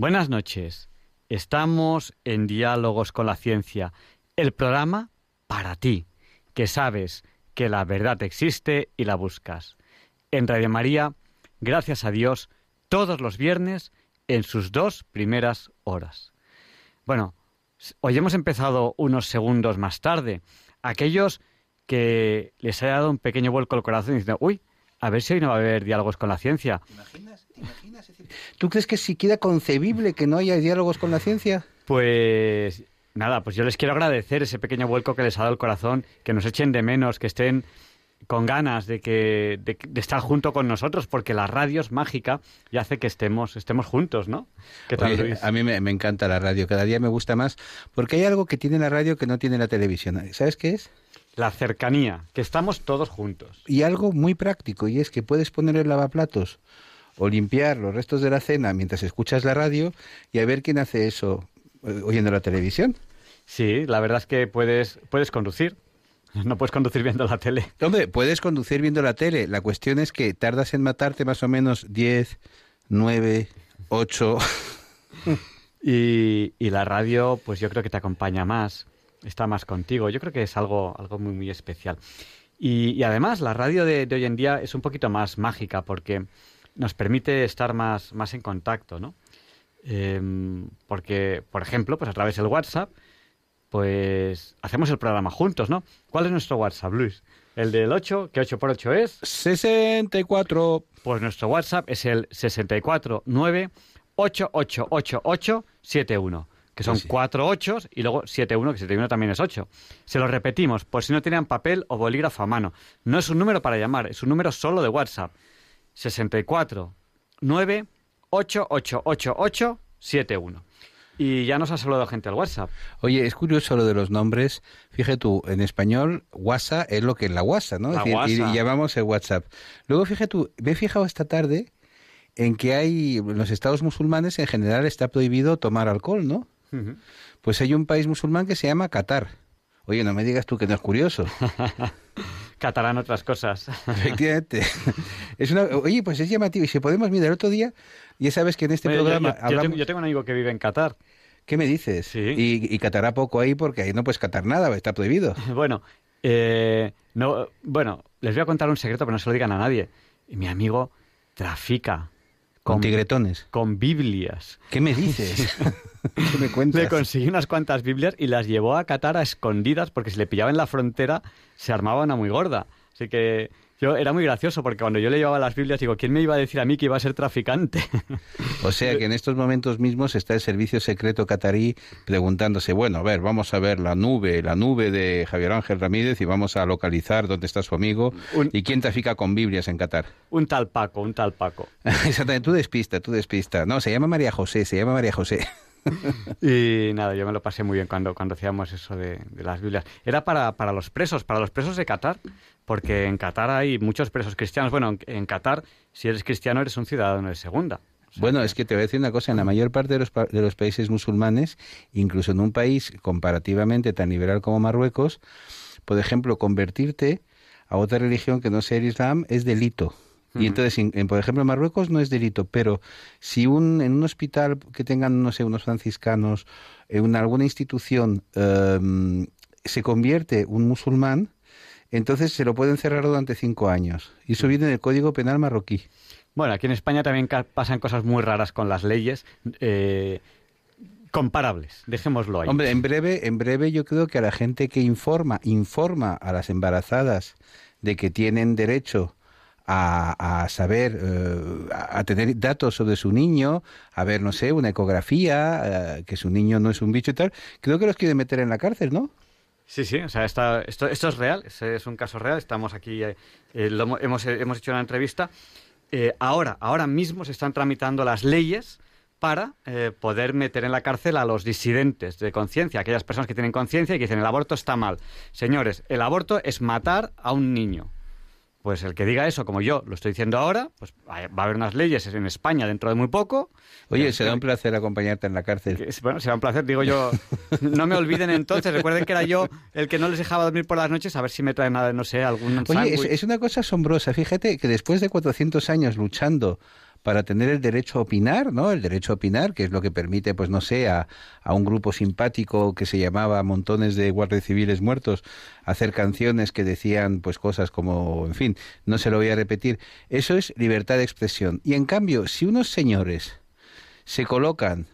Buenas noches. Estamos en Diálogos con la Ciencia, el programa para ti, que sabes que la verdad existe y la buscas. En Radio María, gracias a Dios, todos los viernes en sus dos primeras horas. Bueno, hoy hemos empezado unos segundos más tarde. Aquellos que les haya dado un pequeño vuelco al corazón diciendo, uy, a ver si hoy no va a haber diálogos con la ciencia. ¿Te imaginas? ¿Te imaginas? ¿Tú crees que es siquiera concebible que no haya diálogos con la ciencia? Pues Nada, pues yo les quiero agradecer ese pequeño vuelco que les ha dado el corazón, que nos echen de menos, que estén con ganas de que de, estar junto con nosotros porque la radio es mágica y hace que estemos estemos juntos no ¿Qué tal, a mí me, encanta la radio cada día me gusta más porque hay algo que tiene la radio que no tiene la televisión sabes qué es la cercanía que estamos todos juntos y algo muy práctico y es que puedes poner el lavaplatos o limpiar los restos de la cena mientras escuchas la radio y a ver quién hace eso eh, oyendo la televisión. Sí, la verdad es que puedes, puedes conducir. No puedes conducir viendo la tele. Hombre, puedes conducir viendo la tele. La cuestión es que tardas en matarte más o menos 10, 9, 8. y, y la radio, pues yo creo que te acompaña más, está más contigo. Yo creo que es algo, algo muy, muy especial. Y, y además, la radio de, de, hoy en día es un poquito más mágica porque nos permite estar más, más en contacto, ¿no? Em, porque, por ejemplo, pues a través del WhatsApp, pues hacemos el programa juntos, ¿no? ¿Cuál es nuestro WhatsApp, Luis? El del 8, que 8 por 8 es... 64. Pues nuestro WhatsApp es el 649 888871 que son 4 8 y luego 71, que 71 también es 8. Se lo repetimos, por si no tenían papel o bolígrafo a mano. No es un número para llamar, es un número solo de WhatsApp. 64 9 888871. Y ya nos ha saludado gente al WhatsApp. Oye, es curioso lo de los nombres. Fíjate tú, en español, WhatsApp es lo que es la WhatsApp, ¿no? Y, llamamos el WhatsApp. Luego, fíjate tú, me he fijado esta tarde en que hay, en los estados musulmanes en general está prohibido tomar alcohol, ¿no? Pues hay un país musulmán que se llama Qatar. Oye, no me digas tú que no es curioso. Catarán otras cosas. Efectivamente. Es una, oye, pues es llamativo. Y si podemos mirar otro día, ya sabes que en este programa... Yo, tengo, un amigo que vive en Qatar. ¿Qué me dices? Sí. Y, y catará poco ahí porque ahí no puedes catar nada, está prohibido. bueno, eh, no, bueno, les voy a contar un secreto, pero no se lo digan a nadie. Mi amigo trafica. ¿Con, tigretones? Con Biblias. ¿Qué me dices? ¿Qué me cuentas? Le conseguí unas cuantas Biblias y las llevó a Qatar a escondidas porque si le pillaba en la frontera se armaba una muy gorda. Así que yo era muy gracioso porque cuando yo le llevaba las Biblias digo, ¿quién me iba a decir a mí que iba a ser traficante? O sea que en estos momentos mismos está el servicio secreto catarí preguntándose, bueno, a ver, vamos a ver la nube, la nube de Javier Ángel Ramírez y vamos a localizar dónde está su amigo y quién trafica con Biblias en Qatar. Un tal Paco, un tal Paco. Exactamente, tú despista, tú despista. No, se llama María José, se llama María José. y nada, yo me lo pasé muy bien cuando, cuando hacíamos eso de, las Biblias. Era para, para los presos, para los presos de Qatar, porque en Qatar hay muchos presos cristianos. Bueno, en, Qatar, si eres cristiano, eres un ciudadano de segunda. bueno, es que te voy a decir una cosa, en la mayor parte de los, de los países musulmanes, incluso en un país comparativamente tan liberal como Marruecos, por ejemplo, convertirte a otra religión que no sea el Islam es delito. Y entonces, en, por ejemplo, en Marruecos no es delito, pero si un, en un hospital que tengan, no sé, unos franciscanos, en alguna institución em, se convierte un musulmán, entonces se lo pueden cerrar durante cinco años. Y eso viene del Código Penal marroquí. Bueno, aquí en España también pasan cosas muy raras con las leyes. Eh, comparables, dejémoslo ahí. Hombre, en breve, en breve yo creo que a la gente que informa, informa a las embarazadas de que tienen derecho a, saber, eh, a tener datos sobre su niño, a ver, no sé, una ecografía, eh, que su niño no es un bicho y tal, creo que los quiere meter en la cárcel, ¿no? Sí, sí, o sea, esto, esto es real, es un caso real, estamos aquí, eh, hemos, hemos hecho una entrevista eh, ahora, ahora mismo se están tramitando las leyes para eh, poder meter en la cárcel a los disidentes de conciencia, aquellas personas que tienen conciencia y que dicen el aborto está mal. Señores, el aborto es matar a un niño. Pues el que diga eso, como yo lo estoy diciendo ahora, pues va a haber unas leyes en España dentro de muy poco. Oye, será un placer acompañarte en la cárcel. bueno, será un placer, digo yo. No me olviden entonces, recuerden que era yo el que no les dejaba dormir por las noches, a ver si me traen nada, no sé, algún Oye, es, es, una cosa asombrosa. Fíjate que después de 400 años luchando para tener el derecho a opinar, ¿no? El derecho a opinar, que es lo que permite, pues no sé, a, un grupo simpático que se llamaba Montones de Guardias Civiles Muertos hacer canciones que decían, pues cosas como, en fin, no se lo voy a repetir. Eso es libertad de expresión. Y en cambio, si unos señores se colocan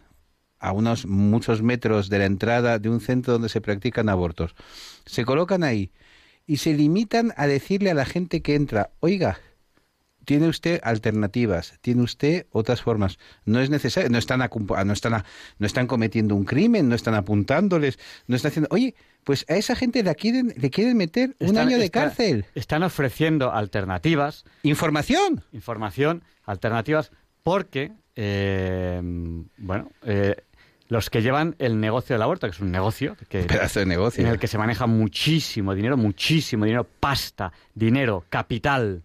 a unos muchos metros de la entrada de un centro donde se practican abortos, se colocan ahí y se limitan a decirle a la gente que entra, oiga, tiene usted alternativas, tiene usted otras formas. No es necesario, no están, no están, no están cometiendo un crimen, no están apuntándoles, no están haciendo. Oye, pues a esa gente le quieren, le quieren meter un año de cárcel. Están ofreciendo alternativas. Información. Información, alternativas, porque, eh, bueno, eh, los que llevan el negocio del aborto, que es un negocio, que, pedazo de negocio, en el que se maneja muchísimo dinero, muchísimo dinero, pasta, dinero, capital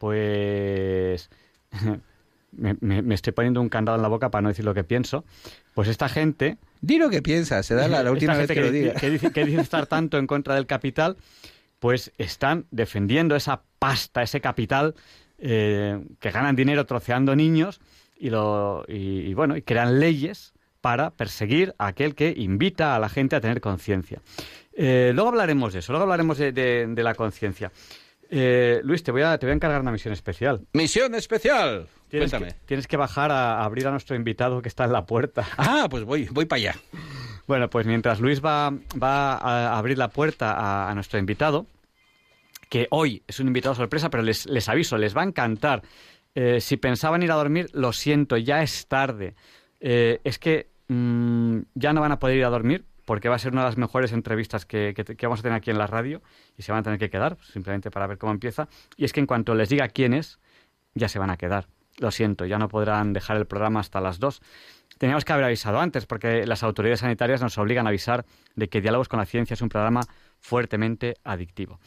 pues me, estoy poniendo un candado en la boca para no decir lo que pienso, pues esta gente... Di lo que piensas, se da la, última vez que, lo diga. Que, dice, estar tanto en contra del capital, pues están defendiendo esa pasta, ese capital eh, que ganan dinero troceando niños y, lo, y, bueno, y crean leyes para perseguir a aquel que invita a la gente a tener conciencia. Eh, luego hablaremos de eso, luego hablaremos de la conciencia. Eh, Luis, te voy, a, te voy a encargar una misión especial. ¡Misión especial! Tienes Que, tienes que bajar a, abrir a nuestro invitado que está en la puerta. Ah, pues voy, voy para allá. Bueno, pues mientras Luis va, va a abrir la puerta a, nuestro invitado, que hoy es un invitado sorpresa, pero les, les aviso, les va a encantar. Eh, si pensaban ir a dormir, lo siento, ya es tarde. Eh, es que mm, ya no van a poder ir a dormir porque va a ser una de las mejores entrevistas que, vamos a tener aquí en la radio y se van a tener que quedar, simplemente para ver cómo empieza. Y es que en cuanto les diga quién es, ya se van a quedar. Lo siento, ya no podrán dejar el programa hasta las dos. Teníamos que haber avisado antes, porque las autoridades sanitarias nos obligan a avisar de que Diálogos con la Ciencia es un programa fuertemente adictivo.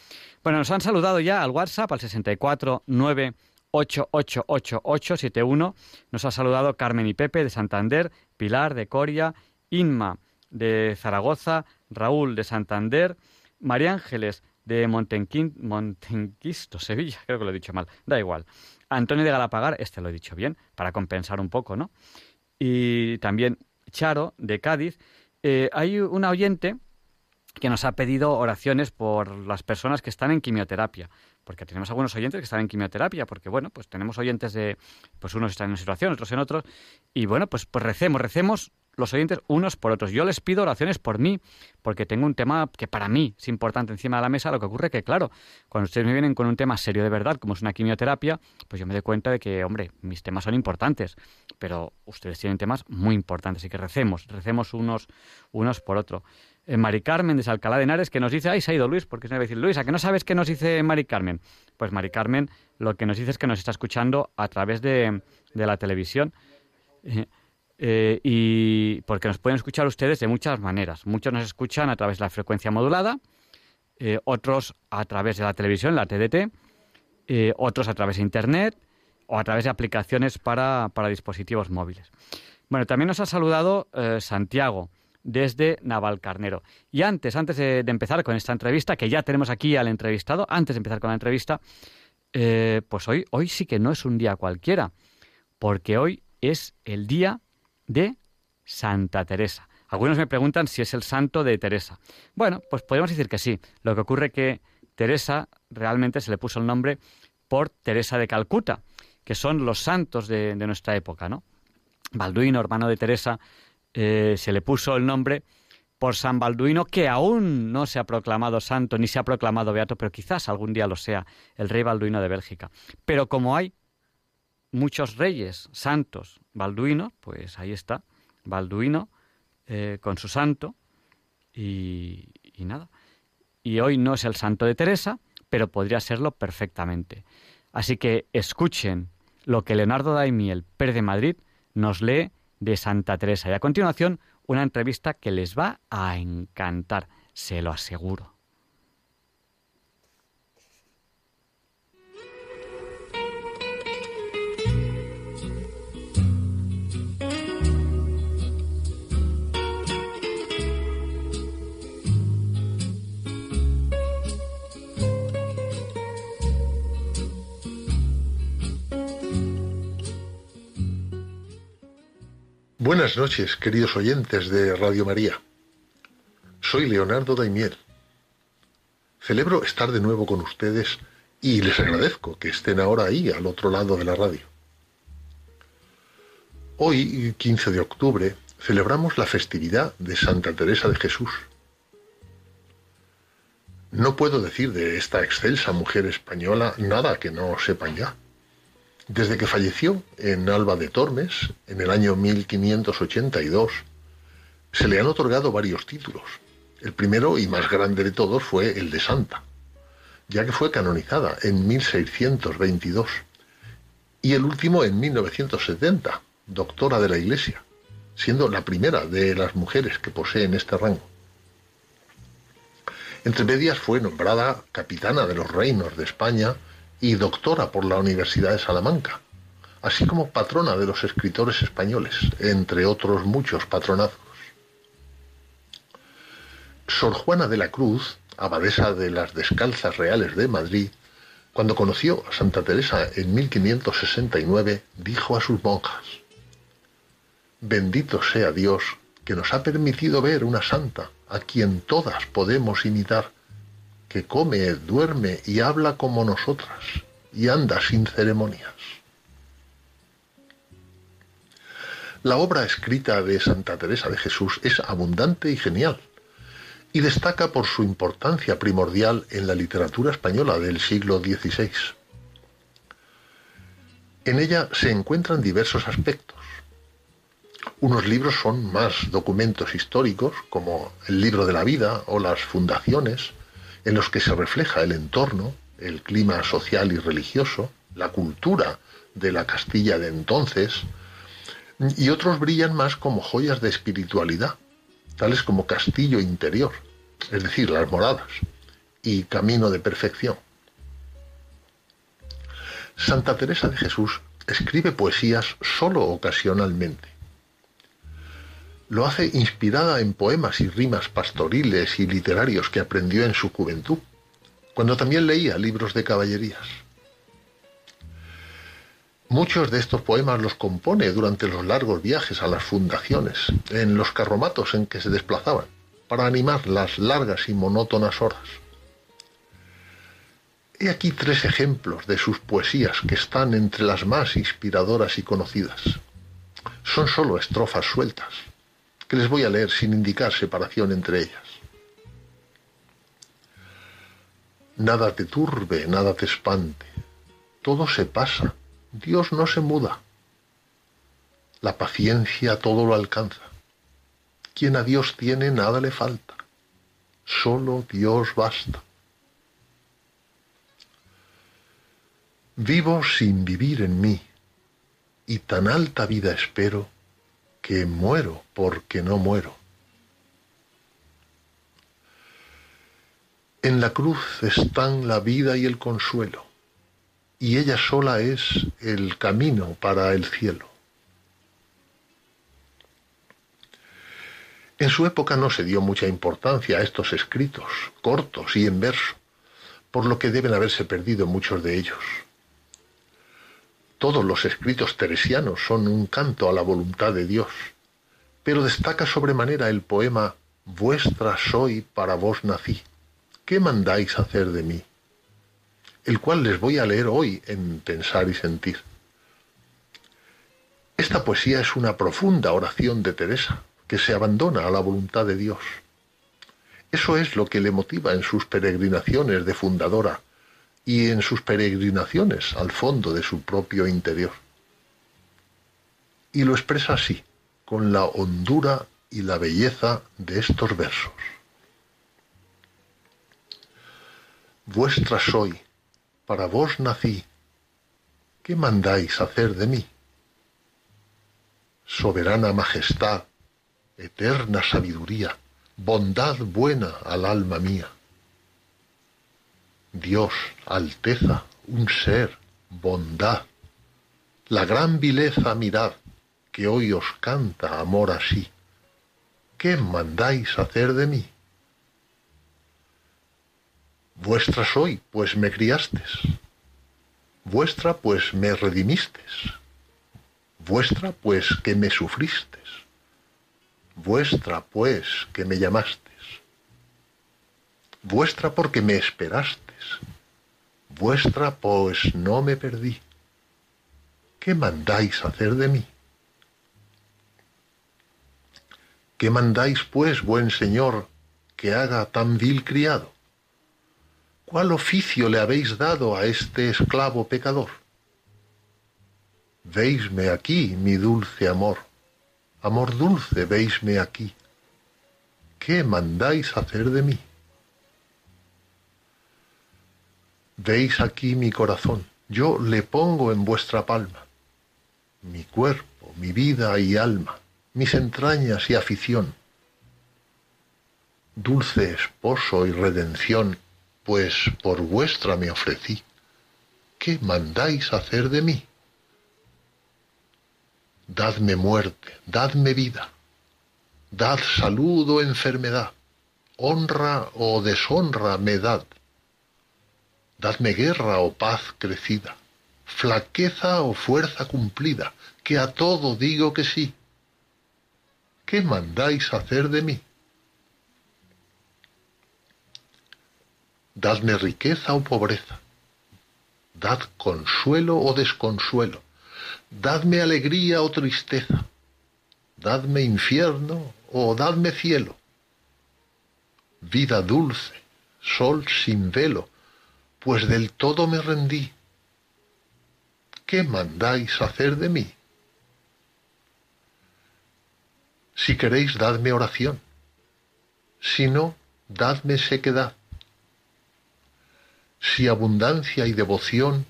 Bueno, nos han saludado ya al WhatsApp, al 649888871. Nos ha saludado Carmen y Pepe de Santander, Pilar de Coria, Inma de Zaragoza, Raúl de Santander, María Ángeles de Montenquisto, Sevilla, creo que lo he dicho mal, da igual. Antonio de Galapagar, este lo he dicho bien, para compensar un poco, ¿no? Y también Charo de Cádiz. Eh, hay una oyente que nos ha pedido oraciones por las personas que están en quimioterapia, porque tenemos algunos oyentes que están en quimioterapia, porque bueno, pues tenemos oyentes de, pues unos están en una situación, otros en otros, y bueno, pues, pues recemos, recemos los oyentes unos por otros. Yo les pido oraciones por mí, porque tengo un tema que para mí es importante encima de la mesa. Lo que ocurre que, claro, cuando ustedes me vienen con un tema serio de verdad, como es una quimioterapia, pues yo me doy cuenta de que, hombre, mis temas son importantes, pero ustedes tienen temas muy importantes y que recemos, recemos unos, unos por otro. Eh, Mari Carmen de Alcalá de Henares que nos dice, ay, se ha ido Luis, porque se me va a decir, Luis, ¿a que no sabes qué nos dice Mari Carmen? Pues Mari Carmen lo que nos dice es que nos está escuchando a través de, de la televisión. Eh, eh, y porque nos pueden escuchar ustedes de muchas maneras. Muchos nos escuchan a través de la frecuencia modulada, eh, otros a través de la televisión, la TDT, eh, otros a través de Internet o a través de aplicaciones para, dispositivos móviles. Bueno, también nos ha saludado Santiago desde Navalcarnero. Y antes, antes de, empezar con esta entrevista, que ya tenemos aquí al entrevistado, antes de empezar con la entrevista, pues hoy, hoy sí que no es un día cualquiera, porque hoy es el día de Santa Teresa. Algunos me preguntan si es el santo de Teresa. Bueno, pues podemos decir que sí. Lo que ocurre que Teresa realmente se le puso el nombre por Teresa de Calcuta, que son los santos de, nuestra época, ¿no? Balduino, hermano de Teresa, eh, se le puso el nombre por San Balduino, que aún no se ha proclamado santo ni se ha proclamado beato, pero quizás algún día lo sea, el rey Balduino de Bélgica. Pero como hay muchos reyes santos Balduino, pues ahí está, Balduino eh, con su santo y, nada. Y hoy no es el santo de Teresa, pero podría serlo perfectamente. Así que escuchen lo que Leonardo Daimiel, Pérez de Madrid, nos lee de Santa Teresa. Y a continuación, una entrevista que les va a encantar, se lo aseguro. Buenas noches, queridos oyentes de Radio María. Soy Leonardo Daimiel. Celebro estar de nuevo con ustedes y les agradezco que estén ahora ahí, al otro lado de la radio. Hoy, 15 de octubre, celebramos la festividad de Santa Teresa de Jesús. No puedo decir de esta excelsa mujer española nada que no sepan ya. Desde que falleció en Alba de Tormes, en el año 1582, se le han otorgado varios títulos. El primero y más grande de todos fue el de Santa, ya que fue canonizada en 1622, y el último en 1970, doctora de la Iglesia, siendo la primera de las mujeres que poseen este rango. Entre medias fue nombrada capitana de los reinos de España, y doctora por la Universidad de Salamanca, así como patrona de los escritores españoles, entre otros muchos patronazos. Sor Juana de la Cruz, abadesa de las Descalzas Reales de Madrid, cuando conoció a Santa Teresa en 1569, dijo a sus monjas, Bendito sea Dios que nos ha permitido ver una santa a quien todas podemos imitar que come, duerme y habla como nosotras y anda sin ceremonias. La obra escrita de Santa Teresa de Jesús es abundante y genial y destaca por su importancia primordial en la literatura española del siglo XVI. En ella se encuentran diversos aspectos. Unos libros son más documentos históricos, como el libro de la vida o las fundaciones, en los que se refleja el entorno, el clima social y religioso, la cultura de la Castilla de entonces, y otros brillan más como joyas de espiritualidad, tales como Castillo Interior, es decir, las moradas, y Camino de Perfección. Santa Teresa de Jesús escribe poesías solo ocasionalmente lo hace inspirada en poemas y rimas pastoriles y literarios que aprendió en su juventud, cuando también leía libros de caballerías. Muchos de estos poemas los compone durante los largos viajes a las fundaciones, en los carromatos en que se desplazaban, para animar las largas y monótonas horas. He aquí tres ejemplos de sus poesías que están entre las más inspiradoras y conocidas. Son solo estrofas sueltas que les voy a leer sin indicar separación entre ellas. Nada te turbe, nada te espante, todo se pasa, Dios no se muda. La paciencia todo lo alcanza. Quien a Dios tiene nada le falta, solo Dios basta. Vivo sin vivir en mí, y tan alta vida espero que muero porque no muero. En la cruz están la vida y el consuelo, y ella sola es el camino para el cielo. En su época no se dio mucha importancia a estos escritos, cortos y en verso, por lo que deben haberse perdido muchos de ellos. Todos los escritos teresianos son un canto a la voluntad de Dios, pero destaca sobremanera el poema Vuestra soy, para vos nací. ¿Qué mandáis hacer de mí? El cual les voy a leer hoy en Pensar y Sentir. Esta poesía es una profunda oración de Teresa, que se abandona a la voluntad de Dios. Eso es lo que le motiva en sus peregrinaciones de fundadora y en sus peregrinaciones al fondo de su propio interior. Y lo expresa así, con la hondura y la belleza de estos versos. Vuestra soy, para vos nací, ¿qué mandáis hacer de mí? Soberana majestad, eterna sabiduría, bondad buena al alma mía. Dios, alteza, un ser, bondad, la gran vileza mirad, que hoy os canta amor así. ¿Qué mandáis hacer de mí? Vuestra soy, pues me criastes. Vuestra, pues me redimistes. Vuestra, pues que me sufristes. Vuestra, pues que me llamastes. Vuestra porque me esperastes. Vuestra, pues no me perdí. ¿Qué mandáis hacer de mí? ¿Qué mandáis, pues, buen señor, que haga tan vil criado? ¿Cuál oficio le habéis dado a este esclavo pecador? Veisme aquí, mi dulce amor, amor dulce, veisme aquí. ¿Qué mandáis hacer de mí? Veis aquí mi corazón, yo le pongo en vuestra palma, mi cuerpo, mi vida y alma, mis entrañas y afición. Dulce esposo y redención, pues por vuestra me ofrecí. ¿Qué mandáis hacer de mí? Dadme muerte, dadme vida, dad salud o enfermedad, honra o deshonra me dad. Dadme guerra o paz crecida, flaqueza o fuerza cumplida, que a todo digo que sí. ¿Qué mandáis hacer de mí? Dadme riqueza o pobreza. Dad consuelo o desconsuelo. Dadme alegría o tristeza. Dadme infierno o dadme cielo. Vida dulce, sol sin velo, pues del todo me rendí. ¿Qué mandáis hacer de mí? Si queréis, dadme oración. Si no, dadme sequedad si abundancia y devoción,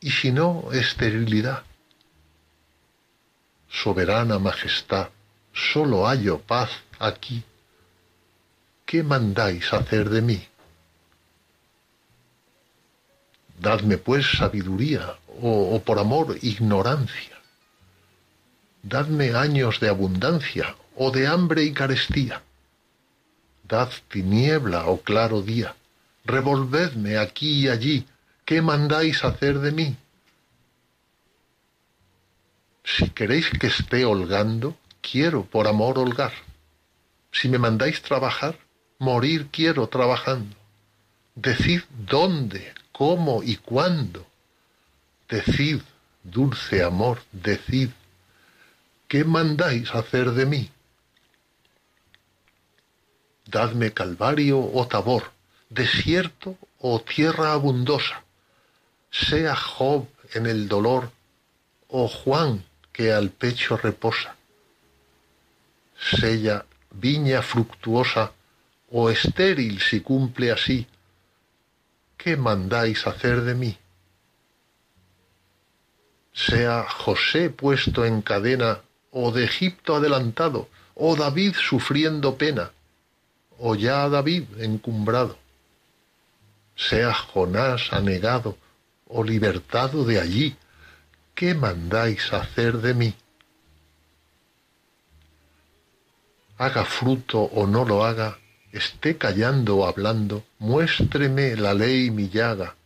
y si no, esterilidad. Soberana Majestad, solo hallo paz aquí. ¿Qué mandáis hacer de mí? Dadme pues sabiduría, o, o por amor ignorancia. Dadme años de abundancia, o de hambre y carestía. Dad tiniebla o claro día revolvedme aquí y allí, ¿qué mandáis hacer de mí? Si queréis que esté holgando, quiero por amor holgar. Si me mandáis trabajar, morir quiero trabajando. Decid dónde, cómo y cuándo. Decid, dulce amor, decid, ¿qué mandáis hacer de mí? Dadme calvario o tabor, desierto o tierra abundosa, sea Job en el dolor o Juan que al pecho reposa, sea viña fructuosa o estéril si cumple así, ¿qué mandáis hacer de mí? Sea José puesto en cadena, o de Egipto adelantado, o David sufriendo pena, o ya David encumbrado sea Jonás anegado o libertado de allí, ¿qué mandáis hacer de mí? Haga fruto o no lo haga, esté callando o hablando, muéstreme la ley mi llaga,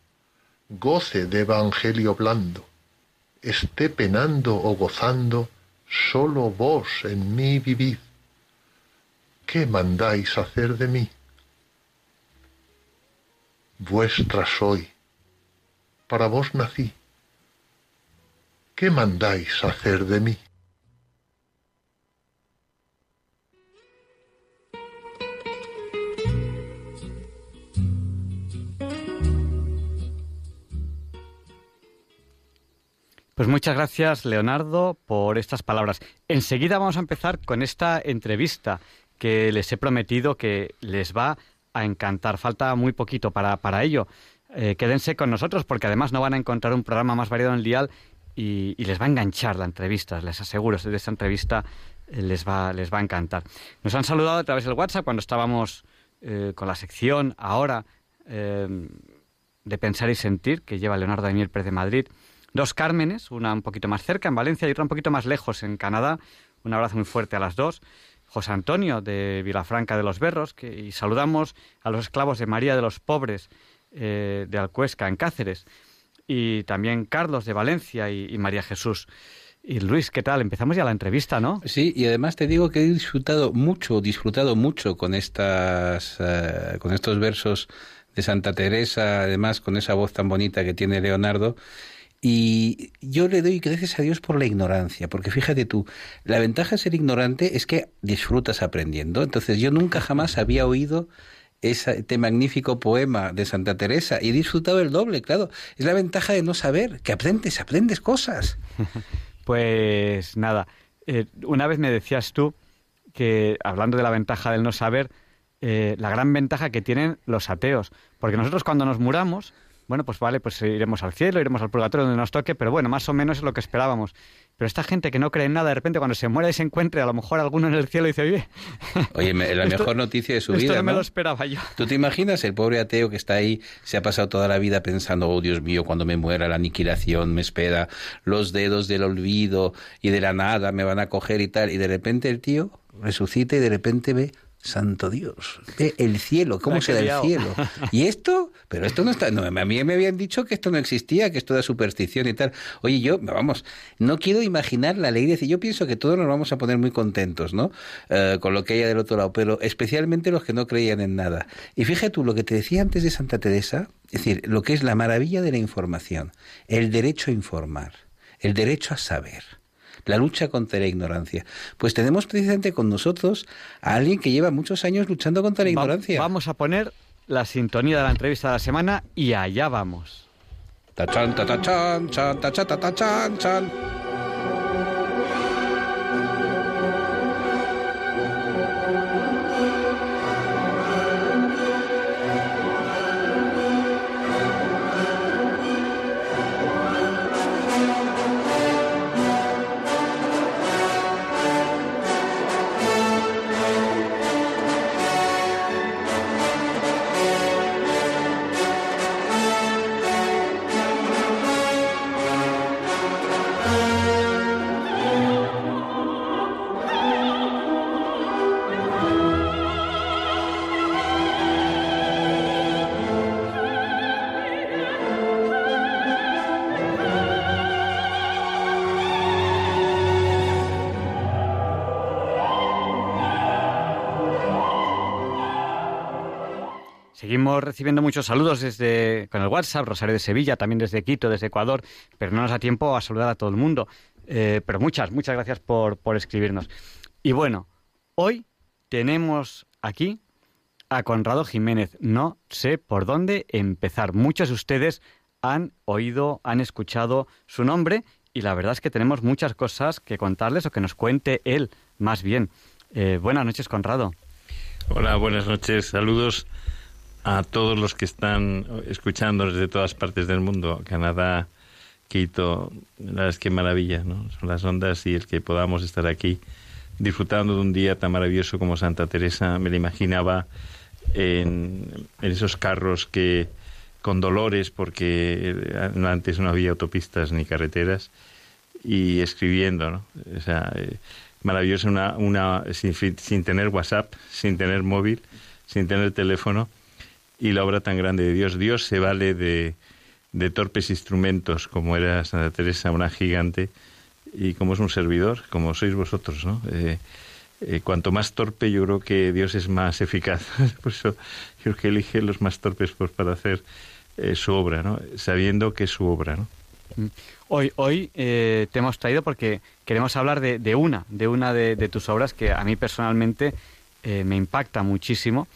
goce de evangelio blando, esté penando o gozando, solo vos en mí vivid. ¿Qué mandáis hacer de mí? vuestra soy, para vos nací. ¿Qué mandáis hacer de mí? Pues muchas gracias, Leonardo, por estas palabras. Enseguida vamos a empezar con esta entrevista que les he prometido que les va a encantar. Falta muy poquito para, para ello. eh, quédense con nosotros porque además no van a encontrar un programa más variado en el dial y, les va a enganchar la entrevista, les aseguro, de esta entrevista eh, les, va, les va a encantar. Nos han saludado a través del WhatsApp cuando estábamos eh, con la sección ahora de Pensar y Sentir, que lleva Leonardo Daniel Pérez de Madrid. Dos Cármenes, una un poquito más cerca en Valencia y otra un poquito más lejos en Canadá. Un abrazo muy fuerte a las dos. José Antonio de Vilafranca de los Berros, que, y saludamos a los esclavos de María de los Pobres eh, de Alcuesca, en Cáceres, y también Carlos de Valencia y, María Jesús. Y Luis, ¿qué tal? Empezamos ya la entrevista, ¿no? Sí, y además te digo que he disfrutado mucho, disfrutado mucho con estas, eh, con estos versos de Santa Teresa, además con esa voz tan bonita que tiene Leonardo. Y yo le doy gracias a Dios por la ignorancia, porque fíjate tú, la ventaja de ser ignorante es que disfrutas aprendiendo. Entonces yo nunca jamás había oído este magnífico poema de Santa Teresa y he disfrutado el doble, claro. Es la ventaja de no saber, que aprendes, aprendes cosas. Pues nada, eh, una vez me decías tú que, hablando de la ventaja del no saber, eh, la gran ventaja que tienen los ateos, porque nosotros cuando nos muramos, bueno, pues vale, pues iremos al cielo, iremos al purgatorio donde nos toque, pero bueno, más o menos es lo que esperábamos. Pero esta gente que no cree en nada, de repente cuando se muere y se encuentre a lo mejor alguno en el cielo y dice, oye... Oye, la mejor noticia de su vida, no, no me lo esperaba yo. ¿Tú te imaginas el pobre ateo que está ahí, se ha pasado toda la vida pensando, oh Dios mío, cuando me muera la aniquilación me espera, los dedos del olvido y de la nada me van a coger y tal, y de repente el tío resucita y de repente ve santo Dios, ve el cielo, ¿cómo será el cielo? ¿Y esto? Pero esto no está, no, a mí me habían dicho que esto no existía, que esto era superstición y tal. Oye, yo, vamos, no quiero imaginar la alegría, yo pienso que todos nos vamos a poner muy contentos, ¿no? Eh, con lo que haya del otro lado, pero especialmente los que no creían en nada. Y fíjate tú, lo que te decía antes de Santa Teresa, es decir, lo que es la maravilla de la información, el derecho a informar, el derecho a saber la lucha contra la ignorancia. Pues tenemos precisamente con nosotros a alguien que lleva muchos años luchando contra la ignorancia. vamos a poner la sintonía de la entrevista de la semana y allá vamos. Tachan, tachan, chan, tachan, tachan, chan. Recibiendo muchos saludos desde con el WhatsApp, Rosario de Sevilla, también desde Quito, desde Ecuador, pero no nos da tiempo a saludar a todo el mundo. Eh, pero muchas, muchas gracias por, por escribirnos. Y bueno, hoy tenemos aquí a Conrado Jiménez. No sé por dónde empezar. Muchos de ustedes han oído, han escuchado su nombre y la verdad es que tenemos muchas cosas que contarles o que nos cuente él, más bien. Eh, buenas noches, Conrado. Hola, buenas noches. Saludos a todos los que están escuchando desde todas partes del mundo, Canadá, Quito, la verdad es que maravilla, ¿no? Son las ondas y el que podamos estar aquí disfrutando de un día tan maravilloso como Santa Teresa, me lo imaginaba en, esos carros que con dolores porque antes no había autopistas ni carreteras y escribiendo, ¿no? O sea, eh, maravilloso una, una sin, sin tener WhatsApp, sin tener móvil, sin tener teléfono y la obra tan grande de Dios. Dios se vale de, de torpes instrumentos como era Santa Teresa, una gigante, y como es un servidor, como sois vosotros, ¿no? Eh, eh, cuanto más torpe, yo creo que Dios es más eficaz. Por eso yo creo que elige los más torpes pues, para hacer eh, su obra, ¿no? Sabiendo que es su obra, ¿no? Mm. Hoy, hoy te hemos traído porque queremos hablar de, de una, de una de, de, tus obras que a mí personalmente me impacta muchísimo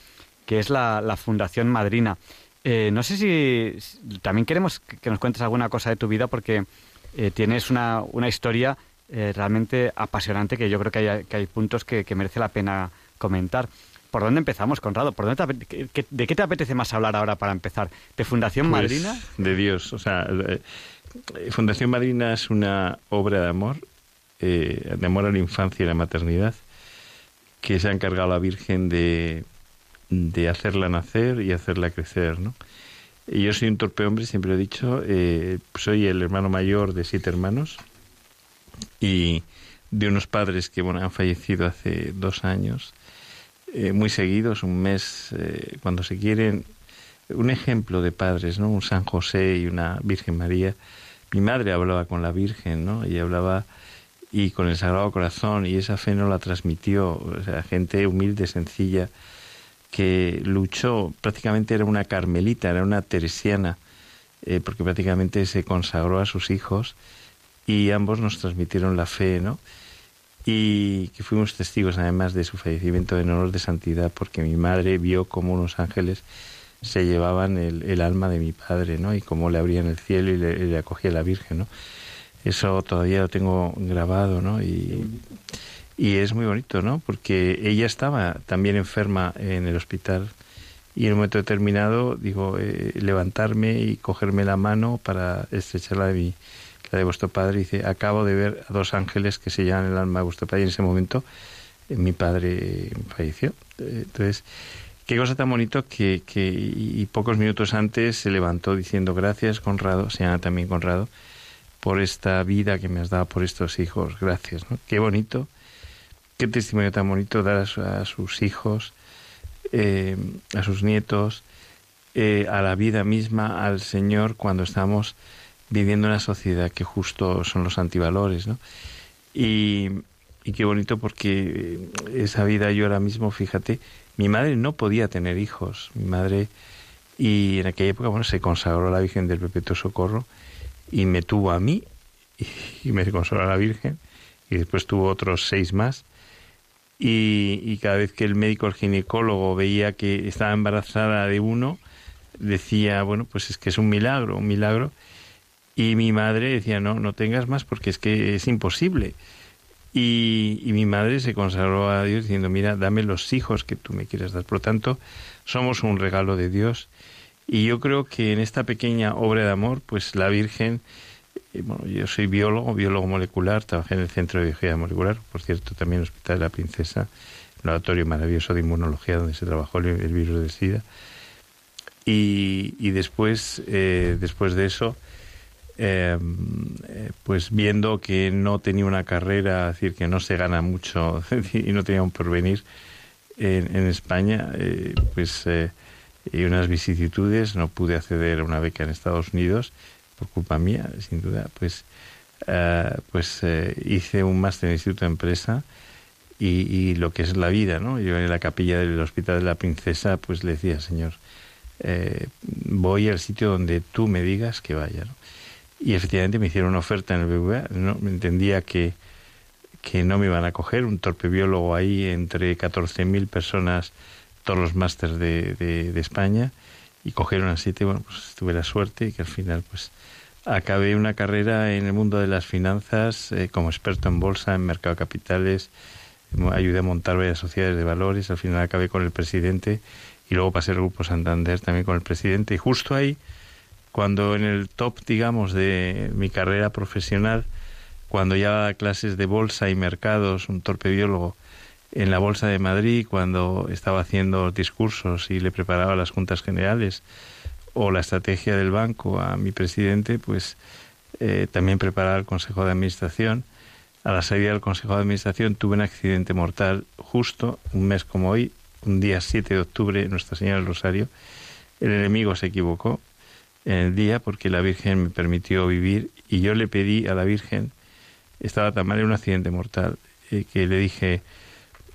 que es la, Fundación Madrina. Eh, no sé si, también queremos que nos cuentes alguna cosa de tu vida porque eh, tienes una, una historia eh, realmente apasionante que yo creo que hay, que hay puntos que, merece la pena comentar. ¿Por dónde empezamos, Conrado? ¿Por dónde ¿De qué te apetece más hablar ahora para empezar? ¿De Fundación pues, Madrina? De Dios. O sea, Fundación Madrina es una obra de amor, de amor a la infancia y la maternidad, que se ha encargado la Virgen de, de hacerla nacer y hacerla crecer, ¿no? Yo soy un torpe hombre, siempre he dicho, eh, soy el hermano mayor de siete hermanos y de unos padres que bueno, han fallecido hace dos años eh, muy seguidos, un mes eh, cuando se quieren, un ejemplo de padres, ¿no? Un San José y una Virgen María. Mi madre hablaba con la Virgen, ¿no? Y hablaba y con el Sagrado Corazón y esa fe no la transmitió, o sea, gente humilde, sencilla, que luchó, prácticamente era una carmelita, era una teresiana, eh, porque prácticamente se consagró a sus hijos y ambos nos transmitieron la fe, ¿no? y que fuimos testigos además de su fallecimiento en honor de santidad porque mi madre vio cómo unos ángeles se llevaban el, alma de mi padre, ¿no? Y cómo le abrían el cielo y le, acogía la Virgen, ¿no? Eso todavía lo tengo grabado, ¿no? Y, y es muy bonito, ¿no? Porque ella estaba también enferma en el hospital y en un momento determinado, digo, eh, levantarme y cogerme la mano para estrecharla de mi la de vuestro padre, dice, acabo de ver a dos ángeles que se llaman el alma de vuestro padre. Y en ese momento eh, mi padre falleció. Eh, entonces, qué cosa tan bonito que, que y pocos minutos antes se levantó diciendo, gracias Conrado, se llama también Conrado, por esta vida que me has dado, por estos hijos, gracias. ¿no? Qué bonito, qué testimonio tan bonito dar a, sus hijos, eh, a sus nietos, a la vida misma, al Señor, cuando estamos viviendo en una sociedad que justo son los antivalores, ¿no? Y, y qué bonito porque esa vida yo ahora mismo, fíjate, mi madre no podía tener hijos, mi madre, y en aquella época, bueno, se consagró a la Virgen del Perpetuo Socorro y me tuvo a mí y, me consagró a la Virgen y después tuvo otros seis más. Y, y, cada vez que el médico, el ginecólogo, veía que estaba embarazada de uno, decía, bueno, pues es que es un milagro, un milagro. Y mi madre decía, no, no tengas más porque es que es imposible. Y, mi madre se consagró a Dios diciendo, mira, dame los hijos que tú me quieras dar. Por lo tanto, somos un regalo de Dios. Y yo creo que en esta pequeña obra de amor, pues la Virgen, eh, bueno, yo soy biólogo, biólogo molecular, trabajé en el Centro de Biología Molecular, por cierto, también en el Hospital de la Princesa, un laboratorio maravilloso de inmunología donde se trabajó el, virus del SIDA. Y, y después, eh, después de eso, Em, eh, pues viendo que no tenía una carrera, es decir, que no se gana mucho y no tenía un porvenir en, en España, eh, pues eh, y unas vicisitudes, no pude acceder a una beca en Estados Unidos por culpa mía, sin duda, pues, eh, pues hice un máster en Instituto de Empresa y, lo que es la vida, ¿no? Yo en la capilla del Hospital de la Princesa, pues le decía, Señor, voy al sitio donde tú me digas que vaya, y efectivamente me hicieron una oferta en el BBVA. No, entendía que, que no me iban a coger, un torpe biólogo ahí entre 14.000 personas, todos los másters de, de, España, y cogieron a siete. Bueno, pues tuve la suerte y que al final, pues acabé una carrera en el mundo de las finanzas eh, como experto en bolsa, en mercado de capitales, ayudé a montar varias sociedades de valores, al final acabé con el presidente y luego pasé al Grupo Santander también con el presidente y justo ahí cuando en el top, digamos, de mi carrera profesional, cuando ya daba clases de bolsa y mercados, un torpe biólogo, en la Bolsa de Madrid, cuando estaba haciendo discursos y le preparaba las juntas generales, o la estrategia del banco a mi presidente, pues eh, también preparaba el Consejo de Administración. A la salida del Consejo de Administración tuve un accidente mortal justo un mes como hoy, un día 7 de octubre, Nuestra Señora del Rosario. El enemigo se equivocó, en el día porque la Virgen me permitió vivir y yo le pedí a la Virgen, estaba tan mal en un accidente mortal, eh, que le dije,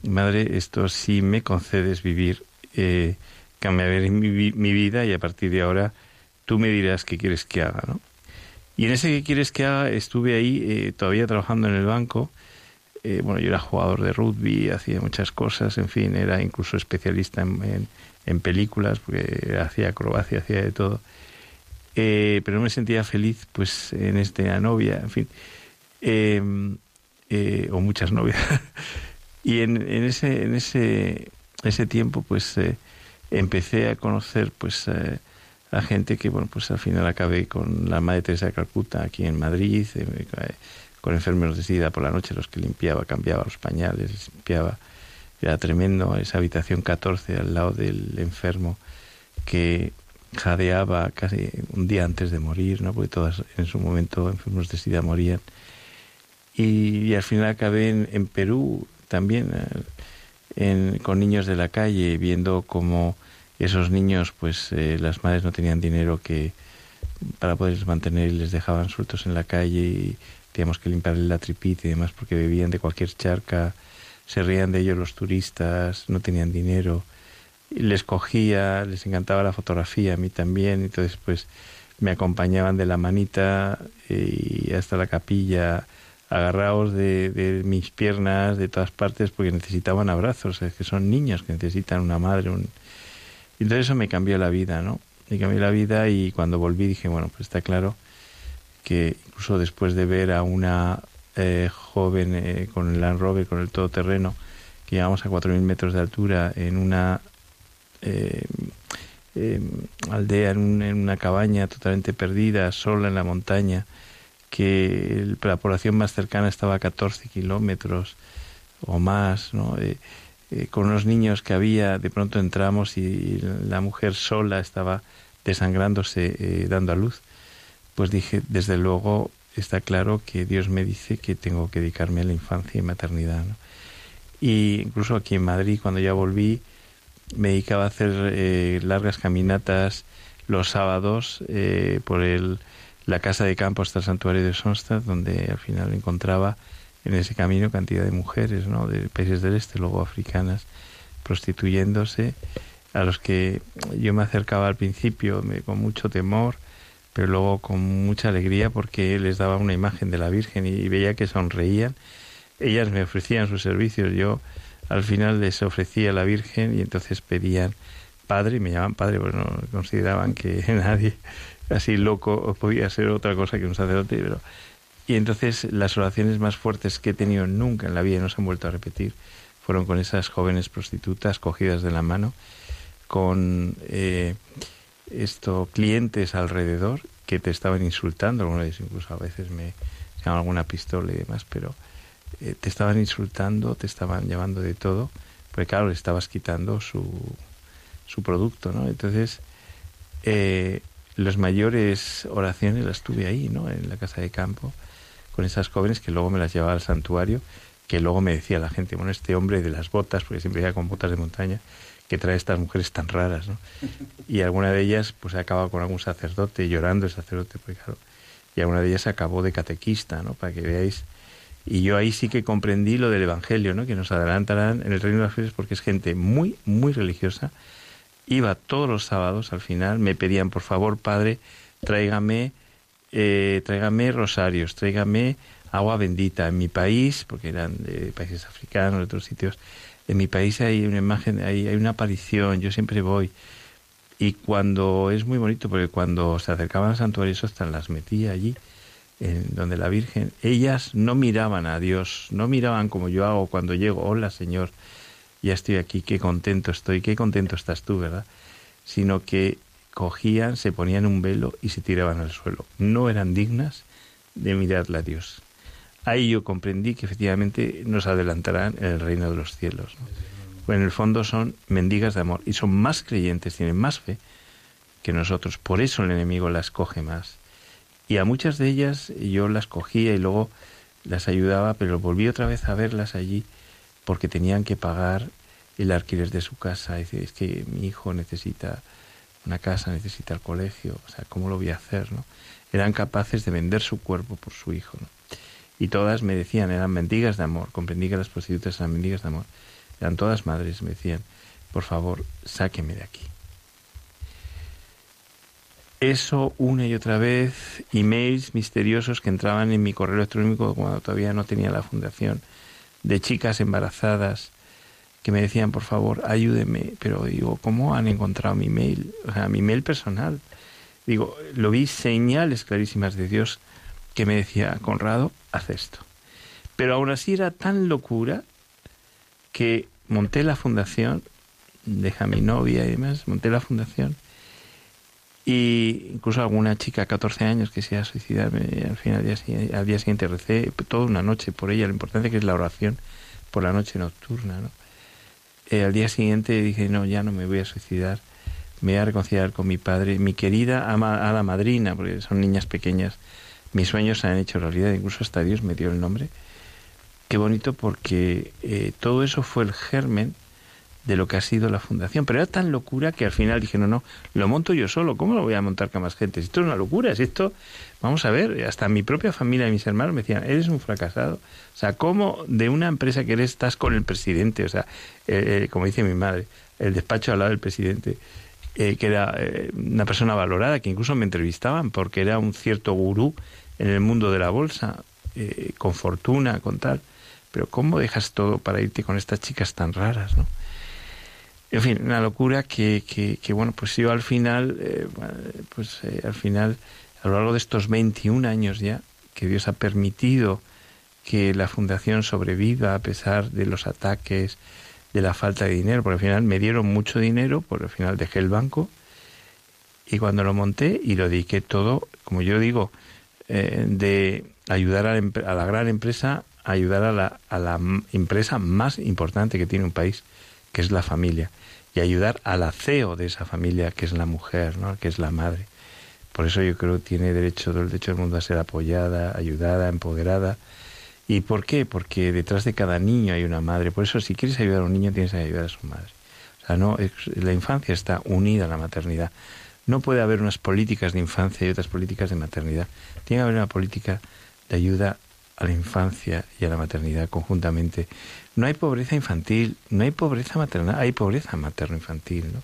Madre, esto si me concedes vivir, eh, cambiaré mi, mi, vida y a partir de ahora tú me dirás qué quieres que haga, ¿no? Y en ese que quieres que haga estuve ahí eh, todavía trabajando en el banco. Eh, bueno, yo era jugador de rugby, hacía muchas cosas, en fin, era incluso especialista en, en, películas, porque hacía acrobacia, hacía de todo eh, pero no me sentía feliz pues en esta novia, en fin, em, eh, o muchas novias. y en, en, ese, en, ese, ese tiempo, pues eh, empecé a conocer, pues, eh, a gente que, bueno, pues al final acabé con la Madre Teresa de Calcuta aquí en Madrid, con enfermeros de SIDA por la noche, los que limpiaba, cambiaba los pañales, limpiaba. Era tremendo esa habitación 14 al lado del enfermo que jadeaba casi un día antes de morir, ¿no? porque todas en su momento enfermos de SIDA morían. Y, al final acabé en, Perú también, eh, con niños de la calle, viendo cómo esos niños, pues eh, las madres no tenían dinero que para poderles mantener y les dejaban sueltos en la calle y teníamos que limpiarles la tripita y demás porque bebían de cualquier charca, se reían de ellos los turistas, no tenían dinero. Les cogía, les encantaba la fotografía, a mí también, entonces pues me acompañaban de la manita y hasta la capilla, agarrados de, mis piernas, de todas partes, porque necesitaban abrazos, es que son niños que necesitan una madre. Un... Entonces eso me cambió la vida, ¿no? Me cambió la vida y cuando volví dije, bueno, pues está claro que incluso después de ver a una eh, joven eh, con el Land Rover, con el todoterreno, que llegamos a 4.000 metros de altura en una eh, aldea, en, en, una cabaña totalmente perdida, sola en la montaña, que la población más cercana estaba a 14 kilómetros o más, ¿no? con unos niños que había, de pronto entramos y la mujer sola estaba desangrándose, dando a luz pues dije, desde luego está claro que Dios me dice que tengo que dedicarme a la infancia y maternidad. Y incluso aquí en Madrid, cuando ya volví, me dedicaba a hacer eh, largas caminatas los sábados eh, por el, la casa de campo hasta el santuario de Sonstad, donde al final encontraba en ese camino cantidad de mujeres ¿no? de países del este, luego africanas, prostituyéndose, a los que yo me acercaba al principio con mucho temor, pero luego con mucha alegría porque les daba una imagen de la Virgen y veía que sonreían. Ellas me ofrecían sus servicios, yo al final les ofrecía a la Virgen y entonces pedían padre, y me llamaban padre, porque no consideraban que nadie así loco podía ser otra cosa que un sacerdote, pero... Y entonces las oraciones más fuertes que he tenido nunca en la vida, no se han vuelto a repetir, fueron con esas jóvenes prostitutas cogidas de la mano, con... Eh, esto clientes alrededor que te estaban insultando, algunos incluso a veces me llaman alguna pistola y demás, pero eh, te estaban insultando, te estaban llamando de todo, porque claro, le estabas quitando su, su producto, ¿no? Entonces, eh, las mayores oraciones las tuve ahí, ¿no? En la casa de campo, con esas jóvenes que luego me las llevaba al santuario, que luego me decía la gente, bueno, este hombre de las botas, porque siempre iba con botas de montaña, que trae estas mujeres tan raras, ¿no? Y alguna de ellas, pues, acaba con algún sacerdote llorando el sacerdote, pues claro. Y alguna de ellas acabó de catequista, ¿no? Para que veáis. Y yo ahí sí que comprendí lo del Evangelio, ¿no? Que nos adelantarán en el reino de las flores porque es gente muy, muy religiosa. Iba todos los sábados al final, me pedían, por favor, padre, tráigame, eh, tráigame rosarios, tráigame agua bendita. En mi país, porque eran de países africanos, de otros sitios, en mi país hay una imagen, hay, una aparición, yo siempre voy. Y cuando es muy bonito, porque cuando se acercaban al santuario, hasta las metía allí, en donde la Virgen, ellas no miraban a Dios, no miraban como yo hago cuando llego, hola Señor, ya estoy aquí, qué contento estoy, qué contento estás tú, ¿verdad? Sino que cogían, se ponían un velo y se tiraban al suelo. No eran dignas de mirarle a Dios ahí yo comprendí que efectivamente nos adelantarán en el reino de los cielos. Pues en el fondo son mendigas de amor y son más creyentes, tienen más fe que nosotros. Por eso el enemigo las coge más. Y a muchas de ellas yo las cogía y luego las ayudaba, pero volví otra vez a verlas allí porque tenían que pagar el alquiler de su casa. Dice, es que mi hijo necesita una casa, necesita el colegio, o sea, ¿cómo lo voy a hacer? ¿no? Eran capaces de vender su cuerpo por su hijo. ¿no? y todas me decían, eran mendigas de amor, comprendí que las prostitutas eran mendigas de amor, eran todas madres, me decían, por favor, sáqueme de aquí. Eso una y otra vez, emails misteriosos que entraban en mi correo electrónico cuando todavía no tenía la fundación, de chicas embarazadas que me decían, por favor, ayúdeme, pero digo, ¿cómo han encontrado mi mail? O sea, mi mail personal. Digo, lo vi señales clarísimas de Dios que me decía, Conrado, haz esto. Pero aún así era tan locura que monté la fundación deja a mi novia y demás, monté la fundación. Y incluso alguna chica, 14 años, que se iba a suicidar, al final al día, al día siguiente recé toda una noche por ella, la importancia que es la oración por la noche nocturna, ¿no? Eh, al día siguiente dije, no, ya no me voy a suicidar, me voy a reconciliar con mi padre, mi querida ama, a la madrina, porque son niñas pequeñas, mis sueños se han hecho realidad, incluso hasta Dios me dio el nombre. Qué bonito porque eh, todo eso fue el germen de lo que ha sido la fundación. Pero era tan locura que al final dije, no, no, lo monto yo solo, ¿cómo lo voy a montar con más gente? Esto es una locura, si esto, vamos a ver, hasta mi propia familia y mis hermanos me decían, eres un fracasado. O sea, ¿cómo de una empresa que eres estás con el presidente? O sea, eh, eh, como dice mi madre, el despacho al lado del presidente, eh, que era una persona valorada, que incluso me entrevistaban porque era un cierto gurú en el mundo de la bolsa, con fortuna, con tal. Pero ¿cómo dejas todo para irte con estas chicas tan raras, no? En fin, una locura que, que, bueno, pues yo al final, eh, pues eh, al final, a lo largo de estos 21 años ya, que Dios ha permitido que la fundación sobreviva a pesar de los ataques, de la falta de dinero, porque al final me dieron mucho dinero, por al final dejé el banco y cuando lo monté y lo dediqué todo, como yo digo, eh, de ayudar a la, a la, gran empresa, ayudar a la, a la empresa más importante que tiene un país, que es la familia y ayudar al aceo de esa familia que es la mujer, ¿no? que es la madre. Por eso yo creo que tiene derecho todo el derecho del mundo a ser apoyada, ayudada, empoderada. ¿Y por qué? Porque detrás de cada niño hay una madre. Por eso si quieres ayudar a un niño tienes que ayudar a su madre. O sea, no, la infancia está unida a la maternidad. No puede haber unas políticas de infancia y otras políticas de maternidad. Tiene que haber una política de ayuda a la infancia y a la maternidad conjuntamente. No hay pobreza infantil, no hay pobreza maternal, hay pobreza materno-infantil. ¿no?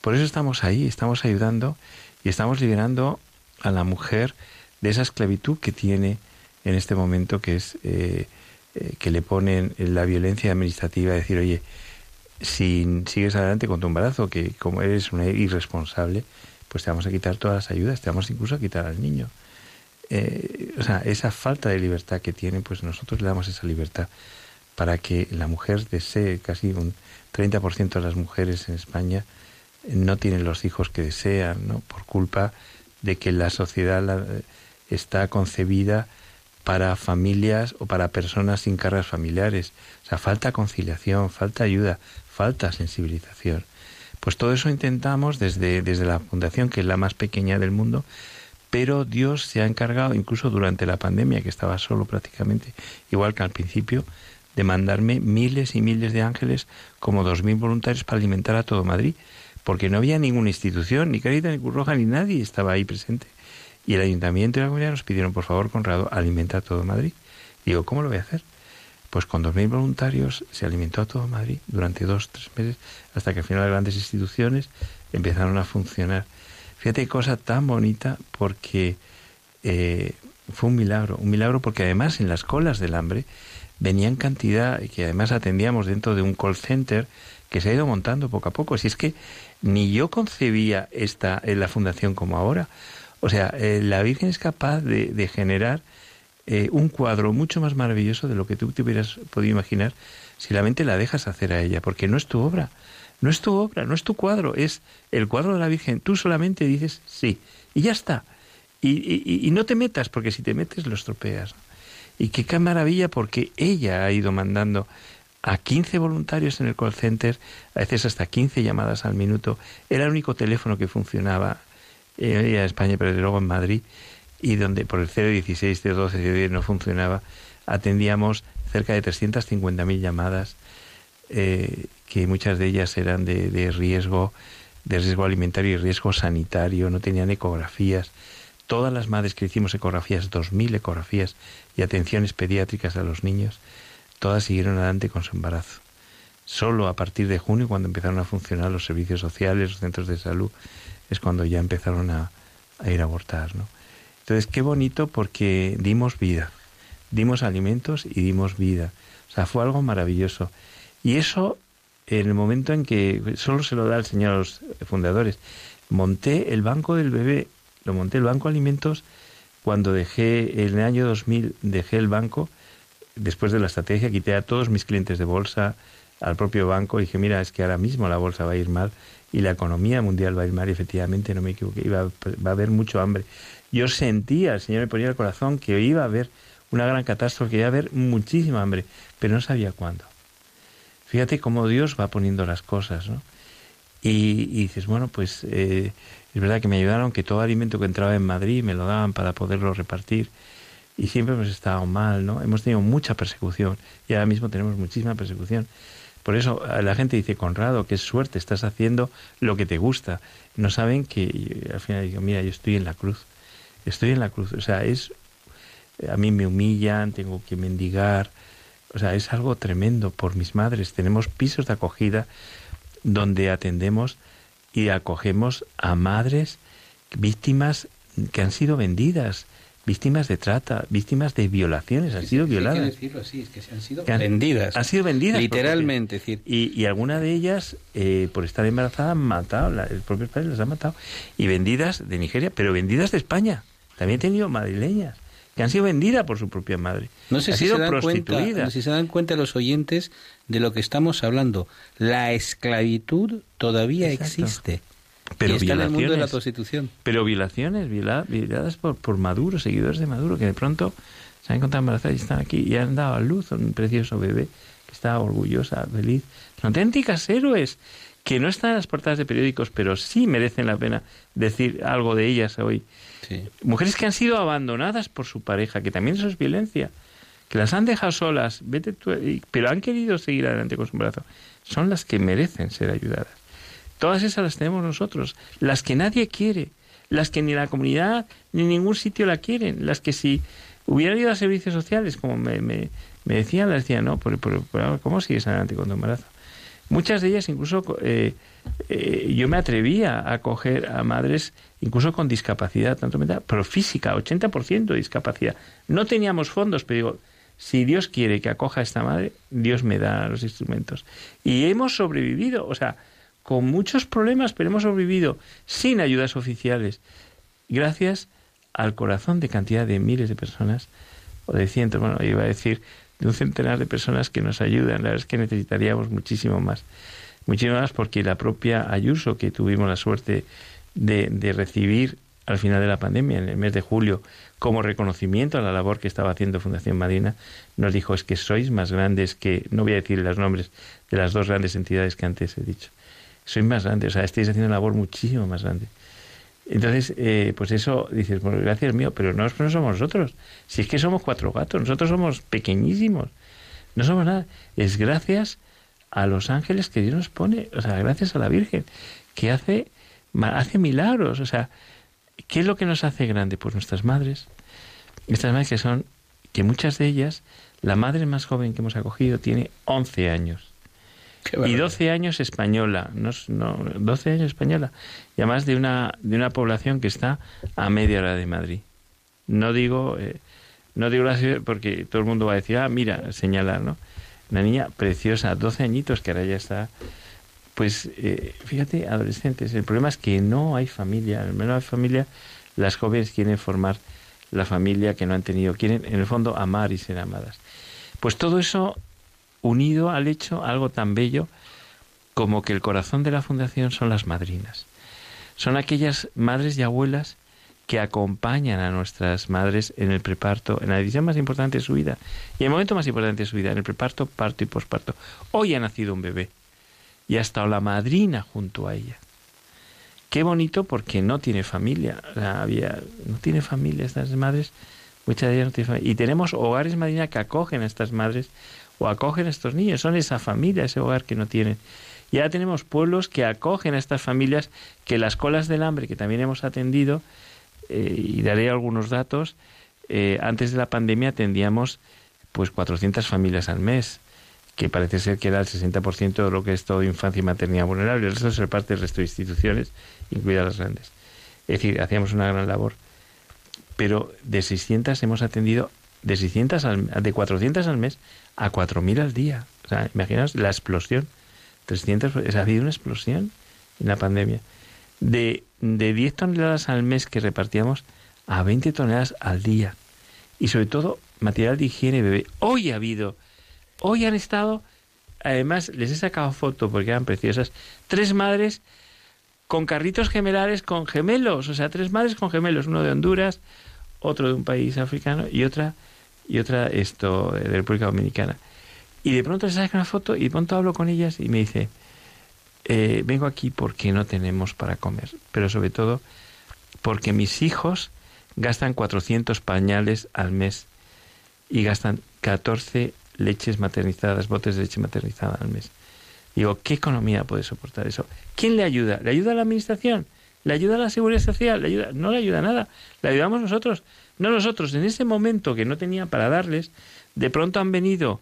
Por eso estamos ahí, estamos ayudando y estamos liberando a la mujer de esa esclavitud que tiene en este momento, que es eh, eh, que le ponen la violencia administrativa, decir, oye, si sigues adelante con tu embarazo, que como eres una irresponsable, pues te vamos a quitar todas las ayudas, te vamos incluso a quitar al niño. Eh, o sea, esa falta de libertad que tiene, pues nosotros le damos esa libertad para que la mujer desee, casi un 30% de las mujeres en España no tienen los hijos que desean, ¿no? Por culpa de que la sociedad está concebida para familias o para personas sin cargas familiares. O sea, falta conciliación, falta ayuda, falta sensibilización. Pues todo eso intentamos desde, desde la fundación, que es la más pequeña del mundo, pero Dios se ha encargado, incluso durante la pandemia, que estaba solo prácticamente, igual que al principio, de mandarme miles y miles de ángeles como dos mil voluntarios para alimentar a todo Madrid, porque no había ninguna institución, ni Carita, ni Cruz Roja, ni nadie estaba ahí presente. Y el ayuntamiento y la comunidad nos pidieron, por favor, Conrado, alimenta a todo Madrid. digo, ¿cómo lo voy a hacer? Pues con dos mil voluntarios se alimentó a todo Madrid durante dos, tres meses, hasta que al final las grandes instituciones empezaron a funcionar. Fíjate qué cosa tan bonita porque eh, fue un milagro, un milagro porque además en las colas del hambre venían cantidad que además atendíamos dentro de un call center que se ha ido montando poco a poco. Si es que ni yo concebía esta en la fundación como ahora. O sea, eh, la Virgen es capaz de, generar eh, un cuadro mucho más maravilloso de lo que tú te hubieras podido imaginar si la mente la dejas hacer a ella, porque no es tu obra. No es tu obra, no es tu cuadro, es el cuadro de la Virgen. Tú solamente dices sí y ya está. Y, no te metas, porque si te metes lo estropeas. Y qué, maravilla, porque ella ha ido mandando a 15 voluntarios en el call center, a veces hasta 15 llamadas al minuto. Era el único teléfono que funcionaba en España, pero luego en Madrid, y donde por el 016, 012, 010 no funcionaba, atendíamos cerca de 350.000 llamadas eh, que muchas de ellas eran de, riesgo, de riesgo alimentario y riesgo sanitario, no tenían ecografías. Todas las madres que hicimos ecografías, 2.000 ecografías y atenciones pediátricas a los niños, todas siguieron adelante con su embarazo. Solo a partir de junio, cuando empezaron a funcionar los servicios sociales, los centros de salud, es cuando ya empezaron a, a ir a abortar. ¿no? Entonces, qué bonito porque dimos vida, dimos alimentos y dimos vida. O sea, fue algo maravilloso. Y eso en el momento en que solo se lo da el Señor a los fundadores. Monté el banco del bebé, lo monté el banco de alimentos cuando dejé, en el año 2000, dejé el banco, después de la estrategia, quité a todos mis clientes de bolsa, al propio banco y dije, mira, es que ahora mismo la bolsa va a ir mal y la economía mundial va a ir mal y efectivamente no me equivoqué, va a haber mucho hambre. Yo sentía, el Señor me ponía el corazón que iba a haber una gran catástrofe, que iba a haber muchísima hambre, pero no sabía cuándo. Fíjate cómo Dios va poniendo las cosas, ¿no? Y, dices, bueno, pues eh, es verdad que me ayudaron, que todo alimento que entraba en Madrid me lo daban para poderlo repartir. Y siempre hemos estado mal, ¿no? Hemos tenido mucha persecución y ahora mismo tenemos muchísima persecución. Por eso la gente dice, Conrado, qué suerte, estás haciendo lo que te gusta. No saben que al final digo, mira, yo estoy en la cruz. Estoy en la cruz. O sea, es. A mí me humillan, tengo que mendigar. O sea, es algo tremendo por mis madres. Tenemos pisos de acogida donde atendemos y acogemos a madres víctimas que han sido vendidas, víctimas de trata, víctimas de violaciones, han sido violadas. decirlo así, es que se han sido vendidas. Han sido vendidas. Literalmente. decir. Y, y alguna de ellas, eh, por estar embarazada, han matado, la, el propio padre las ha matado. Y vendidas de Nigeria, pero vendidas de España. También he tenido madrileñas que han sido vendidas por su propia madre. No sé si, sido se dan cuenta, si se dan cuenta los oyentes de lo que estamos hablando. La esclavitud todavía Exacto. existe. Pero y está en el mundo de la prostitución. Pero violaciones, viola- violadas por, por Maduro, seguidores de Maduro, que de pronto se han encontrado embarazadas y están aquí y han dado a luz a un precioso bebé que está orgullosa, feliz. Son auténticas héroes que no están en las portadas de periódicos, pero sí merecen la pena decir algo de ellas hoy. Sí. Mujeres que han sido abandonadas por su pareja, que también eso es violencia, que las han dejado solas, vete tú, pero han querido seguir adelante con su embarazo, son las que merecen ser ayudadas. Todas esas las tenemos nosotros, las que nadie quiere, las que ni la comunidad ni ningún sitio la quieren, las que si hubieran ido a servicios sociales, como me, me, me decían, les decían, no, pero- pero ¿cómo sigues adelante con tu embarazo? Muchas de ellas incluso eh, eh, yo me atrevía a coger a madres incluso con discapacidad, tanto mental, pero física, 80% de discapacidad. No teníamos fondos, pero digo, si Dios quiere que acoja a esta madre, Dios me da los instrumentos. Y hemos sobrevivido, o sea, con muchos problemas, pero hemos sobrevivido sin ayudas oficiales, gracias al corazón de cantidad de miles de personas, o de cientos, bueno, iba a decir de un centenar de personas que nos ayudan. La verdad es que necesitaríamos muchísimo más. Muchísimo más porque la propia Ayuso, que tuvimos la suerte de, recibir al final de la pandemia, en el mes de julio, como reconocimiento a la labor que estaba haciendo Fundación Madina, nos dijo es que sois más grandes que, no voy a decir los nombres de las dos grandes entidades que antes he dicho, sois más grandes, o sea, estáis haciendo una labor muchísimo más grande. Entonces, eh, pues eso dices, bueno, gracias mío, pero no, no somos nosotros. Si es que somos cuatro gatos, nosotros somos pequeñísimos. No somos nada. Es gracias a los ángeles que Dios nos pone, o sea, gracias a la Virgen, que hace, hace milagros. O sea, ¿qué es lo que nos hace grande? Pues nuestras madres. Estas madres que son, que muchas de ellas, la madre más joven que hemos acogido tiene 11 años. Y barbaridad. 12 años española, no, no, 12 años española, y además de una, de una población que está a media hora de Madrid. No digo, eh, no digo la ciudad porque todo el mundo va a decir, ah, mira, señalar, ¿no? Una niña preciosa, 12 añitos, que ahora ya está, pues eh, fíjate, adolescentes. El problema es que no hay familia, al menos no hay familia, las jóvenes quieren formar la familia que no han tenido, quieren en el fondo amar y ser amadas. Pues todo eso unido al hecho, algo tan bello como que el corazón de la fundación son las madrinas. Son aquellas madres y abuelas que acompañan a nuestras madres en el preparto, en la decisión más importante de su vida y en el momento más importante de su vida, en el preparto, parto y posparto. Hoy ha nacido un bebé y ha estado la madrina junto a ella. Qué bonito porque no tiene familia, había, no tiene familia estas madres, muchas de ellas no tienen familia. Y tenemos hogares madrina que acogen a estas madres o acogen a estos niños, son esa familia, ese hogar que no tienen. Y ahora tenemos pueblos que acogen a estas familias, que las colas del hambre, que también hemos atendido, eh, y daré algunos datos, eh, antes de la pandemia atendíamos pues 400 familias al mes, que parece ser que era el 60% de lo que es todo infancia y maternidad vulnerable. El resto se reparte el resto de instituciones, incluidas las grandes. Es decir, hacíamos una gran labor. Pero de 600 hemos atendido, de 600 al, de 400 al mes a 4.000 al día. O sea, imaginaos la explosión. 300, o sea, ha habido una explosión en la pandemia. De, de 10 toneladas al mes que repartíamos a 20 toneladas al día. Y sobre todo material de higiene bebé. Hoy ha habido, hoy han estado además les he sacado foto porque eran preciosas. Tres madres con carritos gemelares con gemelos, o sea, tres madres con gemelos, uno de Honduras, otro de un país africano y otra y otra esto de República Dominicana. Y de pronto les saco una foto y de pronto hablo con ellas y me dice, eh, vengo aquí porque no tenemos para comer, pero sobre todo porque mis hijos gastan 400 pañales al mes y gastan 14 leches maternizadas, botes de leche maternizada al mes. Digo, ¿qué economía puede soportar eso? ¿Quién le ayuda? ¿Le ayuda a la administración? ¿Le ayuda a la seguridad social? ¿Le ayuda? No le ayuda nada. Le ayudamos nosotros. No nosotros. En ese momento que no tenía para darles, de pronto han venido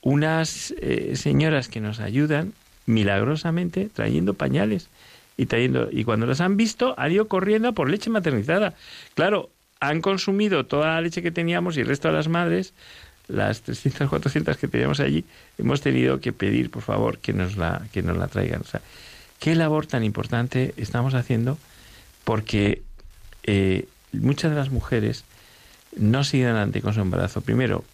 unas eh, señoras que nos ayudan milagrosamente trayendo pañales y trayendo y cuando las han visto han ido corriendo por leche maternizada. Claro, han consumido toda la leche que teníamos y el resto de las madres, las 300, 400 que teníamos allí, hemos tenido que pedir, por favor, que nos la, que nos la traigan. O sea, qué labor tan importante estamos haciendo porque eh, muchas de las mujeres no siguen adelante con su embarazo. Primero,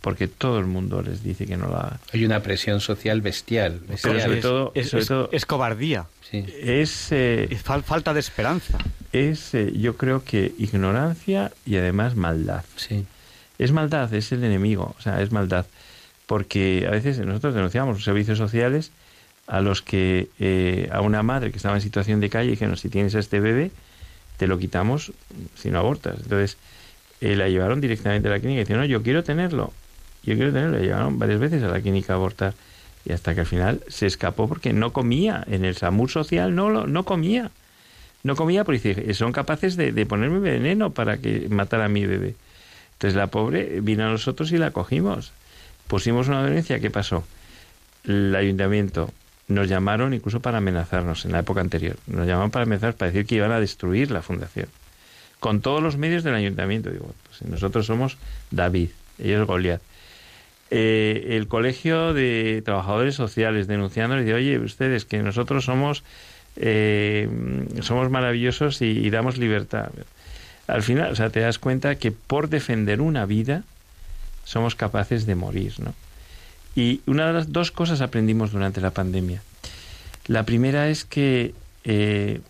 porque todo el mundo les dice que no la hagan. Hay una presión social bestial. Pero sobre todo, es, sobre es- todo es cobardía, Sí. es, eh, es fal- falta de esperanza. es eh, yo creo que ignorancia y además maldad. Sí. Es maldad, es el enemigo, o sea, es maldad. Porque a veces nosotros denunciamos los servicios sociales a los que eh, a una madre que estaba en situación de calle dijeron, si tienes a este bebé, te lo quitamos si no abortas. Entonces, eh, la llevaron directamente a la clínica y dijeron, no, yo quiero tenerlo, yo quiero tenerlo. La llevaron varias veces a la clínica a abortar. Y hasta que al final se escapó porque no comía. En el SAMUR social no, lo, no comía. No comía porque dice, son capaces de, de ponerme veneno para que matara a mi bebé. Entonces la pobre vino a nosotros y la cogimos. Pusimos una denuncia, ¿qué pasó? El ayuntamiento nos llamaron incluso para amenazarnos en la época anterior. Nos llamaron para amenazar, para decir que iban a destruir la fundación. Con todos los medios del ayuntamiento. Digo, pues nosotros somos David, ellos Goliat. Eh, el colegio de trabajadores sociales denunciando y dice, oye, ustedes que nosotros somos eh, somos maravillosos y, y damos libertad. Al final, o sea, te das cuenta que por defender una vida somos capaces de morir, ¿no? Y una de las dos cosas aprendimos durante la pandemia. La primera es que eh,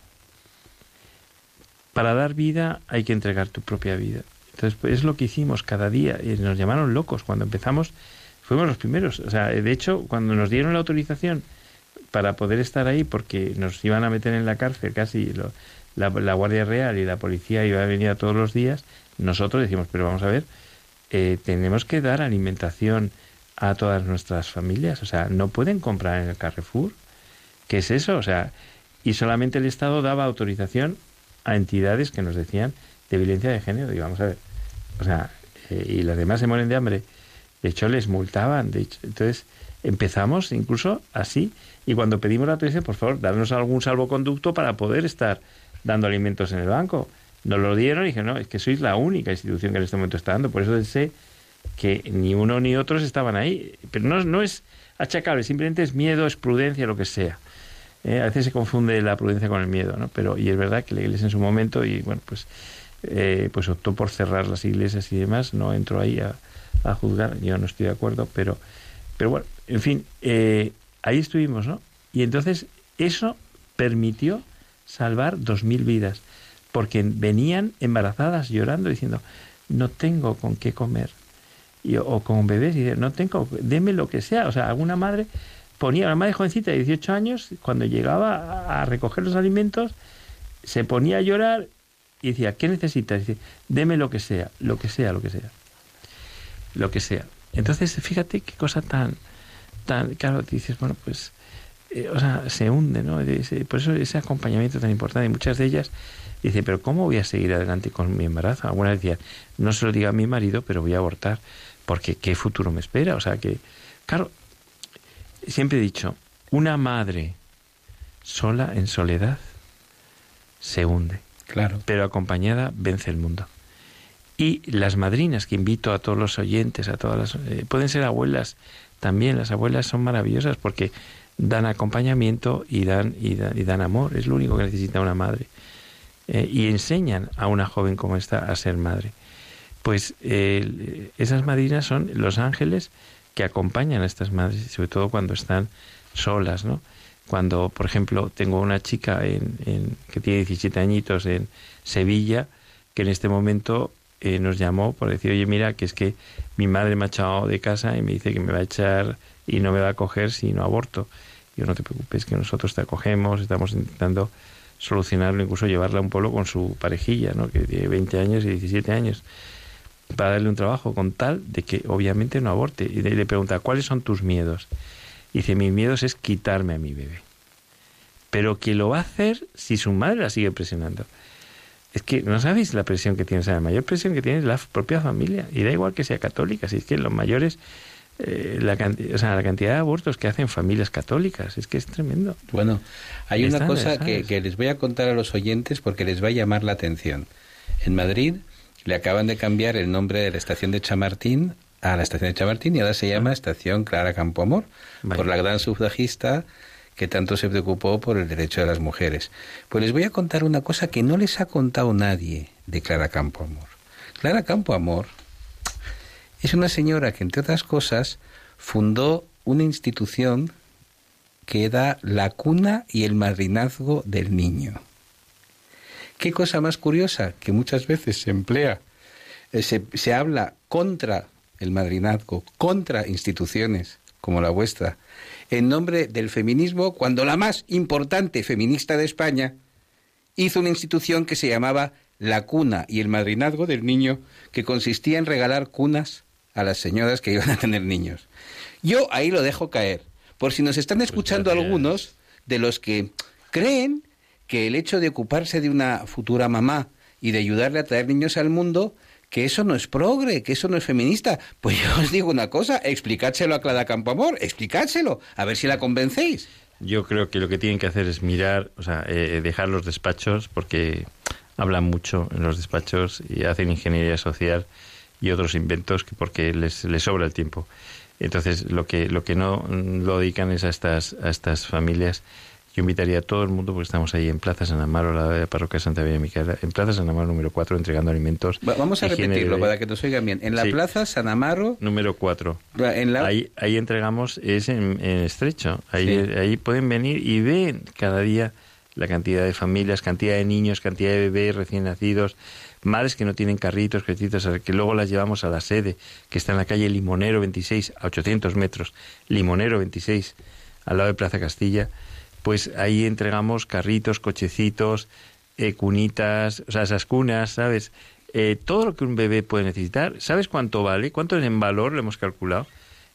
para dar vida hay que entregar tu propia vida. Entonces, pues, es lo que hicimos cada día. Y nos llamaron locos. Cuando empezamos, fuimos los primeros. O sea, de hecho, cuando nos dieron la autorización para poder estar ahí, porque nos iban a meter en la cárcel casi lo- la, la Guardia Real y la policía iba a venir todos los días, nosotros decimos, pero vamos a ver, eh, tenemos que dar alimentación a todas nuestras familias. O sea, no pueden comprar en el Carrefour. ¿Qué es eso? O sea, y solamente el Estado daba autorización a entidades que nos decían de violencia de género. Y vamos a ver, o sea, eh, y las demás se mueren de hambre. De hecho, les multaban. De hecho, entonces, empezamos incluso así. Y cuando pedimos la autorización, por favor, darnos algún salvoconducto para poder estar dando alimentos en el banco. Nos lo dieron y dije, no, es que sois la única institución que en este momento está dando. Por eso sé que ni uno ni otros estaban ahí. Pero no, no es achacable, simplemente es miedo, es prudencia, lo que sea. Eh, a veces se confunde la prudencia con el miedo, ¿no? Pero, y es verdad que la iglesia en su momento, y bueno, pues, eh, pues optó por cerrar las iglesias y demás, no entro ahí a, a juzgar, yo no estoy de acuerdo, pero, pero bueno, en fin, eh, ahí estuvimos, ¿no? Y entonces eso permitió salvar dos mil vidas, porque venían embarazadas llorando diciendo, no tengo con qué comer. Y, o con bebés, y dice, no tengo, deme lo que sea. O sea, alguna madre ponía, una madre jovencita de 18 años, cuando llegaba a, recoger los alimentos, se ponía a llorar y decía, ¿qué necesitas? Y dice, deme lo que sea, lo que sea, lo que sea. Lo que sea. Entonces, fíjate qué cosa tan, tan, claro, dices, bueno, pues, eh, o sea, se hunde, ¿no? Por eso ese acompañamiento tan importante. Y muchas de ellas dicen, pero ¿cómo voy a seguir adelante con mi embarazo? Algunas decían, no se lo diga a mi marido, pero voy a abortar, porque ¿qué futuro me espera? O sea, que, claro, siempre he dicho, una madre sola en soledad se hunde Claro. pero acompañada vence el mundo. Y las madrinas que invito a todos los oyentes, a todas las... eh, pueden ser abuelas también, las abuelas son maravillosas porque dan acompañamiento y dan, y dan, y dan amor, es lo único que necesita una madre. Eh, y enseñan a una joven como esta a ser madre. Pues esas madrinas son los ángeles que acompañan a estas madres, sobre todo cuando están solas, ¿no? Cuando, por ejemplo, tengo una chica en, en, que tiene 17 añitos en Sevilla, que en este momento eh, nos llamó por decir, oye, mira, que es que mi madre me ha echado de casa y me dice que me va a echar y no me va a coger si no aborto. Yo no te preocupes, que nosotros te acogemos, estamos intentando solucionarlo, incluso llevarla a un pueblo con su parejilla, ¿no? que tiene 20 años y 17 años, para darle un trabajo con tal de que obviamente no aborte. Y le pregunta, ¿cuáles son tus miedos? Y dice, mis miedos es quitarme a mi bebé. Pero que lo va a hacer si su madre la sigue presionando. Es que no sabéis la presión que tiene, o sea, la mayor presión que tiene es la propia familia. Y da igual que sea católica, si es que los mayores eh, la, o sea, la cantidad de abortos que hacen familias católicas, es que es tremendo. Bueno, hay una cosa que, que, les voy a contar a los oyentes porque les va a llamar la atención. En Madrid le acaban de cambiar el nombre de la estación de Chamartín a la estación de Chamartín y ahora se llama Estación Clara Campoamor, por la gran sufragista que tanto se preocupó por el derecho de las mujeres. Pues les voy a contar una cosa que no les ha contado nadie de Clara Campoamor. Clara Campoamor es una señora que, entre otras cosas, fundó una institución que da la cuna y el madrinazgo del niño. Qué cosa más curiosa, que muchas veces se emplea, eh, se, se habla contra el madrinazgo, contra instituciones como la vuestra, en nombre del feminismo, cuando la más importante feminista de España hizo una institución que se llamaba la cuna y el madrinazgo del niño, que consistía en regalar cunas a las señoras que iban a tener niños. Yo ahí lo dejo caer, por si nos están pues escuchando algunos de los que creen que el hecho de ocuparse de una futura mamá y de ayudarle a traer niños al mundo, que eso no es progre, que eso no es feminista. Pues yo os digo una cosa, explicádselo a Clara Campoamor, explicádselo, a ver si la convencéis. Yo creo que lo que tienen que hacer es mirar, o sea, eh, dejar los despachos, porque hablan mucho en los despachos y hacen ingeniería social y otros inventos que porque les, les sobra el tiempo. Entonces, lo que, lo que no lo dedican es a estas, a estas familias. Yo invitaría a todo el mundo, porque estamos ahí en Plaza San Amaro, la de parroquia Santa María Micaela, en Plaza San Amaro número 4, entregando alimentos. Vamos a repetirlo para que nos oigan bien. En la Plaza San Amaro. Número 4. Ahí, ahí entregamos, es en, estrecho. Ahí, ahí pueden venir y ven cada día la cantidad de familias, cantidad de niños, cantidad de bebés recién nacidos, madres que no tienen carritos, que luego las llevamos a la sede, que está en la calle Limonero 26, a 800 metros, Limonero 26, al lado de Plaza Castilla, pues ahí entregamos carritos, cochecitos, eh, cunitas, o sea, esas cunas, ¿sabes? Eh, todo lo que un bebé puede necesitar. ¿Sabes cuánto vale? ¿Cuánto es en valor? Lo hemos calculado.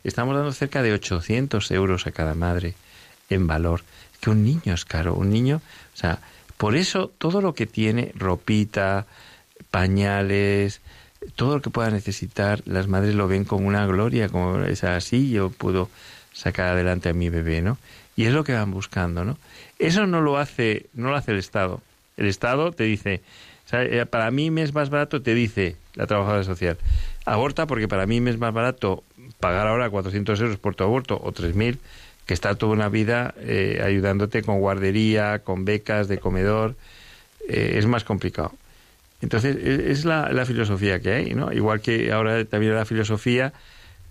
Estamos dando cerca de 800 euros a cada madre en valor. Que un niño es caro, un niño, o sea, por eso todo lo que tiene, ropita, pañales, todo lo que pueda necesitar, las madres lo ven como una gloria, como es así, yo puedo sacar adelante a mi bebé, ¿no? Y es lo que van buscando, ¿no? Eso no lo hace, no lo hace el Estado. El Estado te dice, eh, para mí me es más barato, te dice la trabajadora social, aborta porque para mí me es más barato pagar ahora 400 euros por tu aborto o 3.000 que estar toda una vida eh, ayudándote con guardería, con becas de comedor, eh, es más complicado. Entonces, e, es la, la, filosofía que hay, ¿no? Igual que ahora también la filosofía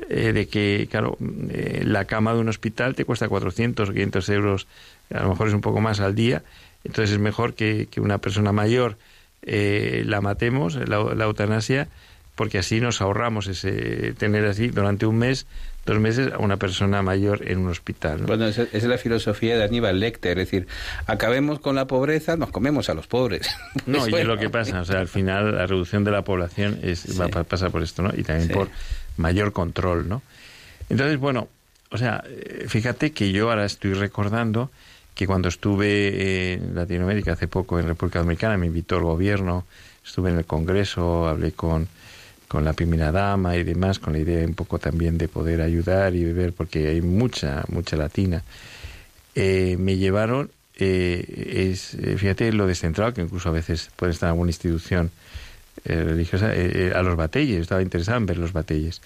eh, de que, claro, eh, la cama de un hospital te cuesta 400 o 500 euros, a lo mejor es un poco más al día, entonces es mejor que, que una persona mayor eh, la matemos, la, la eutanasia, porque así nos ahorramos ese tener así durante un mes dos meses a una persona mayor en un hospital. Bueno, esa, es la filosofía de Aníbal Lecter, es decir, acabemos con la pobreza, nos comemos a los pobres. no, y es lo que pasa, o sea, al final la reducción de la población es, va, pasa por esto, ¿no? Y también por mayor control, ¿no? Entonces, bueno, o sea, fíjate que yo ahora estoy recordando que cuando estuve en Latinoamérica hace poco, en República Dominicana, me invitó el gobierno, estuve en el Congreso, hablé con con la primera dama y demás, con la idea un poco también de poder ayudar y ver, porque hay mucha, mucha latina. Eh, me llevaron, eh, es, fíjate lo descentrado, que incluso a veces puede estar en alguna institución religiosa, a los batelles, estaba interesado en ver los batelles.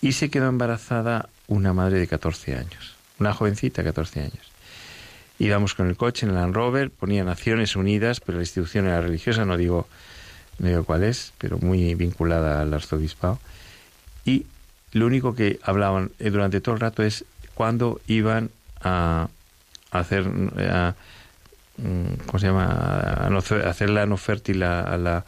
Y se quedó embarazada una madre de 14 años, una jovencita de 14 años. Íbamos con el coche en el Land Rover, ponía Naciones Unidas, pero la institución era religiosa, no digo no digo cuál es, pero muy vinculada al arzobispado, y lo único que hablaban eh, durante todo el rato es cuándo iban a, hacer, a, mm, ¿cómo se llama? A, no, hacerla no fértil a, la,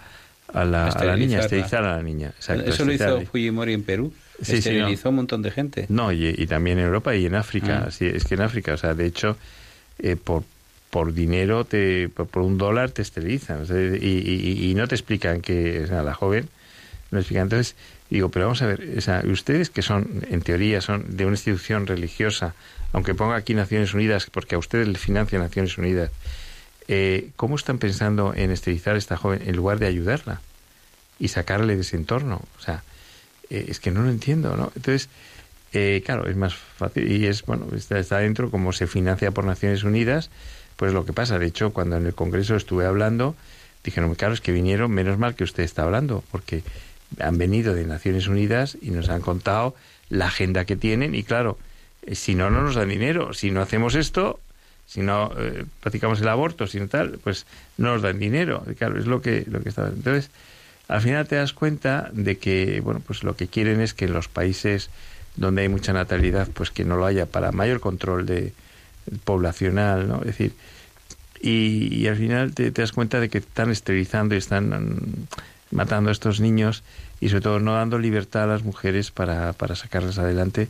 a la, a la niña, esterilizar a la niña. Eso lo hizo Fujimori en Perú. Sí, Esterilizó un montón de gente. No, y, también en Europa y en África. Ah. es que en África, o sea, de hecho, eh, por, por dinero, te, por, un dólar te esterilizan. y, y, no te explican que o sea, la joven, no explican. Entonces, digo, pero vamos a ver, o sea, ustedes que son, en teoría, son de una institución religiosa, aunque ponga aquí Naciones Unidas, porque a ustedes le financia Naciones Unidas, eh, ¿cómo están pensando en esterilizar a esta joven en lugar de ayudarla y sacarle de ese entorno? O sea, eh, es que no lo entiendo, ¿no? Entonces, eh, claro, es más fácil y es, bueno, está, está dentro como se financia por Naciones Unidas, pues lo que pasa. De hecho, cuando en el Congreso estuve hablando, dijeron, claro, es que vinieron, menos mal que usted está hablando, porque han venido de Naciones Unidas y nos han contado la agenda que tienen y claro, eh, si no, no nos dan dinero. Si no hacemos esto, si no practicamos el aborto, si no tal, pues no nos dan dinero. Claro, es lo que, lo que está. Entonces, al final te das cuenta de que, bueno, pues lo que quieren es que en los países donde hay mucha natalidad, pues que no lo haya para mayor control de poblacional, ¿no? Es decir, y, al final te, das cuenta de que están esterilizando y están mm, matando a estos niños y sobre todo no dando libertad a las mujeres para, para sacarlas adelante.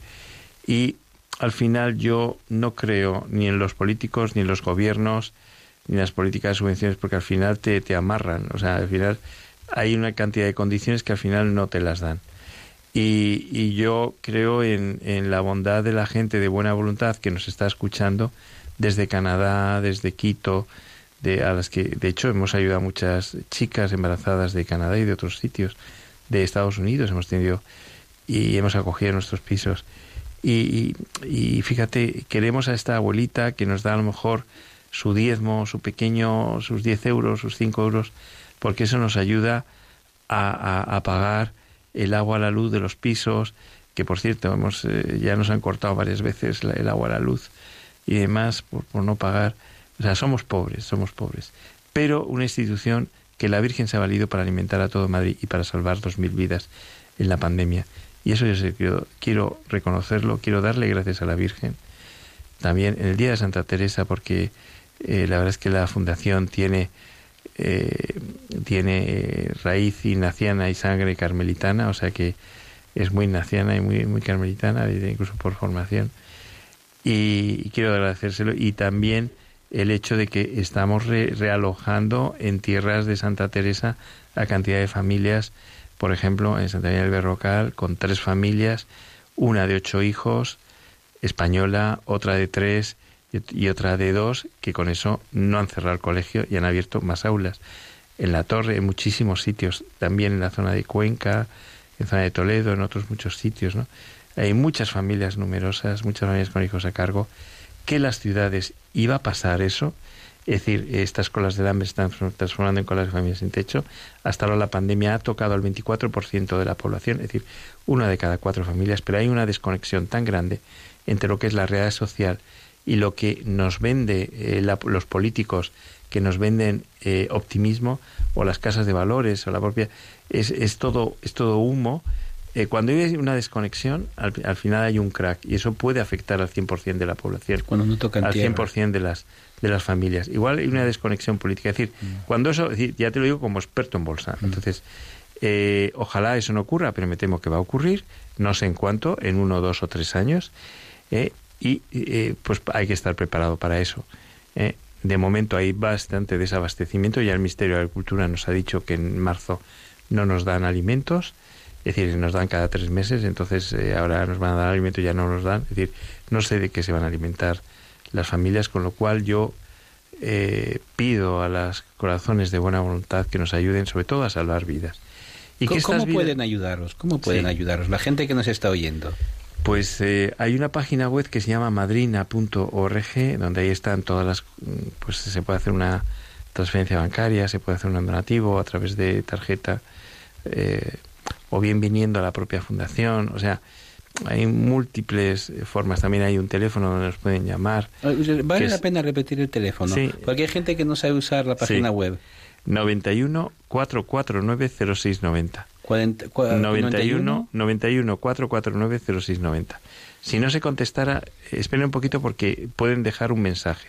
Y al final yo no creo ni en los políticos, ni en los gobiernos, ni en las políticas de subvenciones, porque al final te, te amarran. O sea, al final hay una cantidad de condiciones que al final no te las dan. Y, y yo creo en, en, la bondad de la gente de buena voluntad que nos está escuchando desde Canadá, desde Quito, de, a las que de hecho hemos ayudado a muchas chicas embarazadas de Canadá y de otros sitios, de Estados Unidos hemos tenido y hemos acogido nuestros pisos. Y, y, fíjate, queremos a esta abuelita que nos da a lo mejor su diezmo, su pequeño, sus 10 euros, sus 5 euros, porque eso nos ayuda a, pagar el agua, la luz de los pisos, que por cierto hemos, eh, ya nos han cortado varias veces el agua, la luz y demás por, por no pagar. O sea, somos pobres, somos pobres. Pero una institución que la Virgen se ha valido para alimentar a todo Madrid y para salvar dos mil vidas en la pandemia. Y eso yo quiero, quiero reconocerlo, quiero darle gracias a la Virgen. También en el Día de Santa Teresa, porque eh, la verdad es que la Fundación tiene eh, tiene raíz ignaciana y sangre carmelitana, o sea que es muy ignaciana y muy, muy carmelitana, incluso por formación. Y, quiero agradecérselo. Y también el hecho de que estamos realojando en tierras de Santa Teresa a cantidad de familias, por ejemplo, en Santa María del Berrocal, con tres familias, una de ocho hijos, española, otra de tres, y otra de dos que con eso no han cerrado el colegio y han abierto más aulas. En la torre, en muchísimos sitios, también en la zona de Cuenca, en zona de Toledo, en otros muchos sitios, ¿no? Hay muchas familias numerosas, muchas familias con hijos a cargo, que las ciudades iba a pasar eso, es decir, estas colas de hambre se están transformando en colas de familias sin techo. Hasta ahora la pandemia ha tocado al 24% de la población, es decir, una de cada cuatro familias, pero hay una desconexión tan grande entre lo que es la realidad social y lo que nos vende eh, los políticos que nos venden eh, optimismo o las casas de valores o la propia es, es todo es todo humo. Eh, cuando hay una desconexión al, final hay un crack y eso puede afectar al 100% de la población. Cuando no tocan al 100% de las de las familias igual hay una desconexión política es decir mm. cuando eso ya te lo digo como experto en bolsa mm. entonces ojalá eso no ocurra pero me temo que va a ocurrir no sé en cuánto en uno dos o tres años y eh, pues hay que estar preparado para eso. Eh, de momento hay bastante desabastecimiento, ya el Ministerio de Agricultura nos ha dicho que en marzo no nos dan alimentos, es decir, nos dan cada tres meses, entonces eh, ahora nos van a dar alimentos y ya no nos dan, es decir, no sé de qué se van a alimentar las familias, con lo cual yo pido a los corazones de buena voluntad que nos ayuden sobre todo a salvar vidas. ¿Y ¿Cómo, pueden ayudaros? ¿Cómo pueden ayudaros la gente que nos está oyendo? Pues eh, hay una página web que se llama madrina.org, donde ahí están todas las, mm, pues se puede hacer una transferencia bancaria, se puede hacer un donativo a través de tarjeta, eh, o bien viniendo a la propia fundación, o sea, hay múltiples formas. También hay un teléfono donde nos pueden llamar. Ah, vale la pena repetir el teléfono, sí. porque hay gente que no sabe usar la página web. 91 449 0690. 40, 91 91 449 0690. Si no se contestara, esperen un poquito porque pueden dejar un mensaje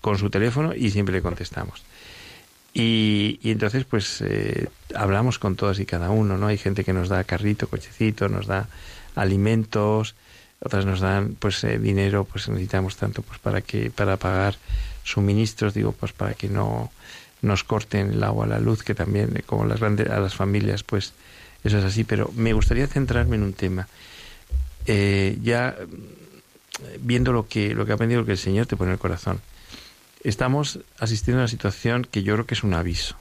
con su teléfono y siempre le contestamos. Y, entonces, pues, eh, hablamos con todas y cada uno, ¿no? Hay gente que nos da carrito, cochecito, nos da alimentos, otras nos dan, pues, eh, dinero, pues necesitamos tanto, pues, para que, para pagar suministros, digo, pues, para que no nos corten el agua, la luz, que también, eh, como las grandes, a las familias, pues, eso es así. Pero me gustaría centrarme en un tema. ya viendo lo que, lo que ha aprendido, que el Señor te pone en el corazón estamos asistiendo a una situación que yo creo que es un aviso.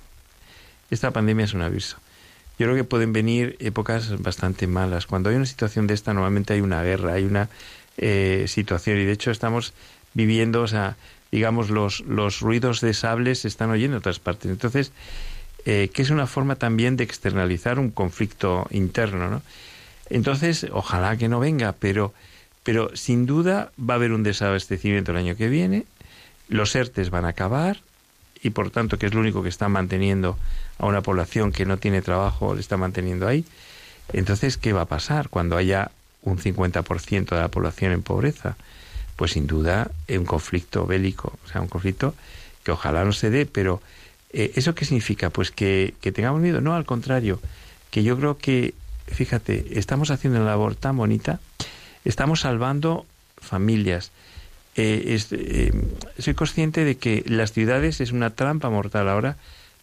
Esta pandemia es un aviso. Yo creo que pueden venir épocas bastante malas. Cuando hay una situación de esta, normalmente hay una guerra, hay una eh, situación. Y de hecho estamos viviendo, o sea, digamos, los, los ruidos de sables se están oyendo en otras partes. Entonces, eh, que es una forma también de externalizar un conflicto interno, ¿no? Entonces, ojalá que no venga, pero, pero sin duda va a haber un desabastecimiento el año que viene, los ERTES van a acabar y por tanto que es lo único que está manteniendo a una población que no tiene trabajo, le está manteniendo ahí. Entonces, ¿qué va a pasar cuando haya un 50% de la población en pobreza? Pues sin duda un conflicto bélico, o sea, un conflicto que ojalá no se dé, pero eh, ¿eso qué significa? Pues que, tengamos miedo. No, al contrario, que yo creo que, fíjate, estamos haciendo una labor tan bonita, estamos salvando familias, eh, eh, soy consciente de que las ciudades es una trampa mortal ahora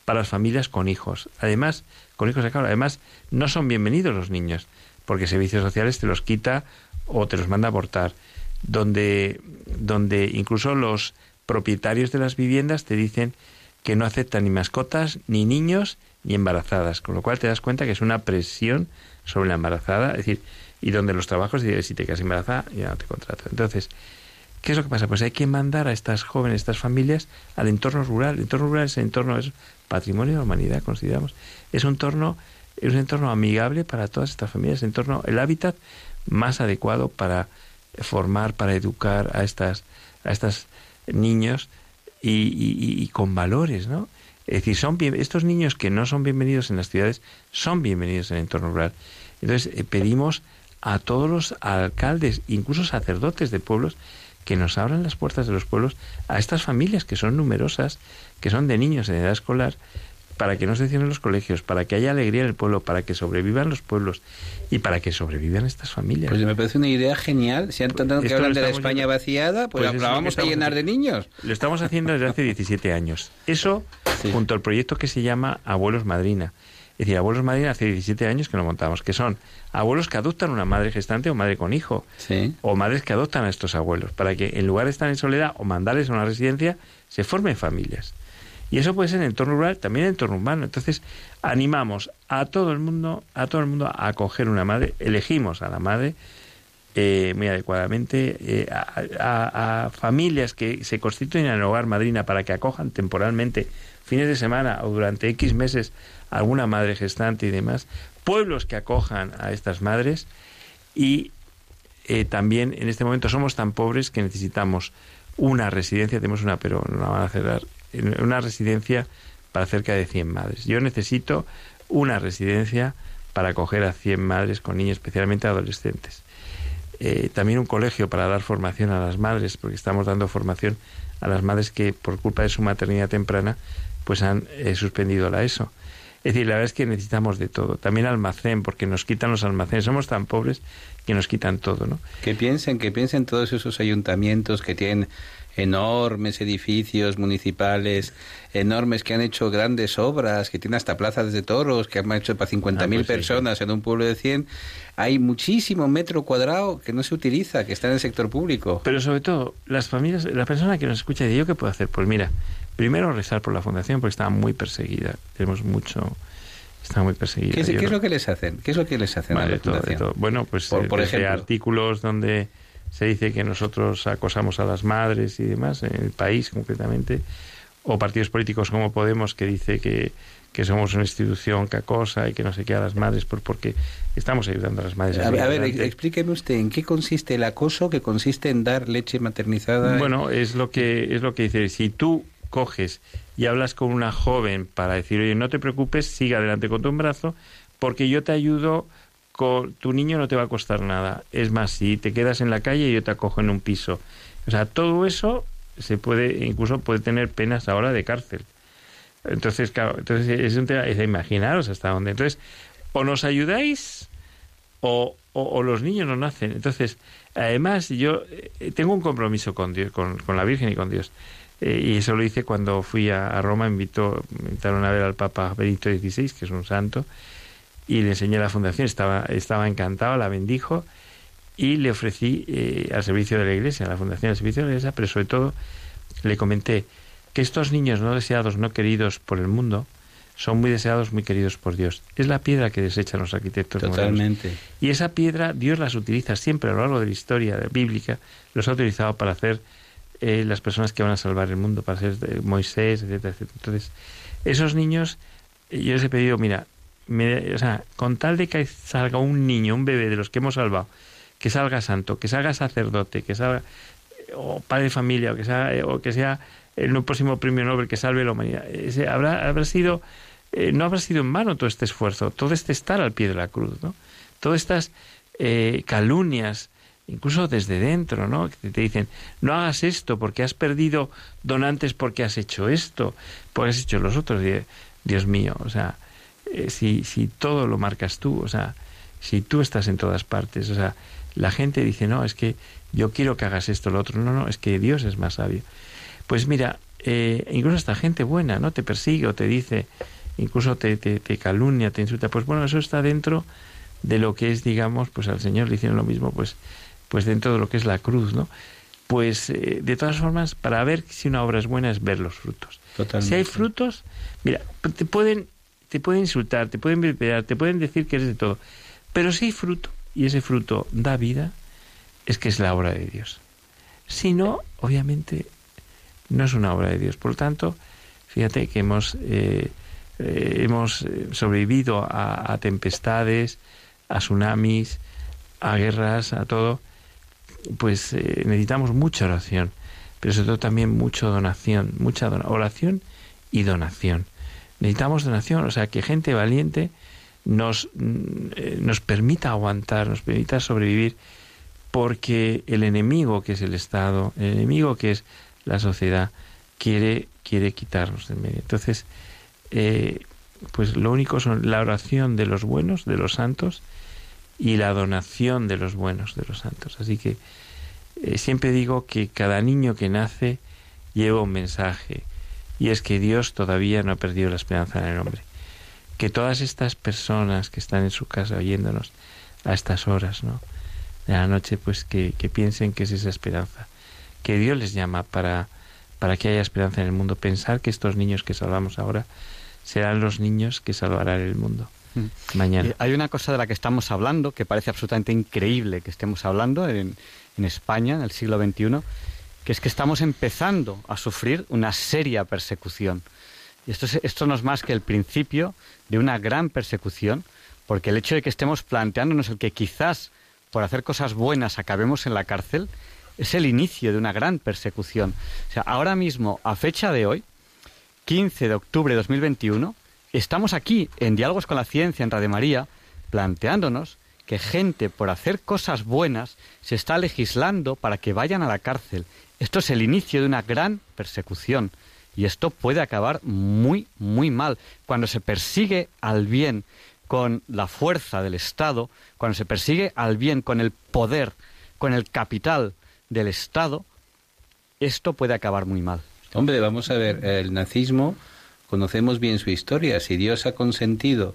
para las familias con hijos. Además, con hijos además no son bienvenidos los niños, porque servicios sociales te los quita o te los manda a abortar, donde, donde incluso los propietarios de las viviendas te dicen que no aceptan ni mascotas, ni niños, ni embarazadas, con lo cual te das cuenta que es una presión sobre la embarazada, es decir, y donde los trabajos, si te quedas embarazada, ya no te contrato. Entonces, ¿Qué es lo que pasa? Pues hay que mandar a estas jóvenes, estas familias, al entorno rural. El entorno rural es el entorno, patrimonio de la humanidad, consideramos. Es un entorno, es un entorno amigable para todas estas familias, el entorno, el hábitat más adecuado para formar, para educar a estas, a estas niños y, con valores, ¿no? Es decir, son estos niños que no son bienvenidos en las ciudades son bienvenidos en el entorno rural. Entonces eh, pedimos a todos los alcaldes, incluso sacerdotes de pueblos, que nos abran las puertas de los pueblos a estas familias que son numerosas, que son de niños en edad escolar, para que no se cierren los colegios, para que haya alegría en el pueblo, para que sobrevivan los pueblos y para que sobrevivan estas familias. Pues me parece una idea genial. Si han tratado que hablan de la España vaciada, pues, pues la vamos a llenar de niños. Lo estamos haciendo desde hace 17 años. Eso, junto al proyecto que se llama Abuelos Madrina. Es decir, Abuelos Madrina hace 17 años que lo montamos, que son abuelos que adoptan una madre gestante o madre con hijo, o madres que adoptan a estos abuelos, para que en lugar de estar en soledad o mandarles a una residencia, se formen familias. Y eso puede ser en entorno rural, también en entorno urbano. Entonces, animamos a todo el mundo, a todo el mundo a acoger una madre, elegimos a la madre eh, muy adecuadamente, eh, a, familias que se constituyen en el hogar madrina para que acojan temporalmente, fines de semana o durante X meses, alguna madre gestante y demás, pueblos que acojan a estas madres. Y eh, también en este momento somos tan pobres que necesitamos una residencia, tenemos una pero no la van a cerrar, una residencia para cerca de 100 madres. Yo necesito una residencia para acoger a 100 madres con niños, especialmente adolescentes. Eh, también un colegio para dar formación a las madres, porque estamos dando formación a las madres que por culpa de su maternidad temprana pues han eh, suspendido la ESO. Es decir, la verdad es que necesitamos de todo. También almacén, porque nos quitan los almacenes. Somos tan pobres que nos quitan todo, ¿no? Que piensen, que piensen todos esos ayuntamientos que tienen enormes edificios municipales, enormes que han hecho grandes obras, que tienen hasta plazas de toros, que han hecho para 50.000 ah, pues personas en un pueblo de 100. Hay muchísimo metro cuadrado que no se utiliza, que está en el sector público. Pero sobre todo, las familias, la persona que nos escucha dice, ¿yo qué puedo hacer? Pues mira, Primero rezar por la fundación porque está muy perseguida. Tenemos mucho está muy perseguida. ¿Qué, es, lo que les hacen? ¿Qué es lo que les hacen a la fundación? Bueno, pues por, eh, artículos donde se dice que nosotros acosamos a las madres y demás, en el país concretamente, o partidos políticos como Podemos que dice que, que somos una institución que acosa y que no se queda a las madres por, porque estamos ayudando a las madres. A, ver, explíqueme usted en qué consiste el acoso que consiste en dar leche maternizada. Bueno, es lo que es lo que dice. Si tú coges y hablas con una joven para decir, oye, no te preocupes, sigue adelante con tu embarazo, porque yo te ayudo, tu niño no te va a costar nada. Es más, si te quedas en la calle, yo te acojo en un piso. O sea, todo eso se puede, incluso puede tener penas ahora de cárcel. Entonces, claro, entonces es un tema, de imaginaros hasta dónde. Entonces, o nos ayudáis o, o, los niños no nacen. Entonces, además, yo eh, tengo un compromiso con Dios, con, con la Virgen y con Dios. Eh, y eso lo hice cuando fui a, Roma, invitó, invitaron a ver al Papa Benito XVI, que es un santo, y le enseñé la fundación, estaba, estaba encantado, la bendijo y le ofrecí eh, al servicio de la iglesia, a la fundación al servicio de la iglesia, pero sobre todo le comenté que estos niños no deseados, no queridos por el mundo, son muy deseados, muy queridos por Dios. Es la piedra que desechan los arquitectos Totalmente. Y esa piedra Dios las utiliza siempre a lo largo de la historia bíblica, los ha utilizado para hacer eh, las personas que van a salvar el mundo, para ser eh, Moisés, etcétera, etcétera. Entonces, esos niños, yo les he pedido, mira, o sea, con tal de que salga un niño, un bebé de los que hemos salvado, que salga santo, que salga sacerdote, que salga o padre de familia, o que sea, o que sea el próximo premio Nobel que salve la humanidad. Habrá, habrá sido, eh, no habrá sido en vano todo este esfuerzo, todo este estar al pie de la cruz, ¿no? Todas estas eh, calumnias, incluso desde dentro, ¿no? Que te dicen, no hagas esto porque has perdido donantes porque has hecho esto, porque has hecho los otros. Dios mío, o sea, eh, si, si todo lo marcas tú, o sea, si tú estás en todas partes, o sea, la gente dice, no, es que yo quiero que hagas esto, lo otro, no, no, es que Dios es más sabio. Pues mira, eh, incluso esta gente buena, ¿no? Te persigue o te dice, incluso te, te, te, calumnia, te insulta, pues bueno, eso está dentro de lo que es, digamos, pues al Señor le hicieron lo mismo, pues, pues dentro de lo que es la cruz, ¿no? Pues eh, de todas formas, para ver si una obra es buena es ver los frutos. Si hay frutos, mira, te pueden te pueden insultar, te pueden golpear, te pueden decir que eres de todo. Pero si hay fruto y ese fruto da vida, es que es la obra de Dios. Si no, obviamente no es una obra de Dios. Por lo tanto, fíjate que hemos, eh, eh, hemos eh, sobrevivido a, tempestades, a tsunamis, a guerras, a todo. Pues necesitamos mucha oración, pero sobre todo también mucha donación, mucha oración y donación necesitamos donación, o sea, que gente valiente nos, mm, nos permita aguantar, nos permita sobrevivir, porque el enemigo que es el Estado, el enemigo que es la sociedad, quiere, quiere quitarnos del medio. Entonces, eh, pues lo único son la oración de los buenos, de los santos, y la donación de los buenos, de los santos. Así que eh, siempre digo que cada niño que nace lleva un mensaje, y es que Dios todavía no ha perdido la esperanza en el hombre. Que todas estas personas que están en su casa oyéndonos a estas horas, ¿no? De la noche, pues que, que piensen que es esa esperanza. Que Dios les llama para, para que haya esperanza en el mundo. Pensar que estos niños que salvamos ahora serán los niños que salvarán el mundo mm. mañana. hay una cosa de la que estamos hablando que parece absolutamente increíble que estemos hablando en, en España en el siglo XXI que es que estamos empezando a sufrir una seria persecución. Y esto, esto no es más que el principio de una gran persecución, porque el hecho de que estemos planteándonos el que quizás por hacer cosas buenas acabemos en la cárcel, es el inicio de una gran persecución. O sea, ahora mismo, a fecha de hoy, 15 de octubre de 2021, estamos aquí en Diálogos con la Ciencia, en Radio María, planteándonos que gente por hacer cosas buenas se está legislando para que vayan a la cárcel esto es el inicio de una gran persecución y esto puede acabar muy, muy mal. Cuando se persigue al bien con la fuerza del Estado, cuando se persigue al bien con el poder, con el capital del Estado, esto puede acabar muy mal. Hombre, vamos a ver, el nazismo, conocemos bien su historia. Si Dios ha consentido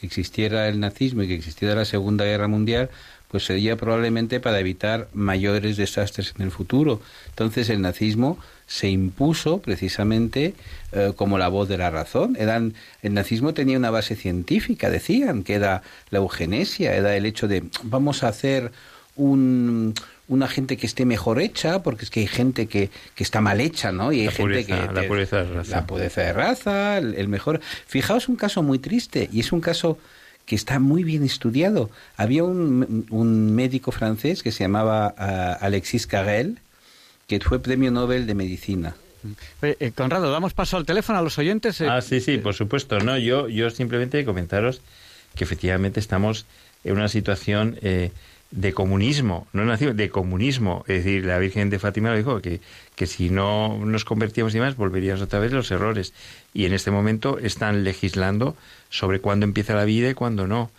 que existiera el nazismo y que existiera la Segunda Guerra Mundial, pues sería probablemente para evitar mayores desastres en el futuro. Entonces el nazismo se impuso precisamente eh, como la voz de la razón. Eran, el nazismo tenía una base científica, decían, que era la eugenesia, era el hecho de vamos a hacer un, una gente que esté mejor hecha, porque es que hay gente que, que está mal hecha, ¿no? Y hay gente que... La pureza de raza. La pureza de raza, el mejor... Fijaos un caso muy triste, y es un caso que está muy bien estudiado. Había un, un médico francés que se llamaba uh, Alexis Carrel, que fue premio Nobel de Medicina. Eh, Conrado, damos paso al teléfono a los oyentes. Eh, ah, sí, sí, por supuesto. No, yo, yo simplemente comentaros que efectivamente estamos en una situación eh, de comunismo, no nació de comunismo. Es decir, la Virgen de Fátima lo dijo, que, que si no nos convertíamos y más, volveríamos otra vez los errores. Y en este momento están legislando sobre cuándo empieza la vida y cuándo no.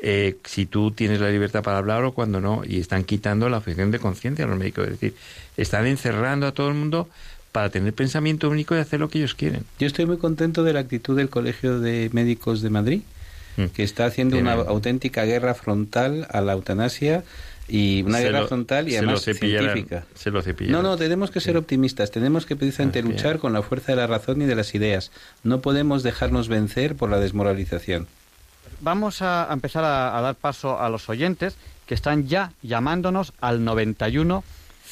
Eh, si tú tienes la libertad para hablar o cuándo no. Y están quitando la objeción de conciencia a los médicos. Es decir, están encerrando a todo el mundo para tener pensamiento único y hacer lo que ellos quieren. Yo estoy muy contento de la actitud del Colegio de Médicos de Madrid, mm. que está haciendo una auténtica guerra frontal a la eutanasia y una guerra frontal y además científica. Se lo no, no, tenemos que ser optimistas, tenemos que precisamente luchar con la fuerza de la razón y de las ideas. No podemos dejarnos vencer por la desmoralización. Vamos a empezar a, a dar paso a los oyentes que están ya llamándonos al 91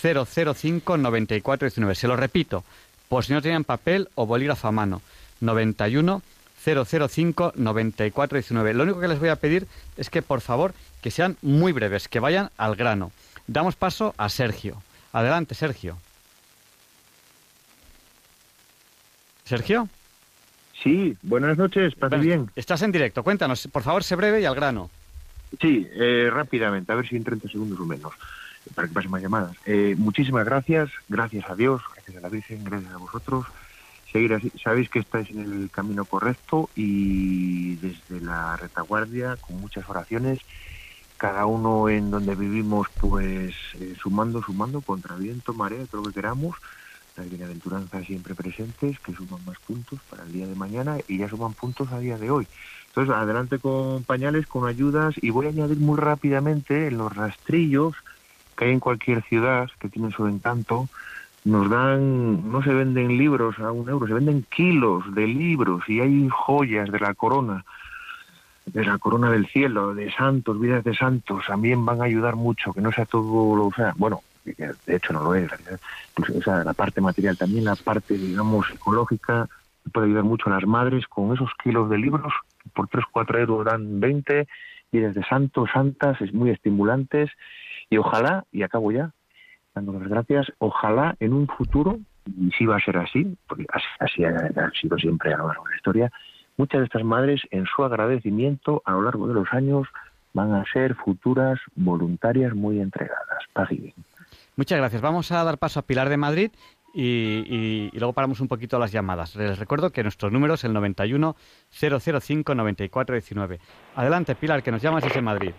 005 9419. Se lo repito, por si no tenían papel o bolígrafo a mano. 91 005 9419. Lo único que les voy a pedir es que por favor que sean muy breves, que vayan al grano. Damos paso a Sergio. Adelante, Sergio. Sergio. Sí, buenas noches, pase bien. Estás en directo, cuéntanos, por favor, sé breve y al grano. Sí, eh, rápidamente, a ver si en 30 segundos o menos para que pasen más llamadas. Eh, muchísimas gracias, gracias a Dios, gracias a la Virgen, gracias a vosotros. Seguir así, sabéis que estáis en el camino correcto y desde la retaguardia, con muchas oraciones, cada uno en donde vivimos, pues eh, sumando, sumando, contra viento, marea, todo lo que queramos, las bienaventuranzas siempre presentes, que suman más puntos para el día de mañana y ya suman puntos a día de hoy. Entonces, adelante con pañales, con ayudas y voy a añadir muy rápidamente en los rastrillos, que hay en cualquier ciudad que tiene su encanto, nos dan, no se venden libros a un euro, se venden kilos de libros y hay joyas de la corona, de la corona del cielo, de santos, vidas de santos, también van a ayudar mucho, que no sea todo lo, sea, bueno, de hecho no lo es, pues la parte material también, la parte, digamos, ecológica, puede ayudar mucho a las madres con esos kilos de libros, por 3, 4 euros dan 20, vidas de santos, santas, es muy estimulantes, y ojalá, y acabo ya, dando las gracias, ojalá en un futuro, y si va a ser así, porque así, ha, sido siempre a lo largo de la historia, muchas de estas madres en su agradecimiento a lo largo de los años van a ser futuras voluntarias muy entregadas. Paz Muchas gracias. Vamos a dar paso a Pilar de Madrid y, luego paramos un poquito las llamadas. Les recuerdo que nuestro número es el 91 005 9419. Adelante, Pilar, que nos llamas desde Madrid.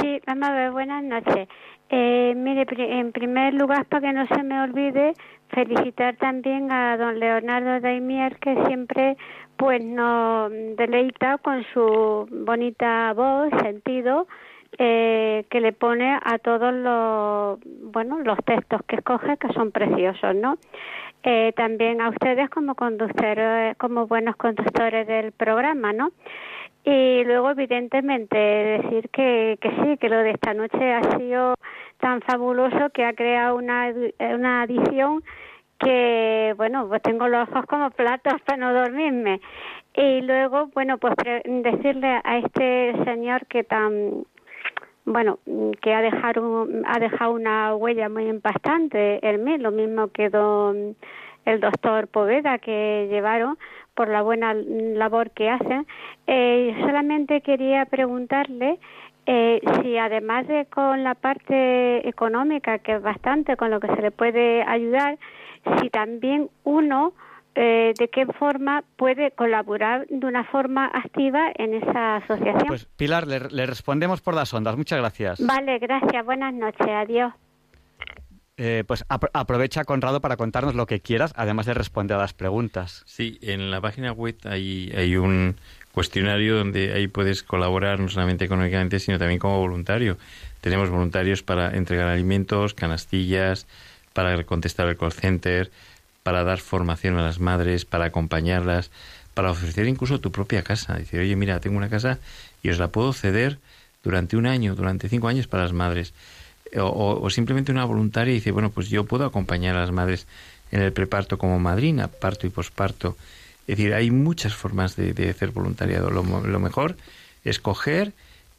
Sí, vamos a ver, buenas noches. Eh, mire, en primer lugar, para que no se me olvide, felicitar también a don Leonardo Daimier, que siempre pues nos deleita con su bonita voz, sentido, eh, que le pone a todos los, bueno, los textos que escoge, que son preciosos, ¿no? Eh, también a ustedes como conductores, como buenos conductores del programa, ¿no? Y luego, evidentemente, decir que, que sí, que lo de esta noche ha sido tan fabuloso que ha creado una, una adición que, bueno, pues tengo los ojos como platos para no dormirme. Y luego, bueno, pues decirle a este señor que tan, bueno, que ha dejado, ha dejado una huella muy impactante en mí, lo mismo que don, el doctor Poveda que llevaron, por la buena labor que hacen. Eh, solamente quería preguntarle eh, si además de con la parte económica, que es bastante con lo que se le puede ayudar, si también uno eh, de qué forma puede colaborar de una forma activa en esa asociación. Pues Pilar, le, le respondemos por las ondas. Muchas gracias. Vale, gracias. Buenas noches. Adiós. Eh, pues aprovecha, Conrado, para contarnos lo que quieras, además de responder a las preguntas. Sí, en la página web hay, hay un cuestionario donde ahí puedes colaborar no solamente económicamente, sino también como voluntario. Tenemos voluntarios para entregar alimentos, canastillas, para contestar el call center, para dar formación a las madres, para acompañarlas, para ofrecer incluso tu propia casa. Decir, oye, mira, tengo una casa y os la puedo ceder durante un año, durante cinco años para las madres o, simplemente una voluntaria dice, bueno, pues yo puedo acompañar a las madres en el preparto como madrina, parto y posparto. Es decir, hay muchas formas de, hacer voluntariado. Lo, mejor es coger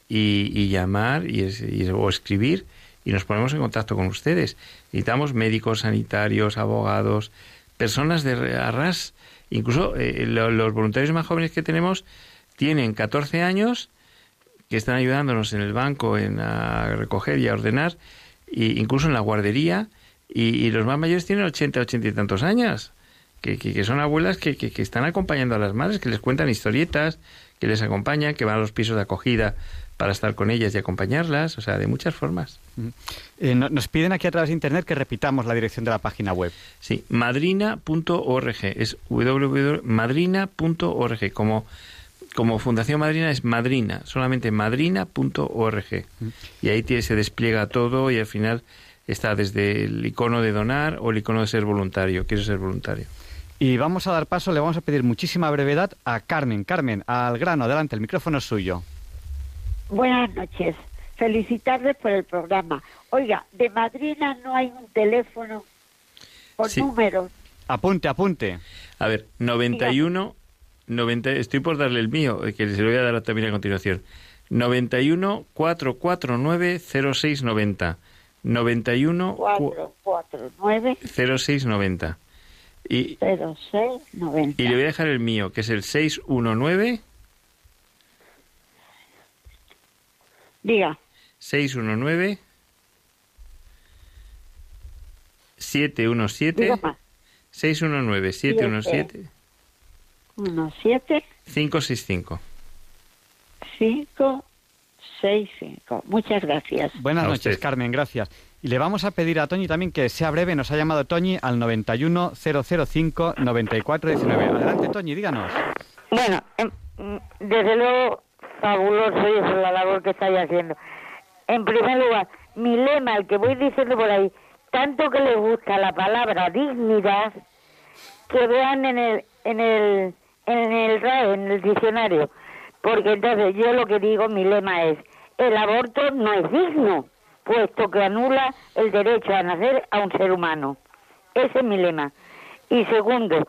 y, llamar y, o escribir y nos ponemos en contacto con ustedes. Necesitamos médicos, sanitarios, abogados, personas de arras. Incluso eh, los voluntarios más jóvenes que tenemos tienen 14 años que están ayudándonos en el banco en a recoger y a ordenar, e incluso en la guardería, y, los más mayores tienen 80, 80 y tantos años, que, que, son abuelas que, que, están acompañando a las madres, que les cuentan historietas, que les acompañan, que van a los pisos de acogida para estar con ellas y acompañarlas, o sea, de muchas formas. Eh, nos piden aquí a través de Internet que repitamos la dirección de la página web. Sí, madrina.org, es www.madrina.org, como, como Fundación Madrina es madrina, solamente madrina.org. Y ahí se despliega todo y al final está desde el icono de donar o el icono de ser voluntario, quiero ser voluntario. Y vamos a dar paso, le vamos a pedir muchísima brevedad a Carmen. Carmen, al grano, adelante, el micrófono es suyo. Buenas noches. Felicitarles por el programa. Oiga, de madrina no hay un teléfono con números. Apunte, apunte. A ver, 91, 90, estoy por darle el mío, eh, que se lo voy a dar también a continuación. 91 449 0690. 91 449 0690. Y, 0690. Y le voy a dejar el mío, que es el 619 Diga. 619 717 619 717 17 565 565. Muchas gracias. Buenas noches, Carmen, gracias. Y le vamos a pedir a Toñi también que sea breve. Nos ha llamado Toñi al 91005-9419. Adelante, Toñi, díganos. Bueno, em, desde luego fabuloso y eso es la labor que estáis haciendo. En primer lugar, mi lema, el que voy diciendo por ahí, tanto que les gusta la palabra dignidad, que vean en el, en el, en el en el diccionario. Porque entonces yo lo que digo, mi lema es, el aborto no es digno, puesto que anula el derecho a nacer a un ser humano. Ese es mi lema. Y segundo,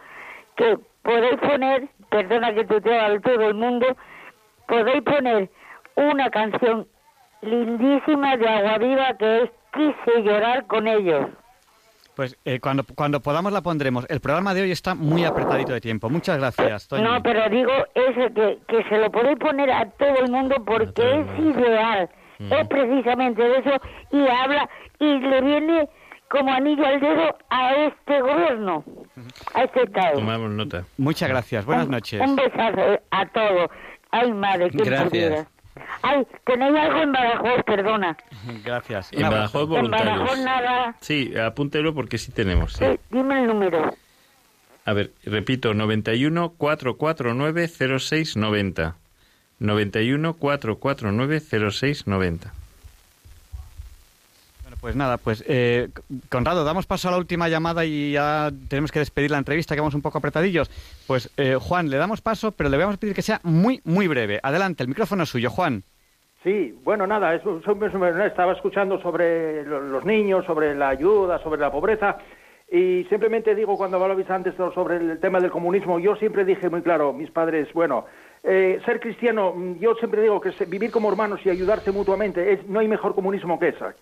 que podéis poner, perdona que tuteo a todo el mundo, podéis poner una canción lindísima de Agua Viva que es Quise llorar con ellos. Pues eh, cuando, cuando podamos la pondremos. El programa de hoy está muy apretadito de tiempo. Muchas gracias, No, pero digo ese que, que se lo podéis poner a todo el mundo porque es ideal. Mm. Es precisamente de eso y habla y le viene como anillo al dedo a este gobierno, a este Estado. Tomamos nota. Muchas gracias. Buenas noches. Un besazo a todos. Ay, madre, qué Gracias. Ay, tenéis algo en Badajoz, perdona. Gracias. En Badajoz voluntarios. En Badajoz nada. Sí, apúntelo porque sí tenemos. Sí. dime el número. A ver, repito, 91 449 0690. 91 449 0690. Pues nada, pues eh, Conrado, damos paso a la última llamada y ya tenemos que despedir la entrevista, que vamos un poco apretadillos. Pues eh, Juan, le damos paso, pero le vamos a pedir que sea muy, muy breve. Adelante, el micrófono es suyo, Juan. Sí, bueno, nada, estaba escuchando sobre los niños, sobre la ayuda, sobre la pobreza, y simplemente digo, cuando hablabais antes sobre el tema del comunismo, yo siempre dije muy claro, mis padres, bueno, eh, ser cristiano, yo siempre digo que vivir como hermanos y ayudarse mutuamente, es, no hay mejor comunismo que esa.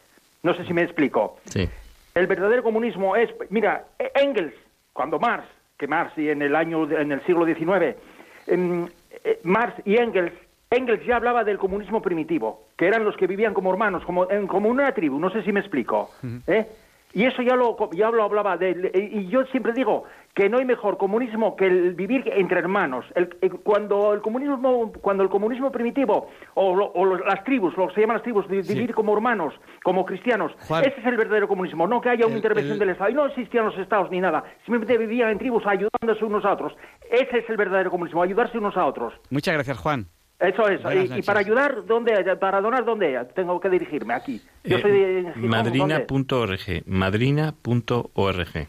No sé si me explico. Sí. El verdadero comunismo es, mira, e- Engels, cuando Marx, que Marx y en el año, en el siglo XIX, em, eh, Marx y Engels, Engels ya hablaba del comunismo primitivo, que eran los que vivían como hermanos, como, en, como una tribu, no sé si me explico. ¿eh? Y eso ya lo, ya lo hablaba de, y yo siempre digo, que no hay mejor comunismo que el vivir entre hermanos. El, cuando el comunismo, cuando el comunismo primitivo o, las tribus, lo que se llaman las tribus, vivir como hermanos, como cristianos, ese es el verdadero comunismo. No que haya una intervención del Estado. Y no existían los estados ni nada. Simplemente vivían en tribus ayudándose unos a otros. Ese es el verdadero comunismo, ayudarse unos a otros. Muchas gracias, Juan. Eso es. Y, para ayudar, ¿dónde? Para donar, ¿dónde? Tengo que dirigirme aquí. Yo soy de, madrina.org. Madrina.org.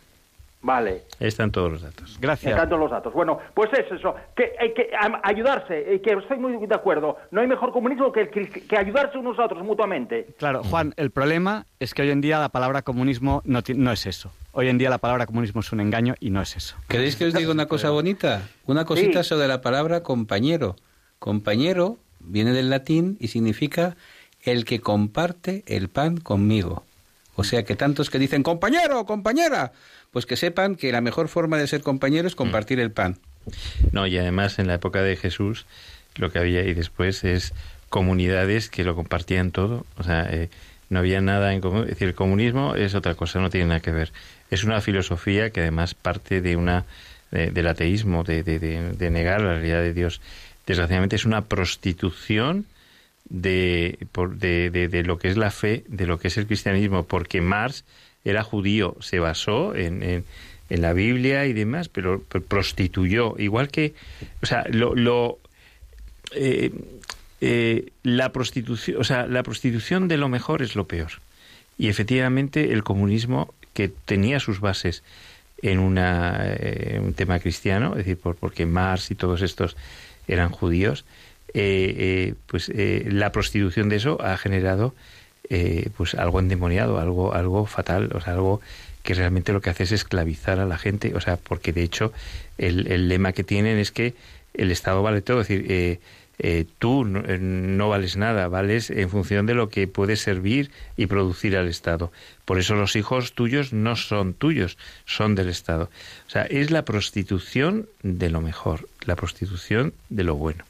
Vale. Están todos los datos. Gracias. Están todos los datos. Bueno, pues es eso, que hay que ayudarse, y que estoy muy de acuerdo. No hay mejor comunismo que, que, ayudarse unos a otros mutuamente. Claro, Juan, el problema es que hoy en día la palabra comunismo no, no es eso. Hoy en día la palabra comunismo es un engaño y no es eso. ¿Queréis que os diga una cosa bonita? Una cosita sobre la palabra compañero. Compañero viene del latín y significa el que comparte el pan conmigo. O sea que tantos que dicen compañero, compañera, pues que sepan que la mejor forma de ser compañero es compartir el pan. No, y además en la época de Jesús lo que había y después es comunidades que lo compartían todo. O sea, eh, no había nada en común. Es decir, el comunismo es otra cosa, no tiene nada que ver. Es una filosofía que además parte de una del ateísmo, de, de, negar la realidad de Dios. Desgraciadamente es una prostitución de, de, de, lo que es la fe, de lo que es el cristianismo, porque Marx era judío, se basó en, en, la Biblia y demás, pero, prostituyó, igual que, o sea, lo, lo eh, eh, la prostitución, o sea, la prostitución de lo mejor es lo peor. Y efectivamente el comunismo, que tenía sus bases en una, eh, un tema cristiano, es decir, por, porque Marx y todos estos eran judíos, eh, pues la prostitución de eso ha generado pues algo endemoniado, algo, algo fatal, o sea, algo que realmente lo que hace es esclavizar a la gente, o sea, porque de hecho el, el lema que tienen es que el Estado vale todo, es decir, eh, tú eh, no, vales nada, vales en función de lo que puedes servir y producir al Estado. Por eso los hijos tuyos no son tuyos, son del Estado. O sea, es la prostitución de lo mejor, la prostitución de lo bueno.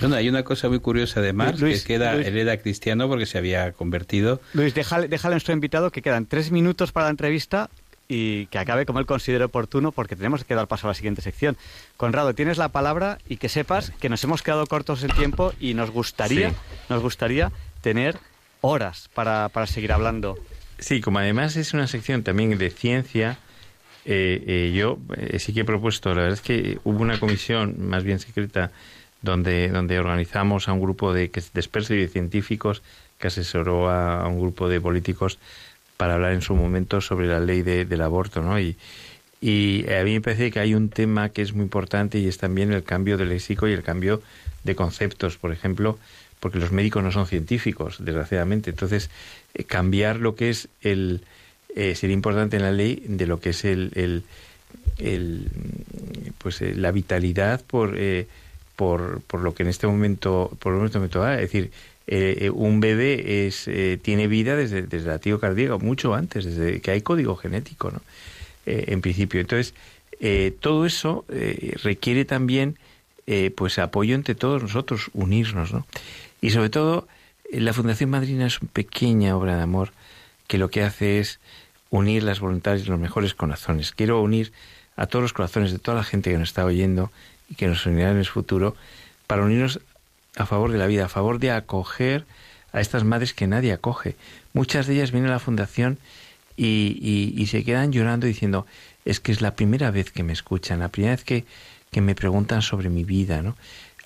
Bueno, hay una cosa muy curiosa además, que queda hereda cristiano porque se había convertido. Luis, déjale, déjale a nuestro invitado que quedan tres minutos para la entrevista y que acabe como él considere oportuno porque tenemos que dar paso a la siguiente sección. Conrado, tienes la palabra y que sepas que nos hemos quedado cortos en tiempo y nos gustaría, nos gustaría tener horas para, para, seguir hablando. Sí, como además es una sección también de ciencia, eh, eh, yo eh, sí que he propuesto, la verdad es que hubo una comisión más bien secreta donde, donde organizamos a un grupo de, de expertos y de científicos que asesoró a un grupo de políticos para hablar en su momento sobre la ley del aborto, ¿no? Y, y a mí me parece que hay un tema que es muy importante y es también el cambio del léxico y el cambio de conceptos, por ejemplo, porque los médicos no son científicos, desgraciadamente. Entonces, eh, cambiar lo que es el... Eh, sería importante en la ley de lo que es el... el, pues eh, la vitalidad por, por, por lo que en este momento por este momento es decir eh, eh, un bebé es, eh, tiene vida desde, desde la latido cardíaco, mucho antes, desde que hay código genético, ¿no? en principio. Entonces, todo eso requiere también pues apoyo entre todos nosotros, unirnos, ¿no? Y sobre todo, la Fundación Madrina es una pequeña obra de amor que lo que hace es unir las voluntades de los mejores corazones. Quiero unir a todos los corazones de toda la gente que nos está oyendo y que nos unirá en el futuro para unirnos a favor de la vida, a favor de acoger a estas madres que nadie acoge. Muchas de ellas vienen a la fundación y, y, se quedan llorando diciendo, es que es la primera vez que me escuchan, la primera vez que, que me preguntan sobre mi vida, ¿no?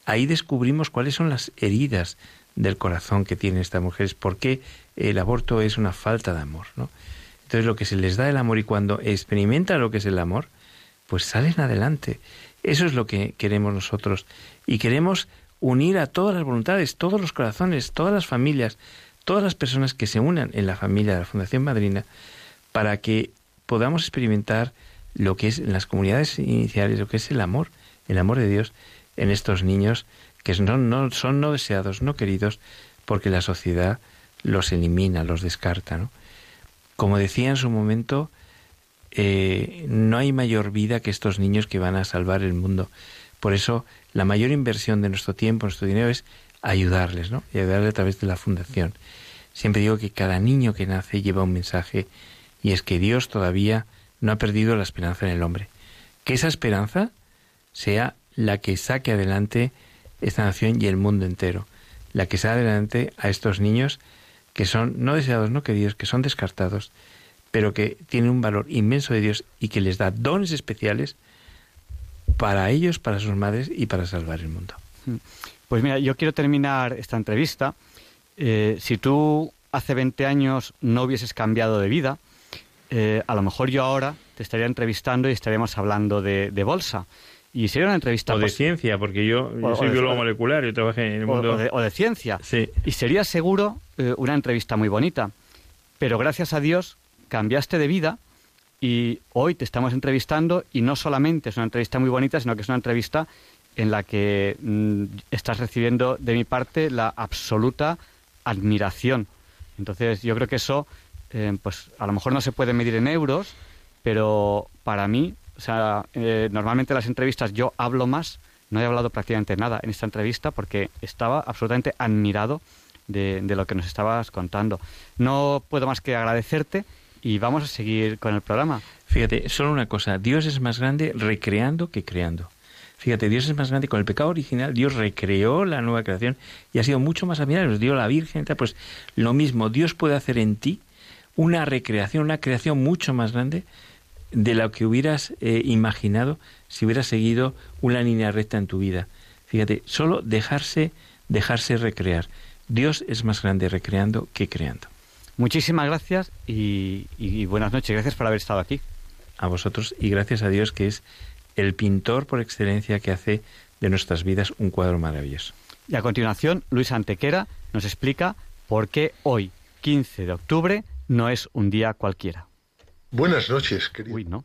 Ahí descubrimos cuáles son las heridas del corazón que tienen estas mujeres, por qué el aborto es una falta de amor, ¿no? Entonces lo que se les da el amor y cuando experimentan lo que es el amor, pues salen adelante. Eso es lo que queremos nosotros. Y queremos unir a todas las voluntades, todos los corazones, todas las familias, todas las personas que se unan en la familia de la Fundación Madrina, para que podamos experimentar lo que es en las comunidades iniciales, lo que es el amor, el amor de Dios en estos niños que no, son no deseados, no queridos, porque la sociedad los elimina, los descarta. ¿no? Como decía en su momento, eh, no hay mayor vida que estos niños que van a salvar el mundo. Por eso la mayor inversión de nuestro tiempo, nuestro dinero es ayudarles, ¿no? Y ayudarles a través de la fundación. Siempre digo que cada niño que nace lleva un mensaje y es que Dios todavía no ha perdido la esperanza en el hombre. Que esa esperanza sea la que saque adelante esta nación y el mundo entero, la que saque adelante a estos niños que son no deseados, no queridos, que son descartados, pero que tienen un valor inmenso de Dios y que les da dones especiales para ellos, para sus madres y para salvar el mundo. Pues mira, yo quiero terminar esta entrevista. Eh, si tú hace 20 años no hubieses cambiado de vida, eh, a lo mejor yo ahora te estaría entrevistando y estaríamos hablando de, bolsa. Y sería una entrevista... O de ciencia, porque yo, soy biólogo molecular, y trabajé en el mundo... O de, ciencia. Sí. Y sería seguro eh, una entrevista muy bonita. Pero gracias a Dios cambiaste de vida y hoy te estamos entrevistando y no solamente es una entrevista muy bonita, sino que es una entrevista en la que mm, estás recibiendo de mi parte la absoluta admiración. Entonces yo creo que eso, eh, pues a lo mejor no se puede medir en euros, pero para mí, o sea, eh, normalmente en las entrevistas yo hablo más no he hablado prácticamente nada en esta entrevista porque estaba absolutamente admirado de, de lo que nos estabas contando. No puedo más que agradecerte y vamos a seguir con el programa. Fíjate, solo una cosa, Dios es más grande recreando que creando. Fíjate, Dios es más grande con el pecado original, Dios recreó la nueva creación y ha sido mucho más admirable, nos dio la Virgen, pues lo mismo, Dios puede hacer en ti una recreación, una creación mucho más grande de lo que hubieras eh, imaginado si hubieras seguido una línea recta en tu vida. Fíjate, solo dejarse, dejarse recrear. Dios es más grande recreando que creando. Muchísimas gracias y, y buenas noches. Gracias por haber estado aquí. A vosotros y gracias a Dios que es el pintor por excelencia que hace de nuestras vidas un cuadro maravilloso. Y a continuación, Luis Antequera nos explica por qué hoy, 15 de octubre, no es un día cualquiera. Buenas noches, querido. Uy, no.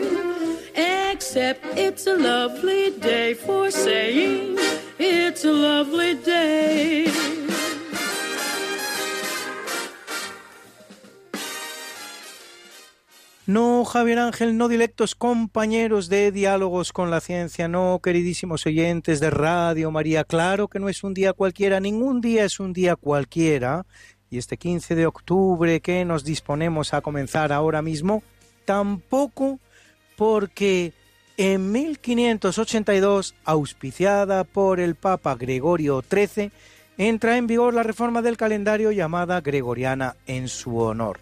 Except it's a lovely day for saying it's a lovely day. No, Javier Ángel, no directos compañeros de diálogos con la ciencia, no, queridísimos oyentes de Radio María, claro que no es un día cualquiera, ningún día es un día cualquiera, y este 15 de octubre que nos disponemos a comenzar ahora mismo, tampoco porque en 1582, auspiciada por el Papa Gregorio XIII, entra en vigor la reforma del calendario llamada Gregoriana en su honor,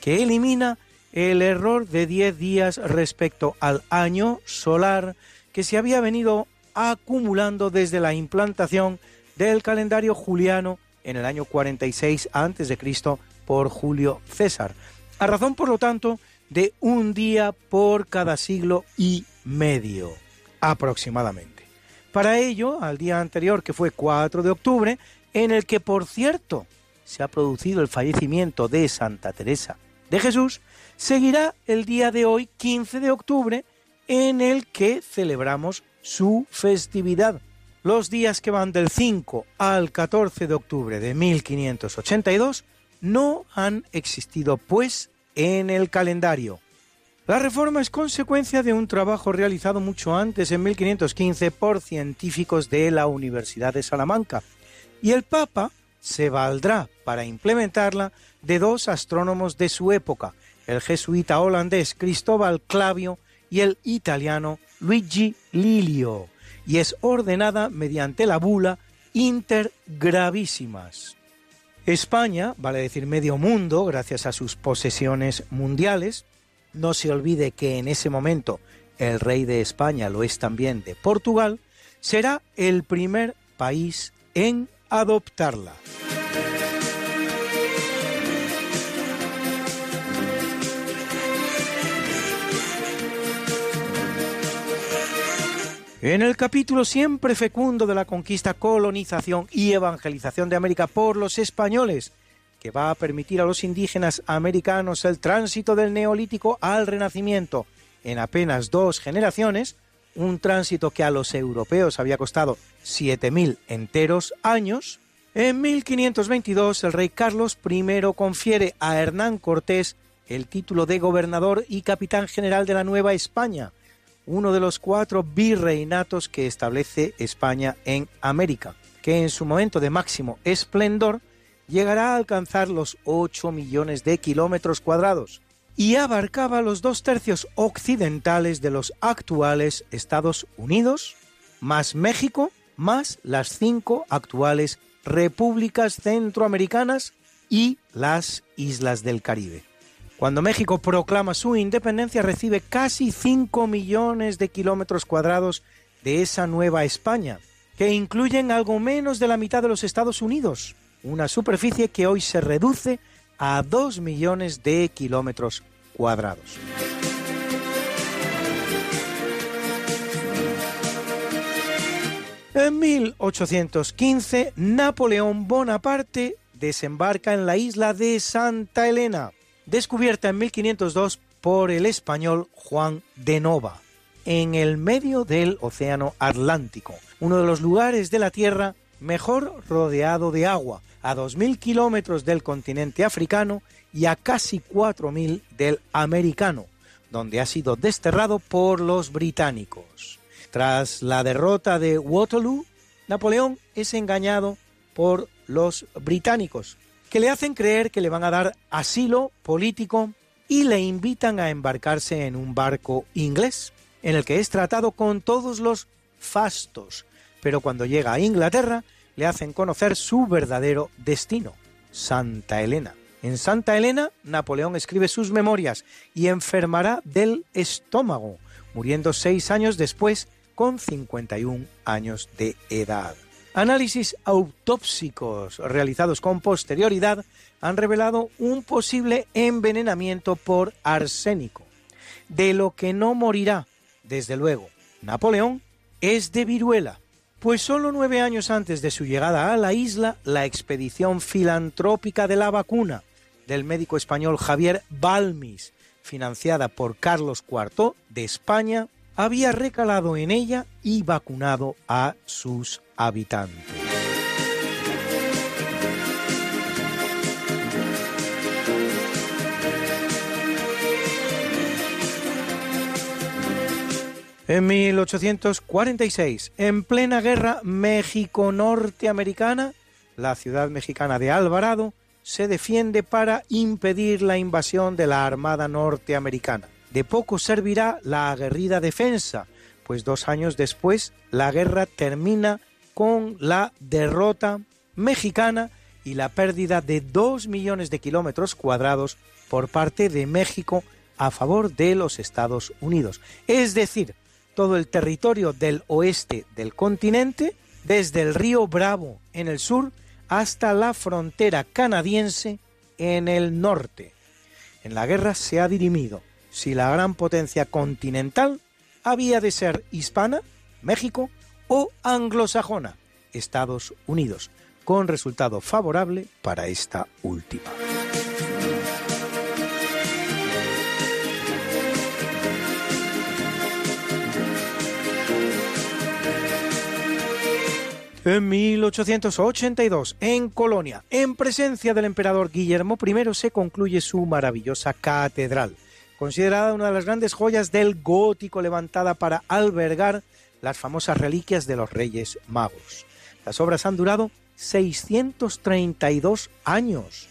que elimina el error de 10 días respecto al año solar que se había venido acumulando desde la implantación del calendario juliano en el año 46 a.C. por Julio César, a razón por lo tanto de un día por cada siglo y medio aproximadamente. Para ello, al día anterior, que fue 4 de octubre, en el que por cierto se ha producido el fallecimiento de Santa Teresa de Jesús, seguirá el día de hoy, 15 de octubre, en el que celebramos su festividad. Los días que van del 5 al 14 de octubre de 1582 no han existido, pues, en el calendario. La reforma es consecuencia de un trabajo realizado mucho antes, en 1515, por científicos de la Universidad de Salamanca, y el Papa se valdrá para implementarla de dos astrónomos de su época, el jesuita holandés Cristóbal Clavio y el italiano Luigi Lilio, y es ordenada mediante la bula Inter Gravísimas. España, vale decir medio mundo, gracias a sus posesiones mundiales, no se olvide que en ese momento el rey de España lo es también de Portugal, será el primer país en adoptarla. En el capítulo siempre fecundo de la conquista, colonización y evangelización de América por los españoles, que va a permitir a los indígenas americanos el tránsito del neolítico al renacimiento. En apenas dos generaciones, un tránsito que a los europeos había costado 7.000 enteros años, en 1522 el rey Carlos I confiere a Hernán Cortés el título de gobernador y capitán general de la Nueva España, uno de los cuatro virreinatos que establece España en América, que en su momento de máximo esplendor llegará a alcanzar los 8 millones de kilómetros cuadrados y abarcaba los dos tercios occidentales de los actuales Estados Unidos, más México, más las cinco actuales repúblicas centroamericanas y las islas del Caribe. Cuando México proclama su independencia recibe casi 5 millones de kilómetros cuadrados de esa nueva España, que incluyen algo menos de la mitad de los Estados Unidos, una superficie que hoy se reduce a 2 millones de kilómetros cuadrados. En 1815, Napoleón Bonaparte desembarca en la isla de Santa Elena, descubierta en 1502 por el español Juan de Nova, en el medio del Océano Atlántico, uno de los lugares de la Tierra mejor rodeado de agua, a 2.000 kilómetros del continente africano y a casi 4.000 del americano, donde ha sido desterrado por los británicos. Tras la derrota de Waterloo, Napoleón es engañado por los británicos, que le hacen creer que le van a dar asilo político y le invitan a embarcarse en un barco inglés, en el que es tratado con todos los fastos, pero cuando llega a Inglaterra le hacen conocer su verdadero destino, Santa Elena. En Santa Elena, Napoleón escribe sus memorias y enfermará del estómago, muriendo seis años después con 51 años de edad. Análisis autópsicos realizados con posterioridad han revelado un posible envenenamiento por arsénico. De lo que no morirá, desde luego, Napoleón es de viruela, pues solo nueve años antes de su llegada a la isla, la expedición filantrópica de la vacuna del médico español Javier Balmis, financiada por Carlos IV de España, había recalado en ella y vacunado a sus habitantes. En 1846, en plena guerra México-Norteamericana, la ciudad mexicana de Alvarado se defiende para impedir la invasión de la Armada norteamericana. De poco servirá la aguerrida defensa, pues dos años después la guerra termina con la derrota mexicana y la pérdida de dos millones de kilómetros cuadrados por parte de México a favor de los Estados Unidos. Es decir, todo el territorio del oeste del continente, desde el río Bravo en el sur hasta la frontera canadiense en el norte. En la guerra se ha dirimido si la gran potencia continental había de ser hispana, México, o anglosajona, Estados Unidos, con resultado favorable para esta última. En 1882, en Colonia, en presencia del emperador Guillermo I, se concluye su maravillosa catedral, considerada una de las grandes joyas del gótico levantada para albergar las famosas reliquias de los Reyes Magos. Las obras han durado 632 años.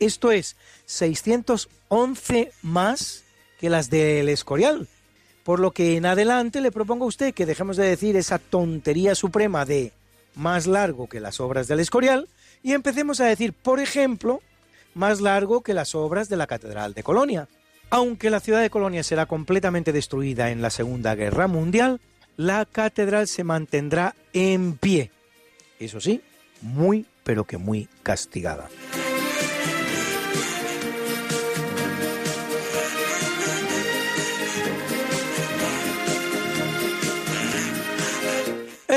Esto es 611 más que las del Escorial. Por lo que en adelante le propongo a usted que dejemos de decir esa tontería suprema de más largo que las obras del Escorial y empecemos a decir, por ejemplo, más largo que las obras de la Catedral de Colonia. Aunque la ciudad de Colonia será completamente destruida en la Segunda Guerra Mundial, la catedral se mantendrá en pie. Eso sí, muy, pero que muy castigada.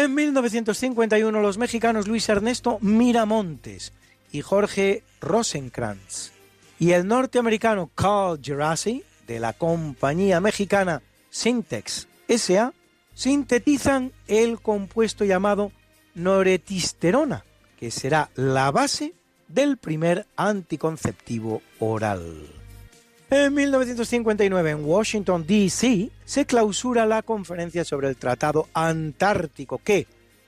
En 1951 los mexicanos Luis Ernesto Miramontes y Jorge Rosenkrantz y el norteamericano Carl Gerasi de la compañía mexicana Syntex SA sintetizan el compuesto llamado noretisterona, que será la base del primer anticonceptivo oral. En 1959, en Washington, D.C., se clausura la conferencia sobre el Tratado Antártico que,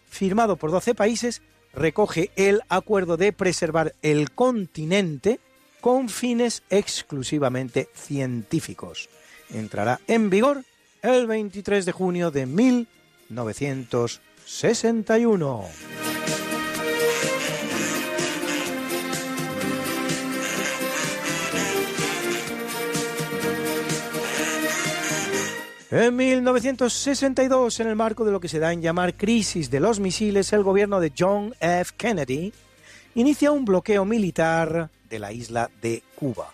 firmado por 12 países, recoge el acuerdo de preservar el continente con fines exclusivamente científicos. Entrará en vigor el 23 de junio de 1961. En 1962, en el marco de lo que se da en llamar crisis de los misiles, el gobierno de John F. Kennedy inicia un bloqueo militar de la isla de Cuba.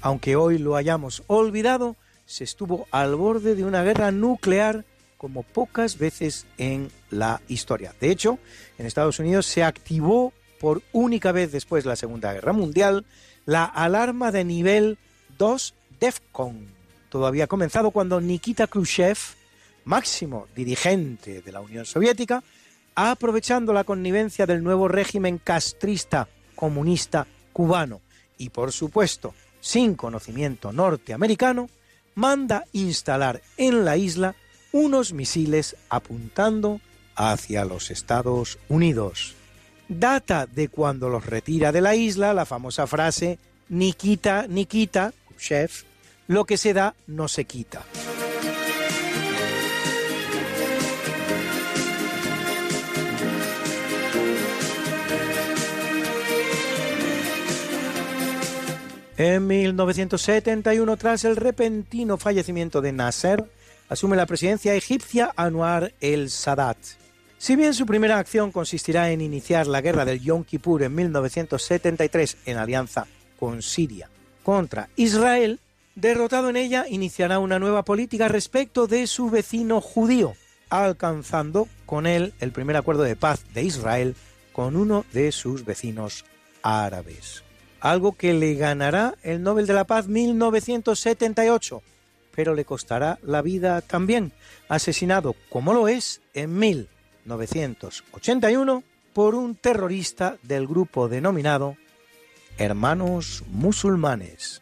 Aunque hoy lo hayamos olvidado, se estuvo al borde de una guerra nuclear como pocas veces en la historia. De hecho, en Estados Unidos se activó por única vez después de la Segunda Guerra Mundial la alarma de nivel 2 DEFCON. Todo había comenzado cuando Nikita Khrushchev, máximo dirigente de la Unión Soviética, aprovechando la connivencia del nuevo régimen castrista comunista cubano y, por supuesto, sin conocimiento norteamericano, manda instalar en la isla unos misiles apuntando hacia los Estados Unidos. Data de cuando los retira de la isla la famosa frase Nikita, Nikita, chef, lo que se da no se quita. En 1971, tras el repentino fallecimiento de Nasser, asume la presidencia egipcia Anwar el Sadat. Si bien su primera acción consistirá en iniciar la guerra del Yom Kippur en 1973 en alianza con Siria contra Israel, derrotado en ella iniciará una nueva política respecto de su vecino judío, alcanzando con él el primer acuerdo de paz de Israel con uno de sus vecinos árabes algo que le ganará el Nobel de la Paz 1978, pero le costará la vida también, asesinado como lo es en 1981 por un terrorista del grupo denominado Hermanos Musulmanes.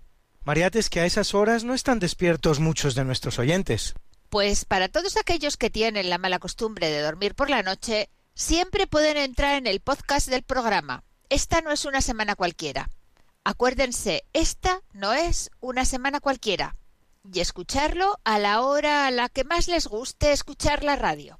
Mariate, es que a esas horas no están despiertos muchos de nuestros oyentes. Pues para todos aquellos que tienen la mala costumbre de dormir por la noche, siempre pueden entrar en el podcast del programa. Esta no es una semana cualquiera Acuérdense, esta no es una semana cualquiera. Y escucharlo a la hora a la que más les guste escuchar la radio.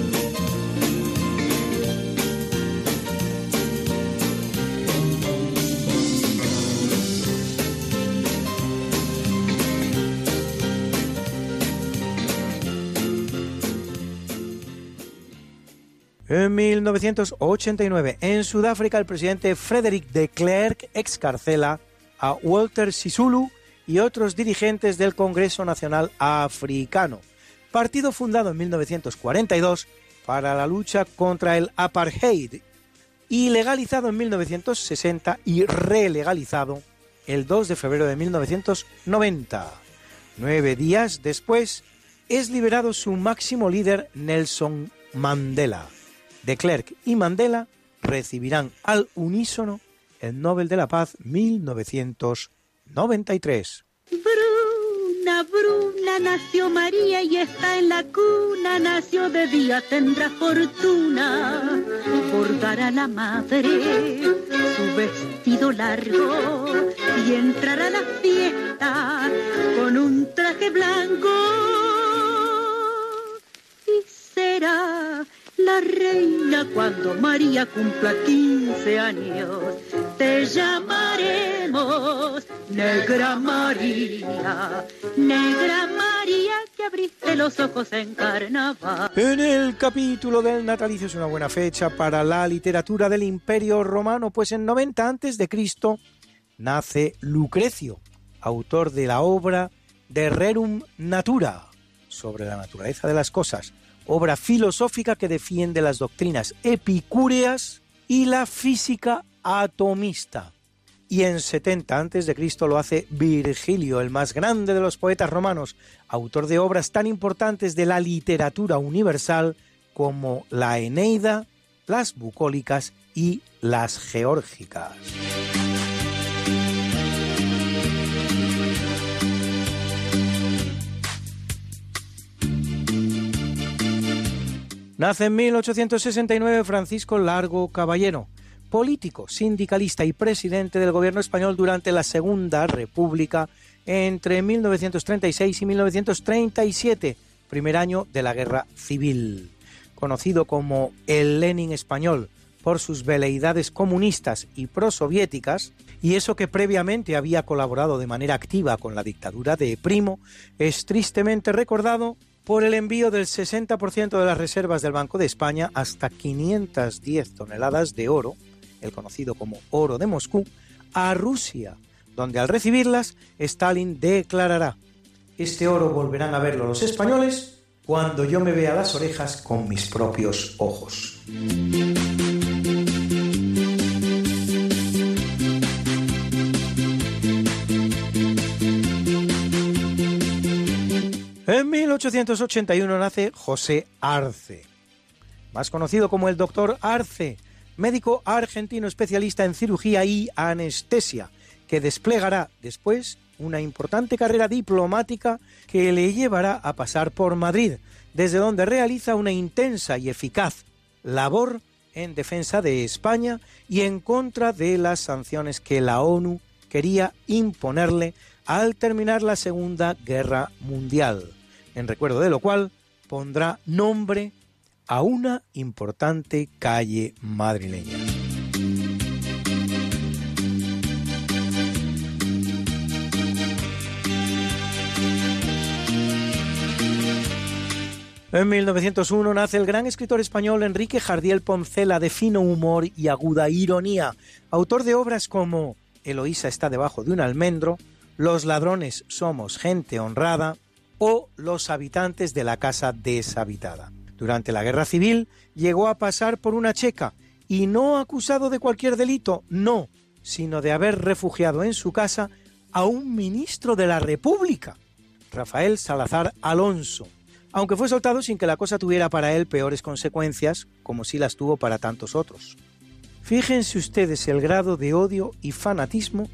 En 1989, en Sudáfrica, el presidente Frederick de Klerk excarcela a Walter Sisulu y otros dirigentes del Congreso Nacional Africano, partido fundado en 1942 para la lucha contra el apartheid y legalizado en 1960 y relegalizado el 2 de febrero de 1990. Nueve días después, es liberado su máximo líder Nelson Mandela de Klerk y Mandela recibirán al unísono el Nobel de la Paz 1993. Bruna, Bruna, nació María y está en la cuna, nació de día, tendrá fortuna, bordará la madre su vestido largo y entrará a la fiesta con un traje blanco. Y será la reina cuando María cumpla 15 años. Te llamaremos Negra María, Negra María que abriste los ojos en carnaval. En el capítulo del natalicio es una buena fecha para la literatura del Imperio Romano, pues en 90 antes de Cristo nace Lucrecio, autor de la obra De Rerum Natura, sobre la naturaleza de las cosas obra filosófica que defiende las doctrinas epicúreas y la física atomista. Y en 70 a.C. lo hace Virgilio, el más grande de los poetas romanos, autor de obras tan importantes de la literatura universal como la Eneida, las bucólicas y las geórgicas. Nace en 1869 Francisco Largo Caballero, político, sindicalista y presidente del gobierno español durante la Segunda República entre 1936 y 1937, primer año de la Guerra Civil. Conocido como el Lenin español por sus veleidades comunistas y prosoviéticas, y eso que previamente había colaborado de manera activa con la dictadura de Primo, es tristemente recordado por el envío del 60% de las reservas del Banco de España hasta 510 toneladas de oro, el conocido como oro de Moscú, a Rusia, donde al recibirlas Stalin declarará, este oro volverán a verlo los españoles cuando yo me vea las orejas con mis propios ojos. En 1881 nace José Arce, más conocido como el doctor Arce, médico argentino especialista en cirugía y anestesia, que desplegará después una importante carrera diplomática que le llevará a pasar por Madrid, desde donde realiza una intensa y eficaz labor en defensa de España y en contra de las sanciones que la ONU quería imponerle al terminar la Segunda Guerra Mundial en recuerdo de lo cual pondrá nombre a una importante calle madrileña. En 1901 nace el gran escritor español Enrique Jardiel Poncela de fino humor y aguda ironía, autor de obras como Eloísa está debajo de un almendro, Los ladrones somos gente honrada, o los habitantes de la casa deshabitada. Durante la guerra civil llegó a pasar por una checa y no acusado de cualquier delito, no, sino de haber refugiado en su casa a un ministro de la República, Rafael Salazar Alonso, aunque fue soltado sin que la cosa tuviera para él peores consecuencias, como si las tuvo para tantos otros. Fíjense ustedes el grado de odio y fanatismo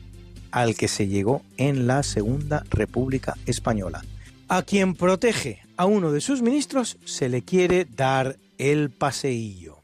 al que se llegó en la Segunda República Española. A quien protege a uno de sus ministros se le quiere dar el paseillo.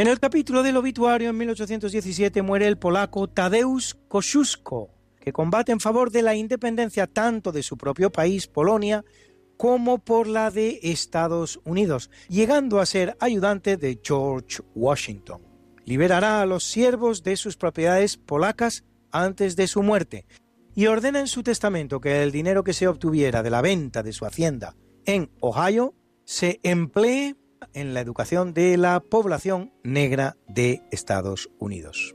En el capítulo del obituario en 1817 muere el polaco Tadeusz Kosciuszko, que combate en favor de la independencia tanto de su propio país, Polonia, como por la de Estados Unidos, llegando a ser ayudante de George Washington. Liberará a los siervos de sus propiedades polacas antes de su muerte y ordena en su testamento que el dinero que se obtuviera de la venta de su hacienda en Ohio se emplee en la educación de la población negra de Estados Unidos.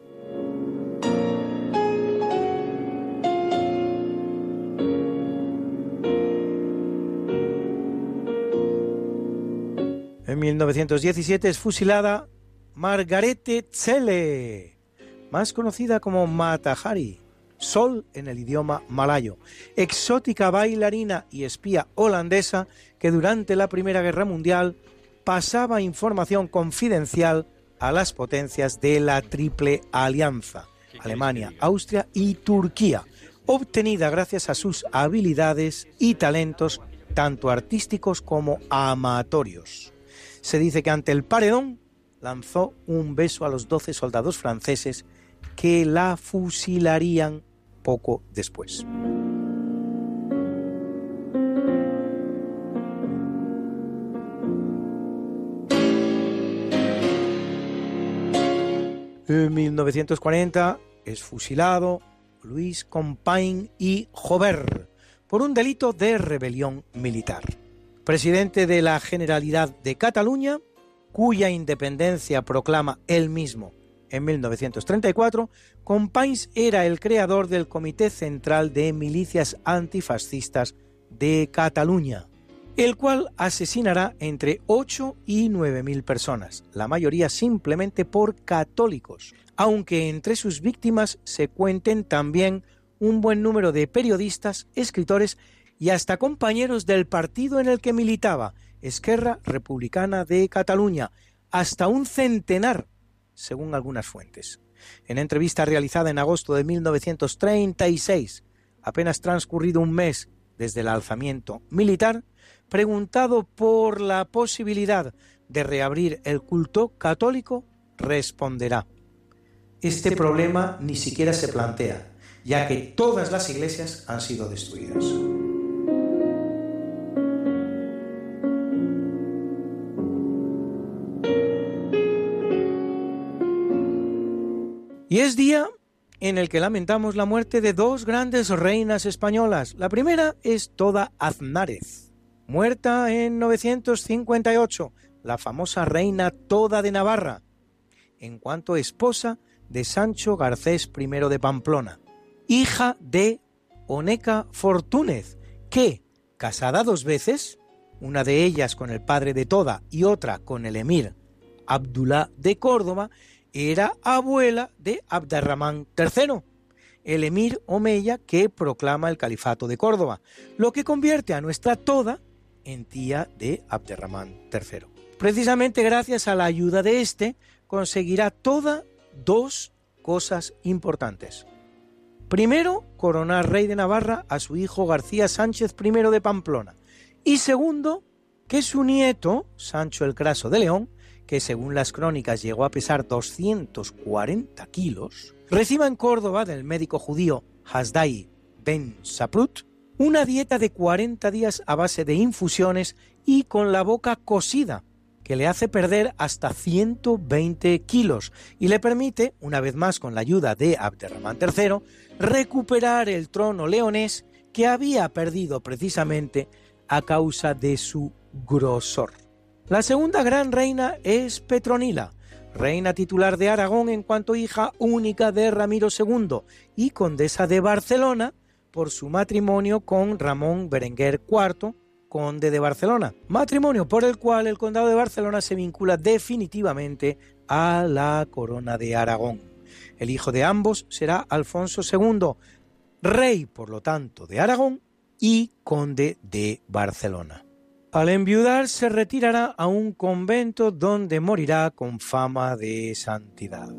En 1917 es fusilada Margarete Zelle, más conocida como Mata Hari, Sol en el idioma malayo, exótica bailarina y espía holandesa que durante la Primera Guerra Mundial pasaba información confidencial a las potencias de la Triple Alianza, Alemania, Austria y Turquía, obtenida gracias a sus habilidades y talentos tanto artísticos como amatorios. Se dice que ante el paredón lanzó un beso a los doce soldados franceses que la fusilarían poco después. En 1940 es fusilado Luis Compain y Jover por un delito de rebelión militar. Presidente de la Generalidad de Cataluña, cuya independencia proclama él mismo en 1934, Compains era el creador del Comité Central de Milicias Antifascistas de Cataluña, el cual asesinará entre 8 y 9 mil personas, la mayoría simplemente por católicos, aunque entre sus víctimas se cuenten también un buen número de periodistas, escritores y hasta compañeros del partido en el que militaba, Esquerra Republicana de Cataluña, hasta un centenar, según algunas fuentes. En entrevista realizada en agosto de 1936, apenas transcurrido un mes desde el alzamiento militar, preguntado por la posibilidad de reabrir el culto católico, responderá, este problema ni siquiera se plantea, ya que todas las iglesias han sido destruidas. Y es día en el que lamentamos la muerte de dos grandes reinas españolas. La primera es Toda Aznárez, muerta en 958, la famosa reina Toda de Navarra, en cuanto esposa de Sancho Garcés I de Pamplona, hija de Oneca Fortúnez, que, casada dos veces, una de ellas con el padre de Toda y otra con el emir Abdullah de Córdoba, era abuela de Abderramán III, el emir omeya que proclama el califato de Córdoba, lo que convierte a nuestra Toda en tía de Abderramán III. Precisamente gracias a la ayuda de este, conseguirá Toda dos cosas importantes. Primero, coronar rey de Navarra a su hijo García Sánchez I de Pamplona. Y segundo, que su nieto, Sancho el Craso de León, que según las crónicas llegó a pesar 240 kilos, reciba en Córdoba del médico judío Hasdai Ben Saprut una dieta de 40 días a base de infusiones y con la boca cosida, que le hace perder hasta 120 kilos y le permite, una vez más con la ayuda de Abderramán III, recuperar el trono leonés que había perdido precisamente a causa de su grosor. La segunda gran reina es Petronila, reina titular de Aragón en cuanto hija única de Ramiro II y condesa de Barcelona por su matrimonio con Ramón Berenguer IV, conde de Barcelona, matrimonio por el cual el condado de Barcelona se vincula definitivamente a la corona de Aragón. El hijo de ambos será Alfonso II, rey, por lo tanto, de Aragón y conde de Barcelona. Al enviudar se retirará a un convento donde morirá con fama de santidad.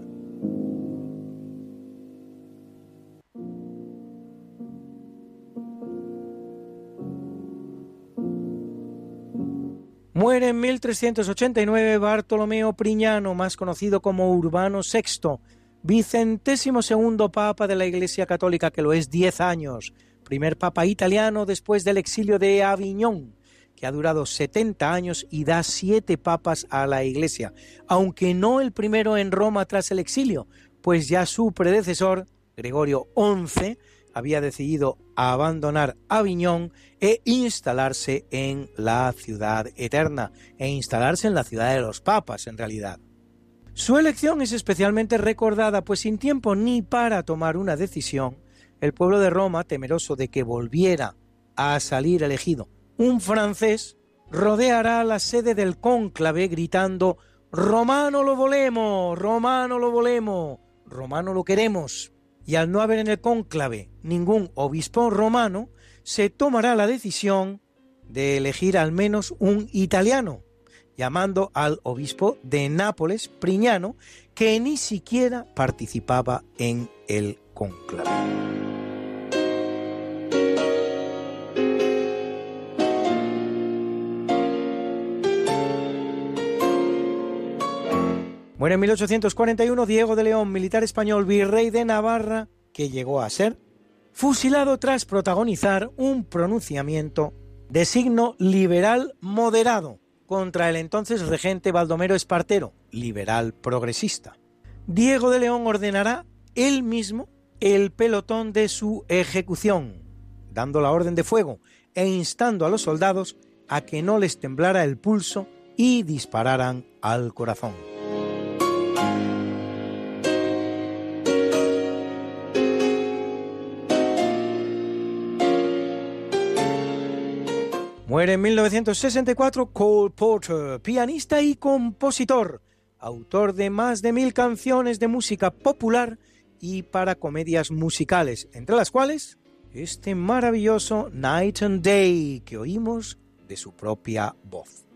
Muere en 1389 Bartolomeo Priñano, más conocido como Urbano VI, vicentésimo segundo papa de la Iglesia Católica, que lo es diez años, primer papa italiano después del exilio de Aviñón, que ha durado 70 años y da siete papas a la Iglesia, aunque no el primero en Roma tras el exilio, pues ya su predecesor, Gregorio XI, había decidido abandonar Aviñón e instalarse en la ciudad eterna, e instalarse en la ciudad de los papas, en realidad. Su elección es especialmente recordada, pues sin tiempo ni para tomar una decisión, el pueblo de Roma, temeroso de que volviera a salir elegido un francés, rodeará la sede del cónclave gritando Romano lo volemos, Romano lo volemos, Romano lo queremos y al no haber en el cónclave ningún obispo romano, se tomará la decisión de elegir al menos un italiano, llamando al obispo de Nápoles, Priñano, que ni siquiera participaba en el cónclave. Muere en 1841 Diego de León, militar español, virrey de Navarra, que llegó a ser fusilado tras protagonizar un pronunciamiento de signo liberal moderado contra el entonces regente Baldomero Espartero, liberal progresista. Diego de León ordenará él mismo el pelotón de su ejecución, dando la orden de fuego e instando a los soldados a que no les temblara el pulso y dispararan al corazón. Muere en 1964 Cole Porter, pianista y compositor, autor de más de mil canciones de música popular y para comedias musicales, entre las cuales este maravilloso Night and Day que oímos de su propia voz.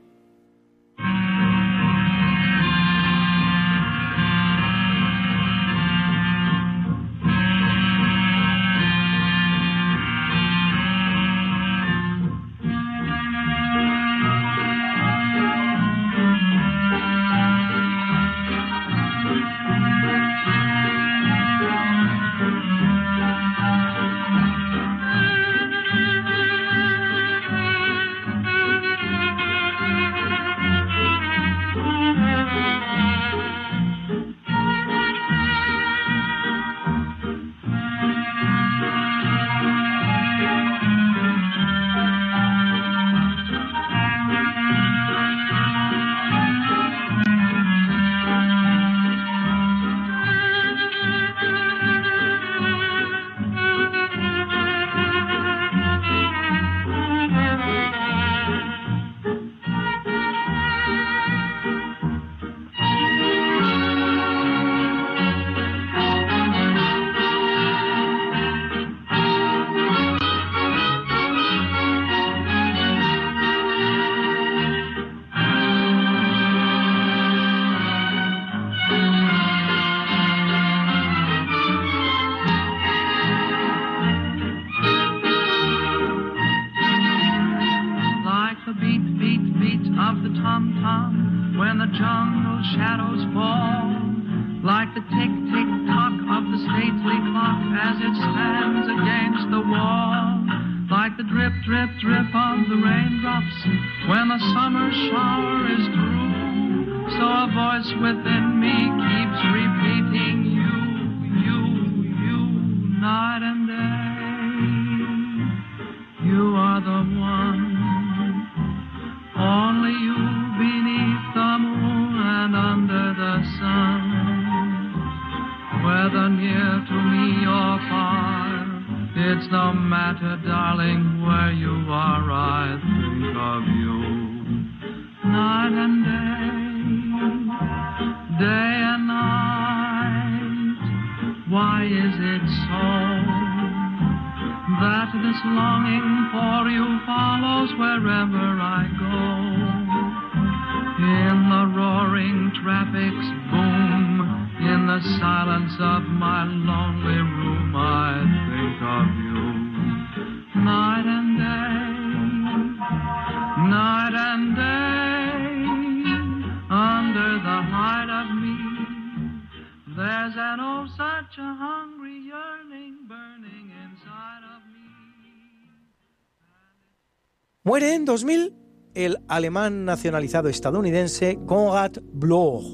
Muere en 2000 el alemán nacionalizado estadounidense Konrad Bloch,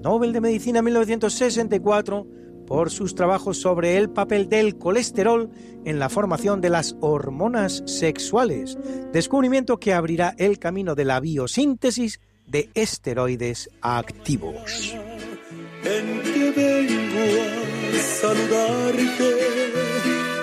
Nobel de Medicina en 1964 por sus trabajos sobre el papel del colesterol en la formación de las hormonas sexuales, descubrimiento que abrirá el camino de la biosíntesis de esteroides activos.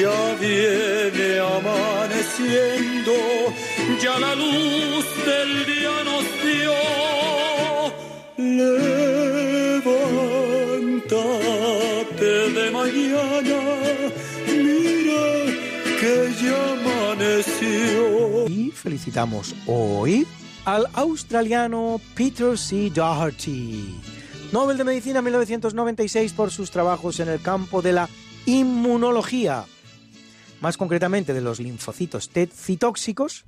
Ya viene amaneciendo, ya la luz del día nos dio. Levántate de mañana, mira que ya amaneció. Y felicitamos hoy al australiano Peter C. Doherty, Nobel de Medicina 1996 por sus trabajos en el campo de la inmunología, más concretamente de los linfocitos T citóxicos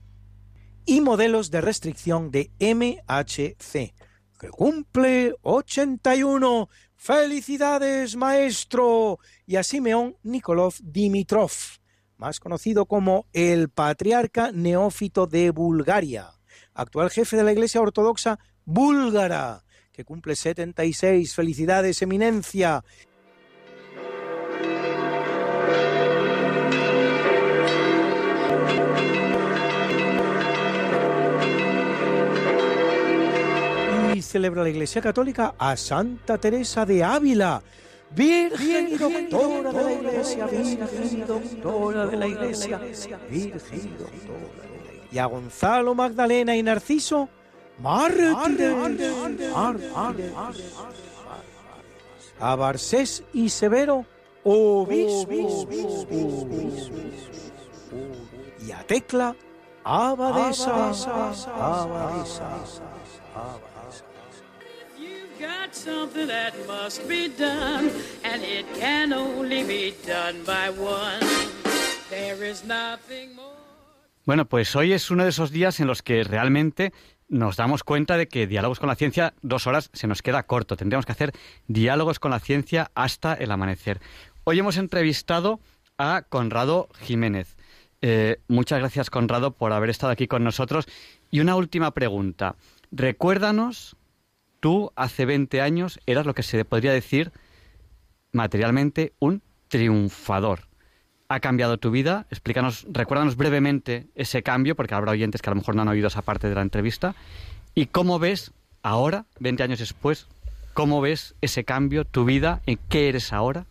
y modelos de restricción de MHC, que cumple 81. ¡Felicidades, maestro! Y a Simeón Nikolov Dimitrov, más conocido como el patriarca neófito de Bulgaria, actual jefe de la Iglesia Ortodoxa búlgara, que cumple 76. ¡Felicidades, eminencia! Celebra la Iglesia Católica a Santa Teresa de Ávila, Virgen y doctora de la Iglesia, Virgen y doctora de la Iglesia, Virgen y doctora. Y a Gonzalo, Magdalena y Narciso, mártires, a Barcés y Severo, obispos, y a Tecla, abadesa, abadesa, You've Bueno, pues hoy es uno de esos días en los que realmente nos damos cuenta de que diálogos con la ciencia, dos horas, se nos queda corto. Tendríamos que hacer diálogos con la ciencia hasta el amanecer. Hoy hemos entrevistado a Conrado Jiménez. Eh, muchas gracias, Conrado, por haber estado aquí con nosotros. Y una última pregunta. Recuérdanos, tú hace 20 años eras lo que se podría decir materialmente un triunfador. ¿Ha cambiado tu vida? Explícanos, recuérdanos brevemente ese cambio, porque habrá oyentes que a lo mejor no han oído esa parte de la entrevista. ¿Y cómo ves ahora, 20 años después, cómo ves ese cambio, tu vida, en qué eres ahora?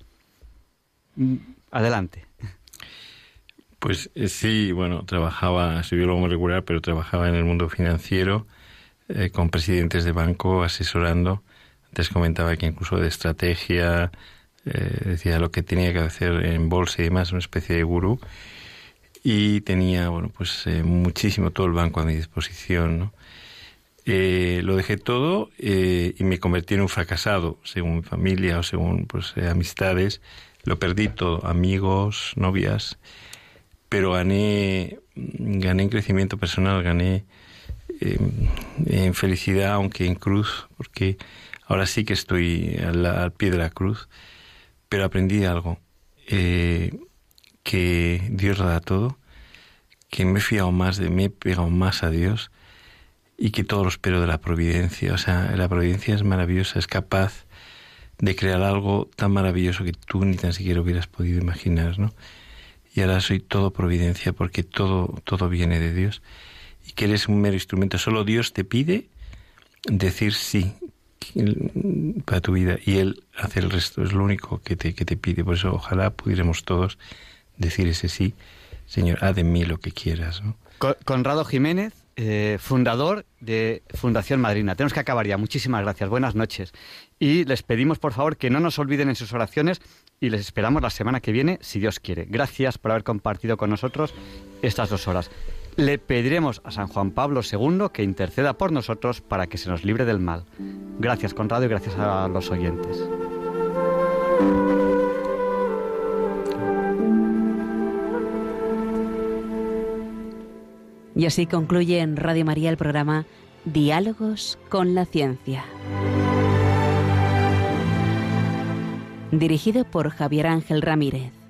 Mm, Adelante. Pues eh, sí, bueno, trabajaba, soy biólogo molecular, pero trabajaba en el mundo financiero eh, con presidentes de banco asesorando. Antes comentaba que incluso de estrategia, eh, decía lo que tenía que hacer en bolsa y demás, una especie de gurú. Y tenía, bueno, pues eh, muchísimo todo el banco a mi disposición. Eh, lo dejé todo y me convertí en un fracasado, según mi familia o según pues, eh, amistades. Lo perdí todo, amigos, novias, pero gané, gané en crecimiento personal, gané eh, en felicidad, aunque en cruz, porque ahora sí que estoy al, al pie de la cruz, pero aprendí algo, eh, que Dios lo da todo, que me he fiado más de mí, he pegado más a Dios y que todo lo espero de la providencia. O sea, la providencia es maravillosa, es capaz de crear algo tan maravilloso que tú ni tan siquiera hubieras podido imaginar, ¿no? Y ahora soy todo providencia porque todo, todo viene de Dios y que eres un mero instrumento. Solo Dios te pide decir sí para tu vida y Él hace el resto. Es lo único que te, que te pide. Por eso ojalá pudiéramos todos decir ese sí. Señor, haz de mí lo que quieras, ¿no? Co- Conrado Jiménez, eh, fundador de Fundación Madrina. Tenemos que acabar ya. Muchísimas gracias. Buenas noches. Y les pedimos, por favor, que no nos olviden en sus oraciones y les esperamos la semana que viene, si Dios quiere. Gracias por haber compartido con nosotros estas dos horas. Le pediremos a San Juan Pablo II que interceda por nosotros para que se nos libre del mal. Gracias, Conrado, y gracias a los oyentes. Y así concluye en Radio María el programa Diálogos con la Ciencia. Dirigido por Javier Ángel Ramírez.